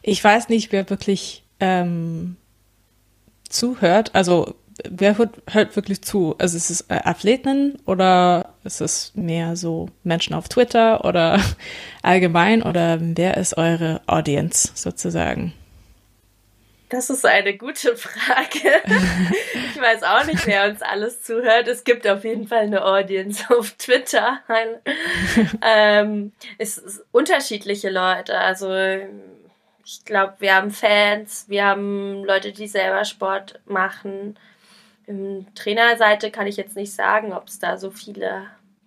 Ich weiß nicht, wer wirklich ähm, zuhört. Also wer hört, hört wirklich zu? Also ist es äh, Athleten oder ist es mehr so Menschen auf Twitter oder allgemein oder wer ist eure Audience sozusagen?
Das ist eine gute Frage. Ich weiß auch nicht, wer uns alles zuhört. Es gibt auf jeden Fall eine Audience auf Twitter. ähm, es ist unterschiedliche Leute. Also ich glaube, wir haben Fans, wir haben Leute, die selber Sport machen. Im Trainerseite kann ich jetzt nicht sagen, ob es da so viele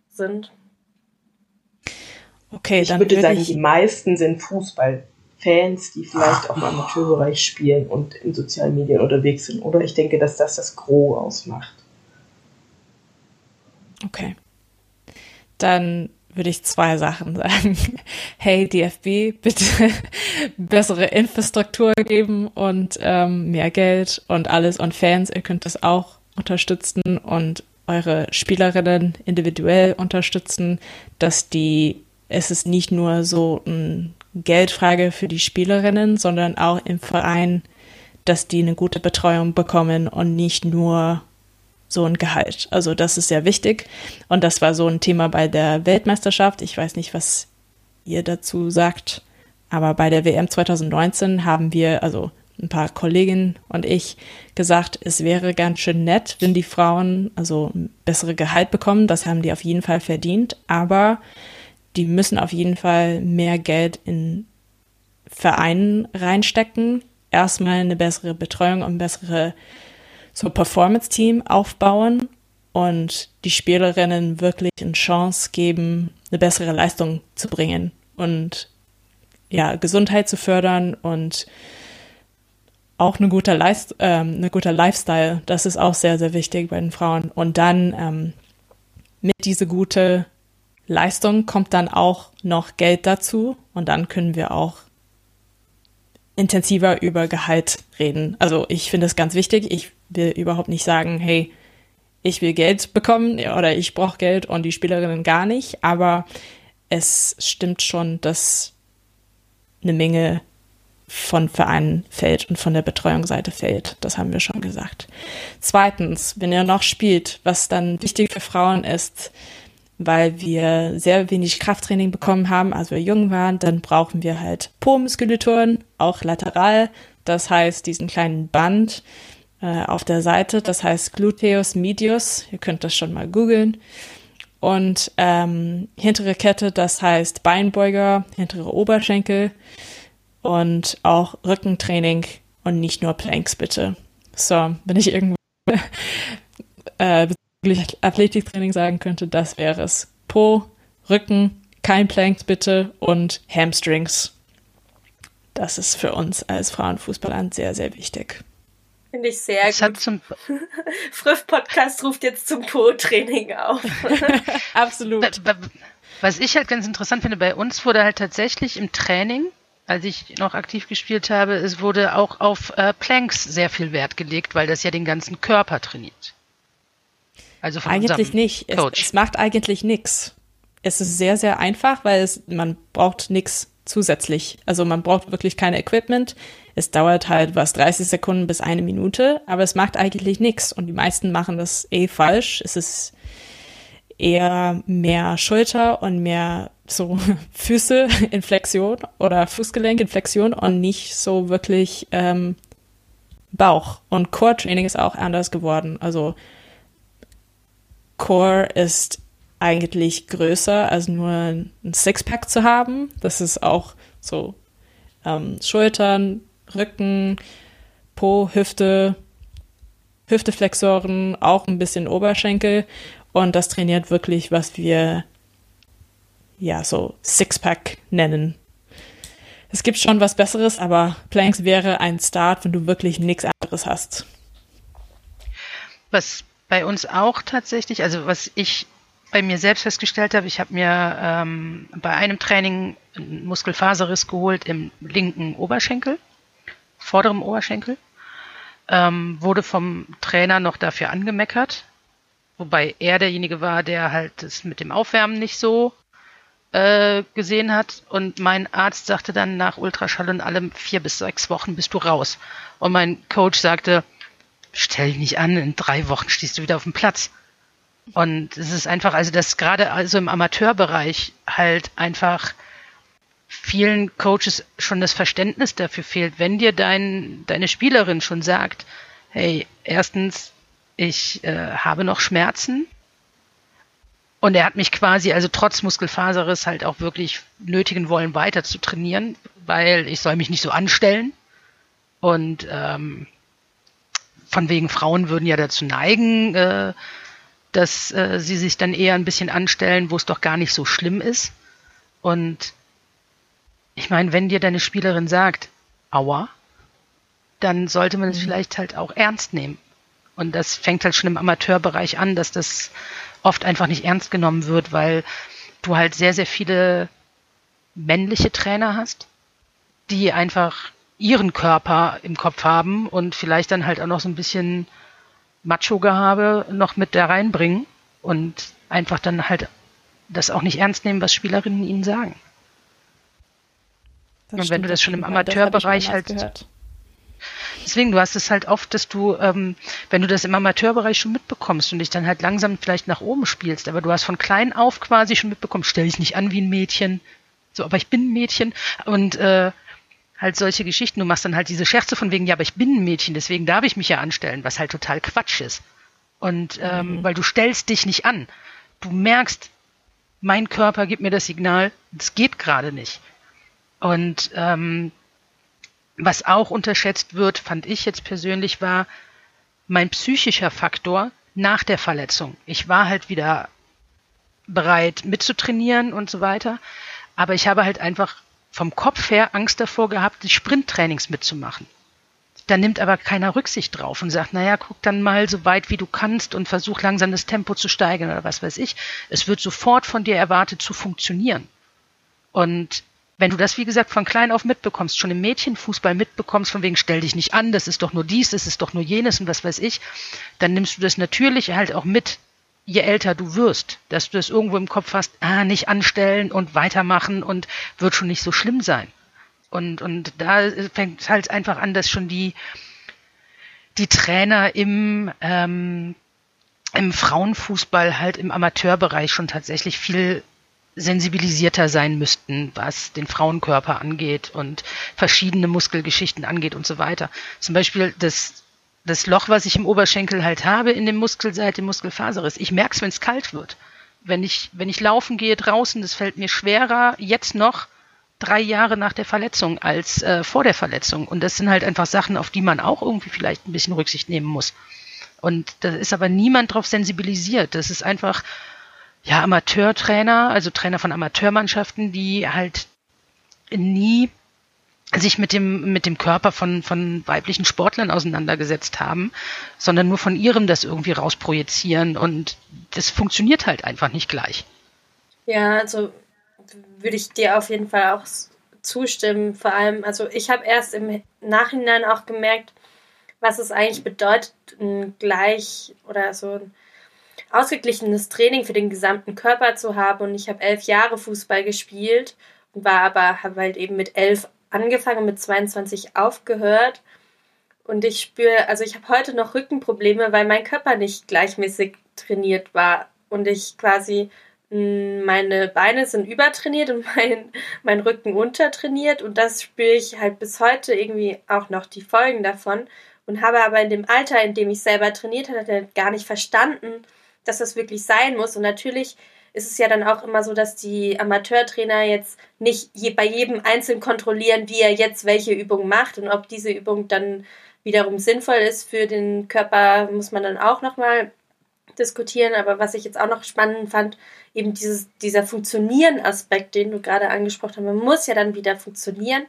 sind.
Okay, ich dann würde sagen, ich... die meisten sind Fußball Fans, die vielleicht auch im Amateurbereich spielen und in sozialen Medien unterwegs sind. Oder ich denke, dass das das Gros ausmacht.
Okay. Dann würde ich zwei Sachen sagen. Hey DFB, bitte bessere Infrastruktur geben und ähm, mehr Geld und alles und Fans, ihr könnt das auch unterstützen und eure Spielerinnen individuell unterstützen, dass die, es ist nicht nur so ein Geldfrage für die Spielerinnen, sondern auch im Verein, dass die eine gute Betreuung bekommen und nicht nur so ein Gehalt. Also das ist sehr wichtig. Und das war so ein Thema bei der Weltmeisterschaft. Ich weiß nicht, was ihr dazu sagt, aber bei der WM 2019 haben wir, also ein paar Kolleginnen und ich, gesagt, es wäre ganz schön nett, wenn die Frauen also bessere Gehalt bekommen. Das haben die auf jeden Fall verdient. Aber die müssen auf jeden Fall mehr Geld in Vereinen reinstecken, erstmal eine bessere Betreuung und bessere so Performance-Team aufbauen und die Spielerinnen wirklich eine Chance geben, eine bessere Leistung zu bringen und ja, Gesundheit zu fördern und auch eine gute, Leist ähm, eine gute Lifestyle. Das ist auch sehr, sehr wichtig bei den Frauen. Und dann ähm, mit diese gute Leistung kommt dann auch noch Geld dazu und dann können wir auch intensiver über Gehalt reden. Also ich finde es ganz wichtig. Ich will überhaupt nicht sagen, hey, ich will Geld bekommen oder ich brauche Geld und die Spielerinnen gar nicht. Aber es stimmt schon, dass eine Menge von Vereinen fällt und von der Betreuungsseite fällt. Das haben wir schon gesagt. Zweitens, wenn ihr noch spielt, was dann wichtig für Frauen ist, weil wir sehr wenig Krafttraining bekommen haben, als wir jung waren, dann brauchen wir halt Po-Muskulaturen, auch lateral. Das heißt, diesen kleinen Band, äh, auf der Seite. Das heißt Gluteus medius. Ihr könnt das schon mal googeln. Und ähm, hintere Kette, das heißt Beinbeuger, hintere Oberschenkel und auch Rückentraining und nicht nur Planks bitte. So, wenn ich irgendwo äh, Athletiktraining sagen könnte, das wäre es. Po, Rücken, kein Planks bitte und Hamstrings. Das ist für uns als Frauenfußballer sehr, sehr wichtig.
Finde ich sehr das gut. Zum Friff Podcast ruft jetzt zum Po-Training auf.
Absolut.
Was ich halt ganz interessant finde, bei uns wurde halt tatsächlich im Training, als ich noch aktiv gespielt habe, es wurde auch auf äh, Planks sehr viel Wert gelegt, weil das ja den ganzen Körper trainiert.
Also von eigentlich nicht. Es, es, macht eigentlich nichts. Es ist sehr, sehr einfach, weil es, man braucht nichts zusätzlich. Also man braucht wirklich kein Equipment. Es dauert halt was 30 Sekunden bis eine Minute, aber es macht eigentlich nichts. Und die meisten machen das eh falsch. Es ist eher mehr Schulter und mehr so Füße in Flexion oder Fußgelenk in Flexion und nicht so wirklich ähm, Bauch. Und Core-Training ist auch anders geworden. Also Core ist eigentlich größer als nur ein Sixpack zu haben. Das ist auch so ähm, Schultern, Rücken, Po, Hüfte, Hüfteflexoren, auch ein bisschen Oberschenkel. Und das trainiert wirklich, was wir ja so Sixpack nennen. Es gibt schon was Besseres, aber Planks wäre ein Start, wenn du wirklich nichts anderes hast.
Was bei uns auch tatsächlich, also was ich bei mir selbst festgestellt habe, ich habe mir ähm, bei einem Training einen Muskelfaserriss geholt im linken Oberschenkel, vorderem Oberschenkel, ähm, wurde vom Trainer noch dafür angemeckert, wobei er derjenige war, der halt das mit dem Aufwärmen nicht so äh, gesehen hat. Und mein Arzt sagte dann nach Ultraschall und allem vier bis sechs Wochen bist du raus. Und mein Coach sagte, stell dich nicht an, in drei Wochen stehst du wieder auf dem Platz. Und es ist einfach, also das gerade also im Amateurbereich halt einfach vielen Coaches schon das Verständnis dafür fehlt, wenn dir dein, deine Spielerin schon sagt, hey, erstens, ich äh, habe noch Schmerzen. Und er hat mich quasi, also trotz Muskelfaserriss, halt auch wirklich nötigen wollen, weiter zu trainieren, weil ich soll mich nicht so anstellen. Und ähm, von wegen Frauen würden ja dazu neigen, äh, dass äh, sie sich dann eher ein bisschen anstellen, wo es doch gar nicht so schlimm ist. Und ich meine, wenn dir deine Spielerin sagt, aua, dann sollte man es mhm. vielleicht halt auch ernst nehmen. Und das fängt halt schon im Amateurbereich an, dass das oft einfach nicht ernst genommen wird, weil du halt sehr, sehr viele männliche Trainer hast, die einfach ihren Körper im Kopf haben und vielleicht dann halt auch noch so ein bisschen Macho-Gehabe noch mit da reinbringen und einfach dann halt das auch nicht ernst nehmen, was Spielerinnen ihnen sagen. Das und wenn du das schon im Amateurbereich halt. Gehört. Deswegen, du hast es halt oft, dass du, ähm, wenn du das im Amateurbereich schon mitbekommst und dich dann halt langsam vielleicht nach oben spielst, aber du hast von klein auf quasi schon mitbekommen, stell dich nicht an wie ein Mädchen, so, aber ich bin ein Mädchen und äh, halt solche Geschichten. Du machst dann halt diese Scherze von wegen, ja, aber ich bin ein Mädchen, deswegen darf ich mich ja anstellen, was halt total Quatsch ist. Und ähm, mhm. weil du stellst dich nicht an. Du merkst, mein Körper gibt mir das Signal, das geht gerade nicht. Und ähm, was auch unterschätzt wird, fand ich jetzt persönlich, war mein psychischer Faktor nach der Verletzung. Ich war halt wieder bereit mitzutrainieren und so weiter, aber ich habe halt einfach vom Kopf her Angst davor gehabt, die Sprinttrainings mitzumachen. Da nimmt aber keiner Rücksicht drauf und sagt, naja, guck dann mal so weit wie du kannst und versuch langsam das Tempo zu steigern oder was weiß ich. Es wird sofort von dir erwartet zu funktionieren. Und wenn du das, wie gesagt, von klein auf mitbekommst, schon im Mädchenfußball mitbekommst, von wegen stell dich nicht an, das ist doch nur dies, das ist doch nur jenes und was weiß ich, dann nimmst du das natürlich halt auch mit je älter du wirst, dass du das irgendwo im Kopf hast, ah, nicht anstellen und weitermachen und wird schon nicht so schlimm sein. Und, und da fängt es halt einfach an, dass schon die, die Trainer im, ähm, im Frauenfußball halt im Amateurbereich schon tatsächlich viel sensibilisierter sein müssten, was den Frauenkörper angeht und verschiedene Muskelgeschichten angeht und so weiter. Zum Beispiel das das Loch, was ich im Oberschenkel halt habe, in dem Muskel seit dem Muskelfaserriss. Ich merke es, wenn es kalt wird. Wenn ich, wenn ich laufen gehe draußen, das fällt mir schwerer, jetzt noch drei Jahre nach der Verletzung als äh, vor der Verletzung. Und das sind halt einfach Sachen, auf die man auch irgendwie vielleicht ein bisschen Rücksicht nehmen muss. Und da ist aber niemand drauf sensibilisiert. Das ist einfach, ja, Amateurtrainer, also Trainer von Amateurmannschaften, die halt nie sich mit dem, mit dem Körper von, von weiblichen Sportlern auseinandergesetzt haben, sondern nur von ihrem das irgendwie rausprojizieren und das funktioniert halt einfach nicht gleich.
Ja, also würde ich dir auf jeden Fall auch zustimmen. Vor allem, also ich habe erst im Nachhinein auch gemerkt, was es eigentlich bedeutet, ein gleich oder so ein ausgeglichenes Training für den gesamten Körper zu haben. Und ich habe elf Jahre Fußball gespielt und war aber, habe halt eben mit elf angefangen, mit 22 aufgehört. Und ich spüre, also ich habe heute noch Rückenprobleme, weil mein Körper nicht gleichmäßig trainiert war und ich quasi hm, meine Beine sind übertrainiert und mein, mein Rücken untertrainiert. Und das spüre ich halt bis heute irgendwie auch noch die Folgen davon. Und habe aber in dem Alter, in dem ich selber trainiert hatte, gar nicht verstanden, dass das wirklich sein muss. Und natürlich ist es ja dann auch immer so, dass die Amateurtrainer jetzt nicht je, bei jedem einzeln kontrollieren, wie er jetzt welche Übung macht und ob diese Übung dann wiederum sinnvoll ist für den Körper, muss man dann auch nochmal diskutieren. Aber was ich jetzt auch noch spannend fand, eben dieses, dieser Funktionieren-Aspekt, den du gerade angesprochen hast, man muss ja dann wieder funktionieren.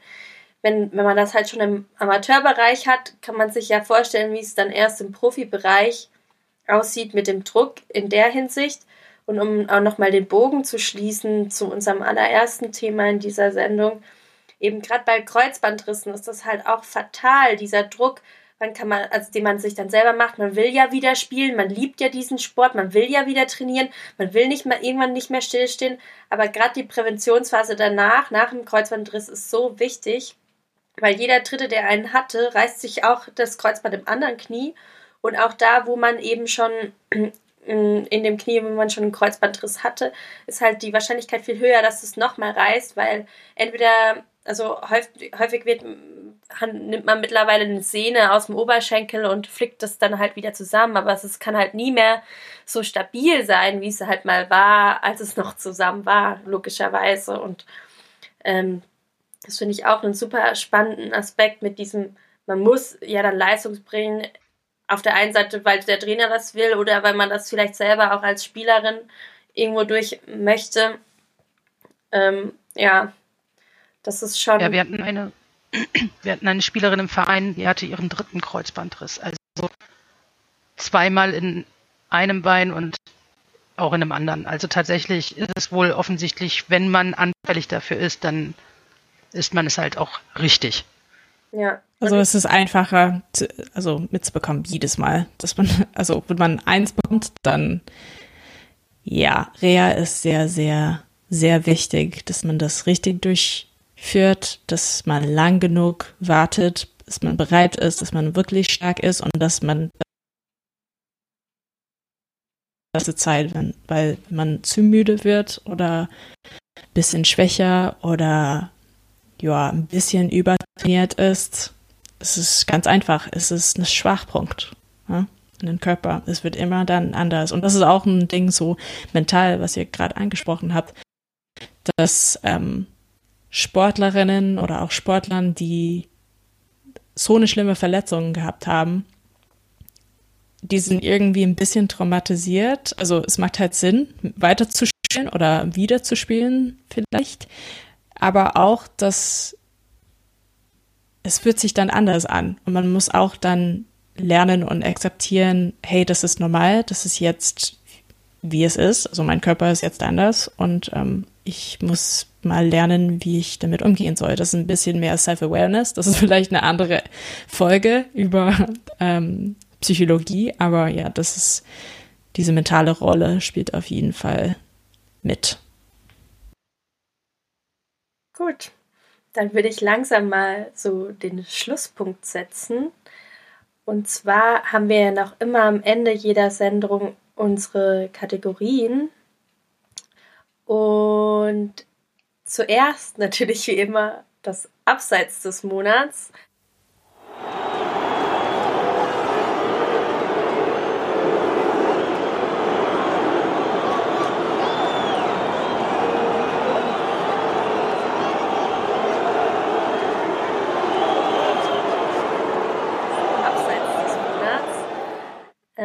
Wenn, wenn man das halt schon im Amateurbereich hat, kann man sich ja vorstellen, wie es dann erst im Profibereich aussieht mit dem Druck in der Hinsicht. Und um auch nochmal den Bogen zu schließen zu unserem allerersten Thema in dieser Sendung, eben gerade bei Kreuzbandrissen ist das halt auch fatal, dieser Druck, wann kann man, also den man sich dann selber macht, man will ja wieder spielen, man liebt ja diesen Sport, man will ja wieder trainieren, man will nicht mehr irgendwann nicht mehr stillstehen, aber gerade die Präventionsphase danach, nach dem Kreuzbandriss ist so wichtig, weil jeder Dritte, der einen hatte, reißt sich auch das Kreuzband im anderen Knie. Und auch da, wo man eben schon in dem Knie, wenn man schon einen Kreuzbandriss hatte, ist halt die Wahrscheinlichkeit viel höher, dass es nochmal reißt, weil entweder, also häufig, häufig wird, nimmt man mittlerweile eine Sehne aus dem Oberschenkel und flickt das dann halt wieder zusammen, aber es kann halt nie mehr so stabil sein, wie es halt mal war, als es noch zusammen war, logischerweise. Und ähm, das finde ich auch einen super spannenden Aspekt mit diesem, man muss ja dann Leistung bringen, auf der einen Seite, weil der Trainer das will oder weil man das vielleicht selber auch als Spielerin irgendwo durch möchte. Ähm, ja, das ist schon.
Ja, wir hatten eine, wir hatten eine Spielerin im Verein, die hatte ihren dritten Kreuzbandriss. Also zweimal in einem Bein und auch in einem anderen. Also tatsächlich ist es wohl offensichtlich, wenn man anfällig dafür ist, dann ist man es halt auch richtig.
Ja. Also es ist einfacher, zu, also mitzubekommen jedes Mal, dass man, also wenn man eins bekommt, dann ja, Reha ist sehr, sehr, sehr wichtig, dass man das richtig durchführt, dass man lang genug wartet, dass man bereit ist, dass man wirklich stark ist und dass man ganze Zeit, wenn, weil man zu müde wird oder bisschen schwächer oder ja, ein bisschen übertrainiert ist, es ist ganz einfach, es ist ein Schwachpunkt ja, in den Körper. Es wird immer dann anders. Und das ist auch ein Ding so mental, was ihr gerade angesprochen habt, dass ähm, Sportlerinnen oder auch Sportlern, die so eine schlimme Verletzung gehabt haben, die sind irgendwie ein bisschen traumatisiert. Also es macht halt Sinn, weiterzuspielen oder wiederzuspielen vielleicht aber auch, dass es fühlt sich dann anders an und man muss auch dann lernen und akzeptieren, hey, das ist normal, das ist jetzt, wie es ist, also mein Körper ist jetzt anders und ähm, ich muss mal lernen, wie ich damit umgehen soll. Das ist ein bisschen mehr Self-Awareness. Das ist vielleicht eine andere Folge über ähm, Psychologie, aber ja, das ist diese mentale Rolle spielt auf jeden Fall mit.
Gut, dann würde ich langsam mal so den Schlusspunkt setzen. Und zwar haben wir ja noch immer am Ende jeder Sendung unsere Kategorien. Und zuerst natürlich wie immer das Abseits des Monats.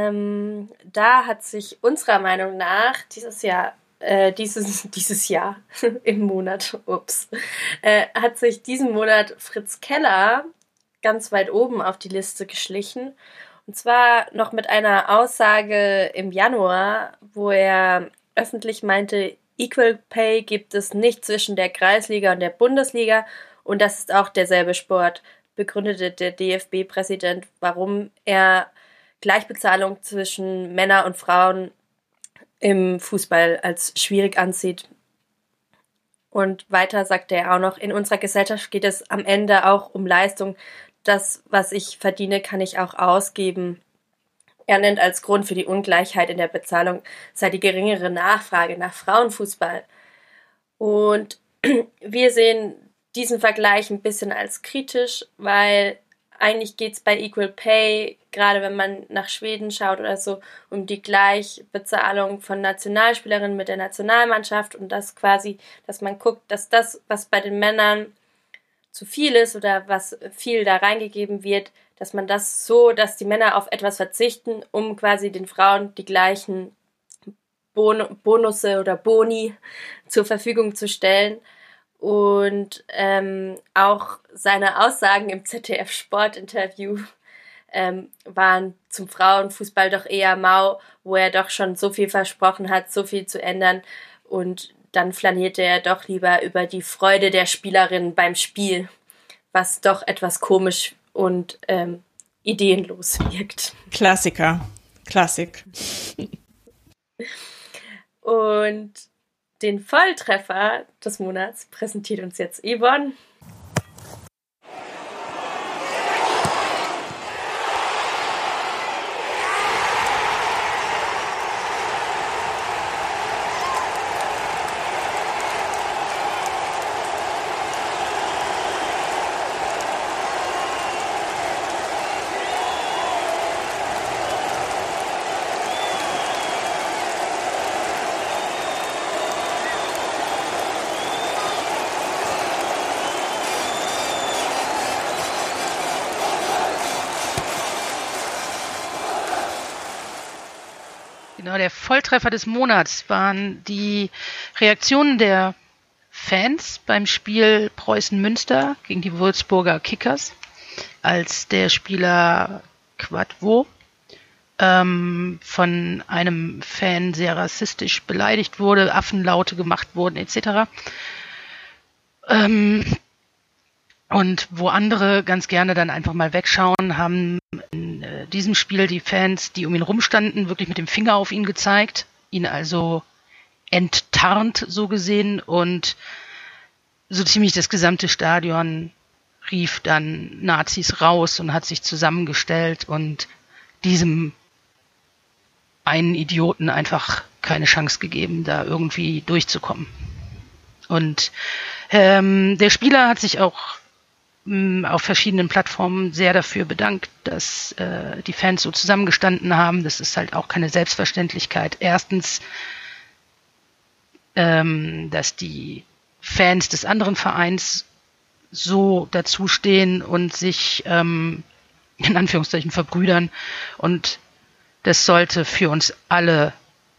Ähm, da hat sich unserer Meinung nach dieses Jahr, äh, dieses, dieses Jahr im Monat, ups, äh, hat sich diesen Monat Fritz Keller ganz weit oben auf die Liste geschlichen. Und zwar noch mit einer Aussage im Januar, wo er öffentlich meinte, Equal Pay gibt es nicht zwischen der Kreisliga und der Bundesliga und das ist auch derselbe Sport, begründete der DFB-Präsident, warum er Gleichbezahlung zwischen Männern und Frauen im Fußball als schwierig ansieht. Und weiter sagte er auch noch, in unserer Gesellschaft geht es am Ende auch um Leistung. Das, was ich verdiene, kann ich auch ausgeben. Er nennt als Grund für die Ungleichheit in der Bezahlung sei die geringere Nachfrage nach Frauenfußball. Und wir sehen diesen Vergleich ein bisschen als kritisch, weil eigentlich geht es bei Equal Pay, gerade wenn man nach Schweden schaut oder so, um die Gleichbezahlung von Nationalspielerinnen mit der Nationalmannschaft und das quasi, dass man guckt, dass das, was bei den Männern zu viel ist oder was viel da reingegeben wird, dass man das so, dass die Männer auf etwas verzichten, um quasi den Frauen die gleichen bon Bonusse oder Boni zur Verfügung zu stellen. Und ähm, auch seine Aussagen im ZDF-Sportinterview ähm, waren zum Frauenfußball doch eher mau, wo er doch schon so viel versprochen hat, so viel zu ändern. Und dann flanierte er doch lieber über die Freude der Spielerin beim Spiel, was doch etwas komisch und ähm, ideenlos wirkt.
Klassiker. Klassik.
und den Volltreffer des Monats präsentiert uns jetzt Yvonne.
Genau, der Volltreffer des Monats waren die Reaktionen der Fans beim Spiel Preußen-Münster gegen die Würzburger Kickers, als der Spieler Quadvo ähm, von einem Fan sehr rassistisch beleidigt wurde, Affenlaute gemacht wurden etc. Ähm, und wo andere ganz gerne dann einfach mal wegschauen, haben in äh, diesem Spiel die Fans, die um ihn rumstanden, wirklich mit dem Finger auf ihn gezeigt, ihn also enttarnt so gesehen und so ziemlich das gesamte Stadion rief dann Nazis raus und hat sich zusammengestellt und diesem einen Idioten einfach keine Chance gegeben, da irgendwie durchzukommen. Und ähm, der Spieler hat sich auch auf verschiedenen Plattformen sehr dafür bedankt, dass äh, die Fans so zusammengestanden haben. Das ist halt auch keine Selbstverständlichkeit. Erstens, ähm, dass die Fans des anderen Vereins so dazustehen und sich ähm, in Anführungszeichen verbrüdern. Und das sollte für uns alle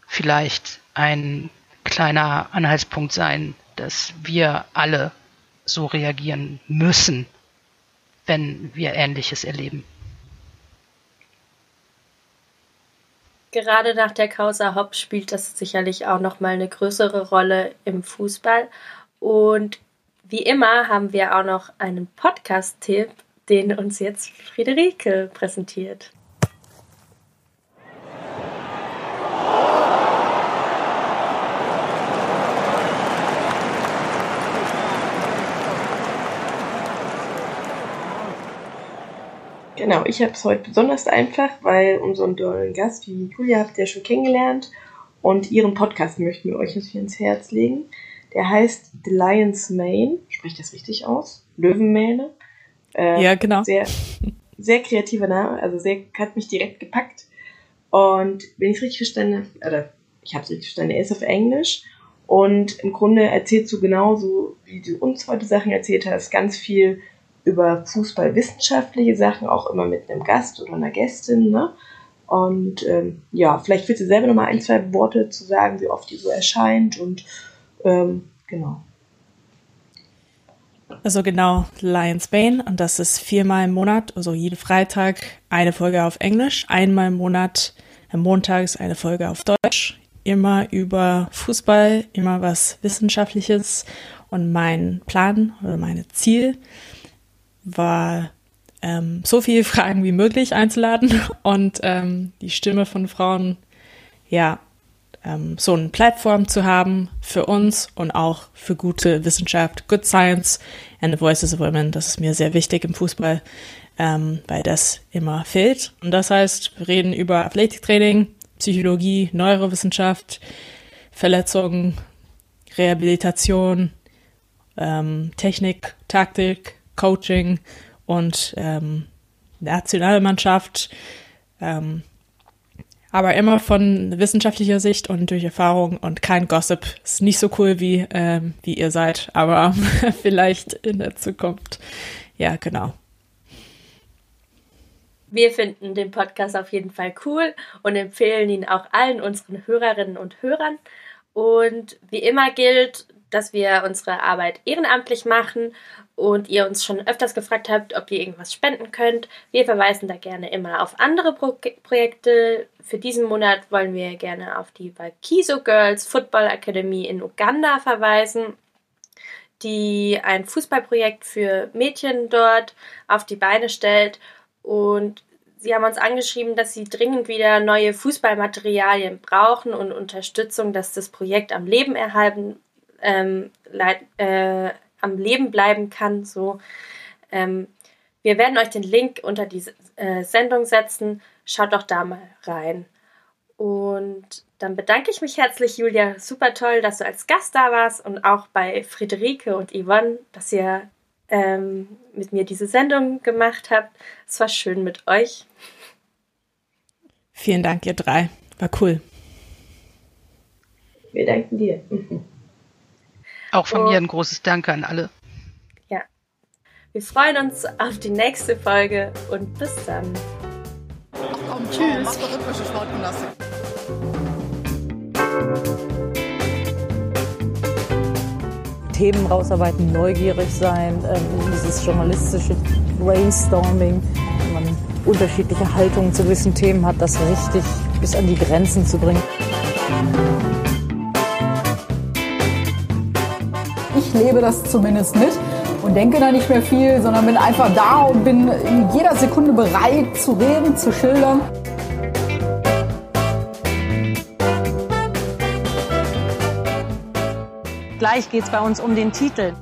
vielleicht ein kleiner Anhaltspunkt sein, dass wir alle so reagieren müssen wenn wir Ähnliches erleben.
Gerade nach der Causa Hopp spielt das sicherlich auch noch mal eine größere Rolle im Fußball. Und wie immer haben wir auch noch einen Podcast-Tipp, den uns jetzt Friederike präsentiert.
Genau, ich habe es heute besonders einfach, weil unseren tollen Gast wie Julia habt ihr schon kennengelernt und ihren Podcast möchten wir euch jetzt hier ins Herz legen. Der heißt The Lion's Mane, spreche ich das richtig aus? Löwenmähne.
Äh, ja, genau.
Sehr, sehr kreativer Name, also sehr, hat mich direkt gepackt. Und wenn ich es richtig verstanden habe, oder ich habe es richtig verstanden, er ist auf Englisch und im Grunde erzählst du genauso, wie du uns heute Sachen erzählt hast, ganz viel über fußballwissenschaftliche Sachen, auch immer mit einem Gast oder einer Gästin. Ne? Und ähm, ja, vielleicht willst du selber noch mal ein, zwei Worte zu sagen, wie oft die so erscheint und ähm, genau.
Also genau, Lions Bane und das ist viermal im Monat, also jeden Freitag eine Folge auf Englisch, einmal im Monat, am Montag ist eine Folge auf Deutsch, immer über Fußball, immer was Wissenschaftliches und mein Plan oder mein Ziel war ähm, so viele Fragen wie möglich einzuladen und ähm, die Stimme von Frauen, ja, ähm, so eine Plattform zu haben für uns und auch für gute Wissenschaft, Good Science and the Voices of Women. Das ist mir sehr wichtig im Fußball, ähm, weil das immer fehlt. Und das heißt, wir reden über Athletiktraining, Psychologie, Neurowissenschaft, Verletzungen, Rehabilitation, ähm, Technik, Taktik, Coaching und ähm, Nationalmannschaft, ähm, aber immer von wissenschaftlicher Sicht und durch Erfahrung und kein Gossip. Ist nicht so cool wie ähm, wie ihr seid, aber vielleicht in der Zukunft. Ja, genau.
Wir finden den Podcast auf jeden Fall cool und empfehlen ihn auch allen unseren Hörerinnen und Hörern. Und wie immer gilt, dass wir unsere Arbeit ehrenamtlich machen und ihr uns schon öfters gefragt habt, ob ihr irgendwas spenden könnt. Wir verweisen da gerne immer auf andere Pro Projekte. Für diesen Monat wollen wir gerne auf die Valkiso Girls Football Academy in Uganda verweisen, die ein Fußballprojekt für Mädchen dort auf die Beine stellt. Und sie haben uns angeschrieben, dass sie dringend wieder neue Fußballmaterialien brauchen und Unterstützung, dass das Projekt am Leben erhalten ähm, äh, am Leben bleiben kann. So, ähm, wir werden euch den Link unter die äh, Sendung setzen. Schaut doch da mal rein. Und dann bedanke ich mich herzlich, Julia. Super toll, dass du als Gast da warst und auch bei Friederike und Yvonne, dass ihr ähm, mit mir diese Sendung gemacht habt. Es war schön mit euch.
Vielen Dank, ihr drei. War cool.
Wir danken dir.
Auch von oh. mir ein großes Danke an alle.
Ja. Wir freuen uns auf die nächste Folge und bis dann.
Komm, tschüss. Mach rhythmische Sportgymnastik.
Themen rausarbeiten, neugierig sein, ähm, dieses journalistische Brainstorming, wenn man unterschiedliche Haltungen zu gewissen Themen hat, das richtig bis an die Grenzen zu bringen.
Ich lebe das zumindest mit und denke da nicht mehr viel, sondern bin einfach da und bin in jeder Sekunde bereit zu reden, zu schildern.
Gleich geht es bei uns um den Titel.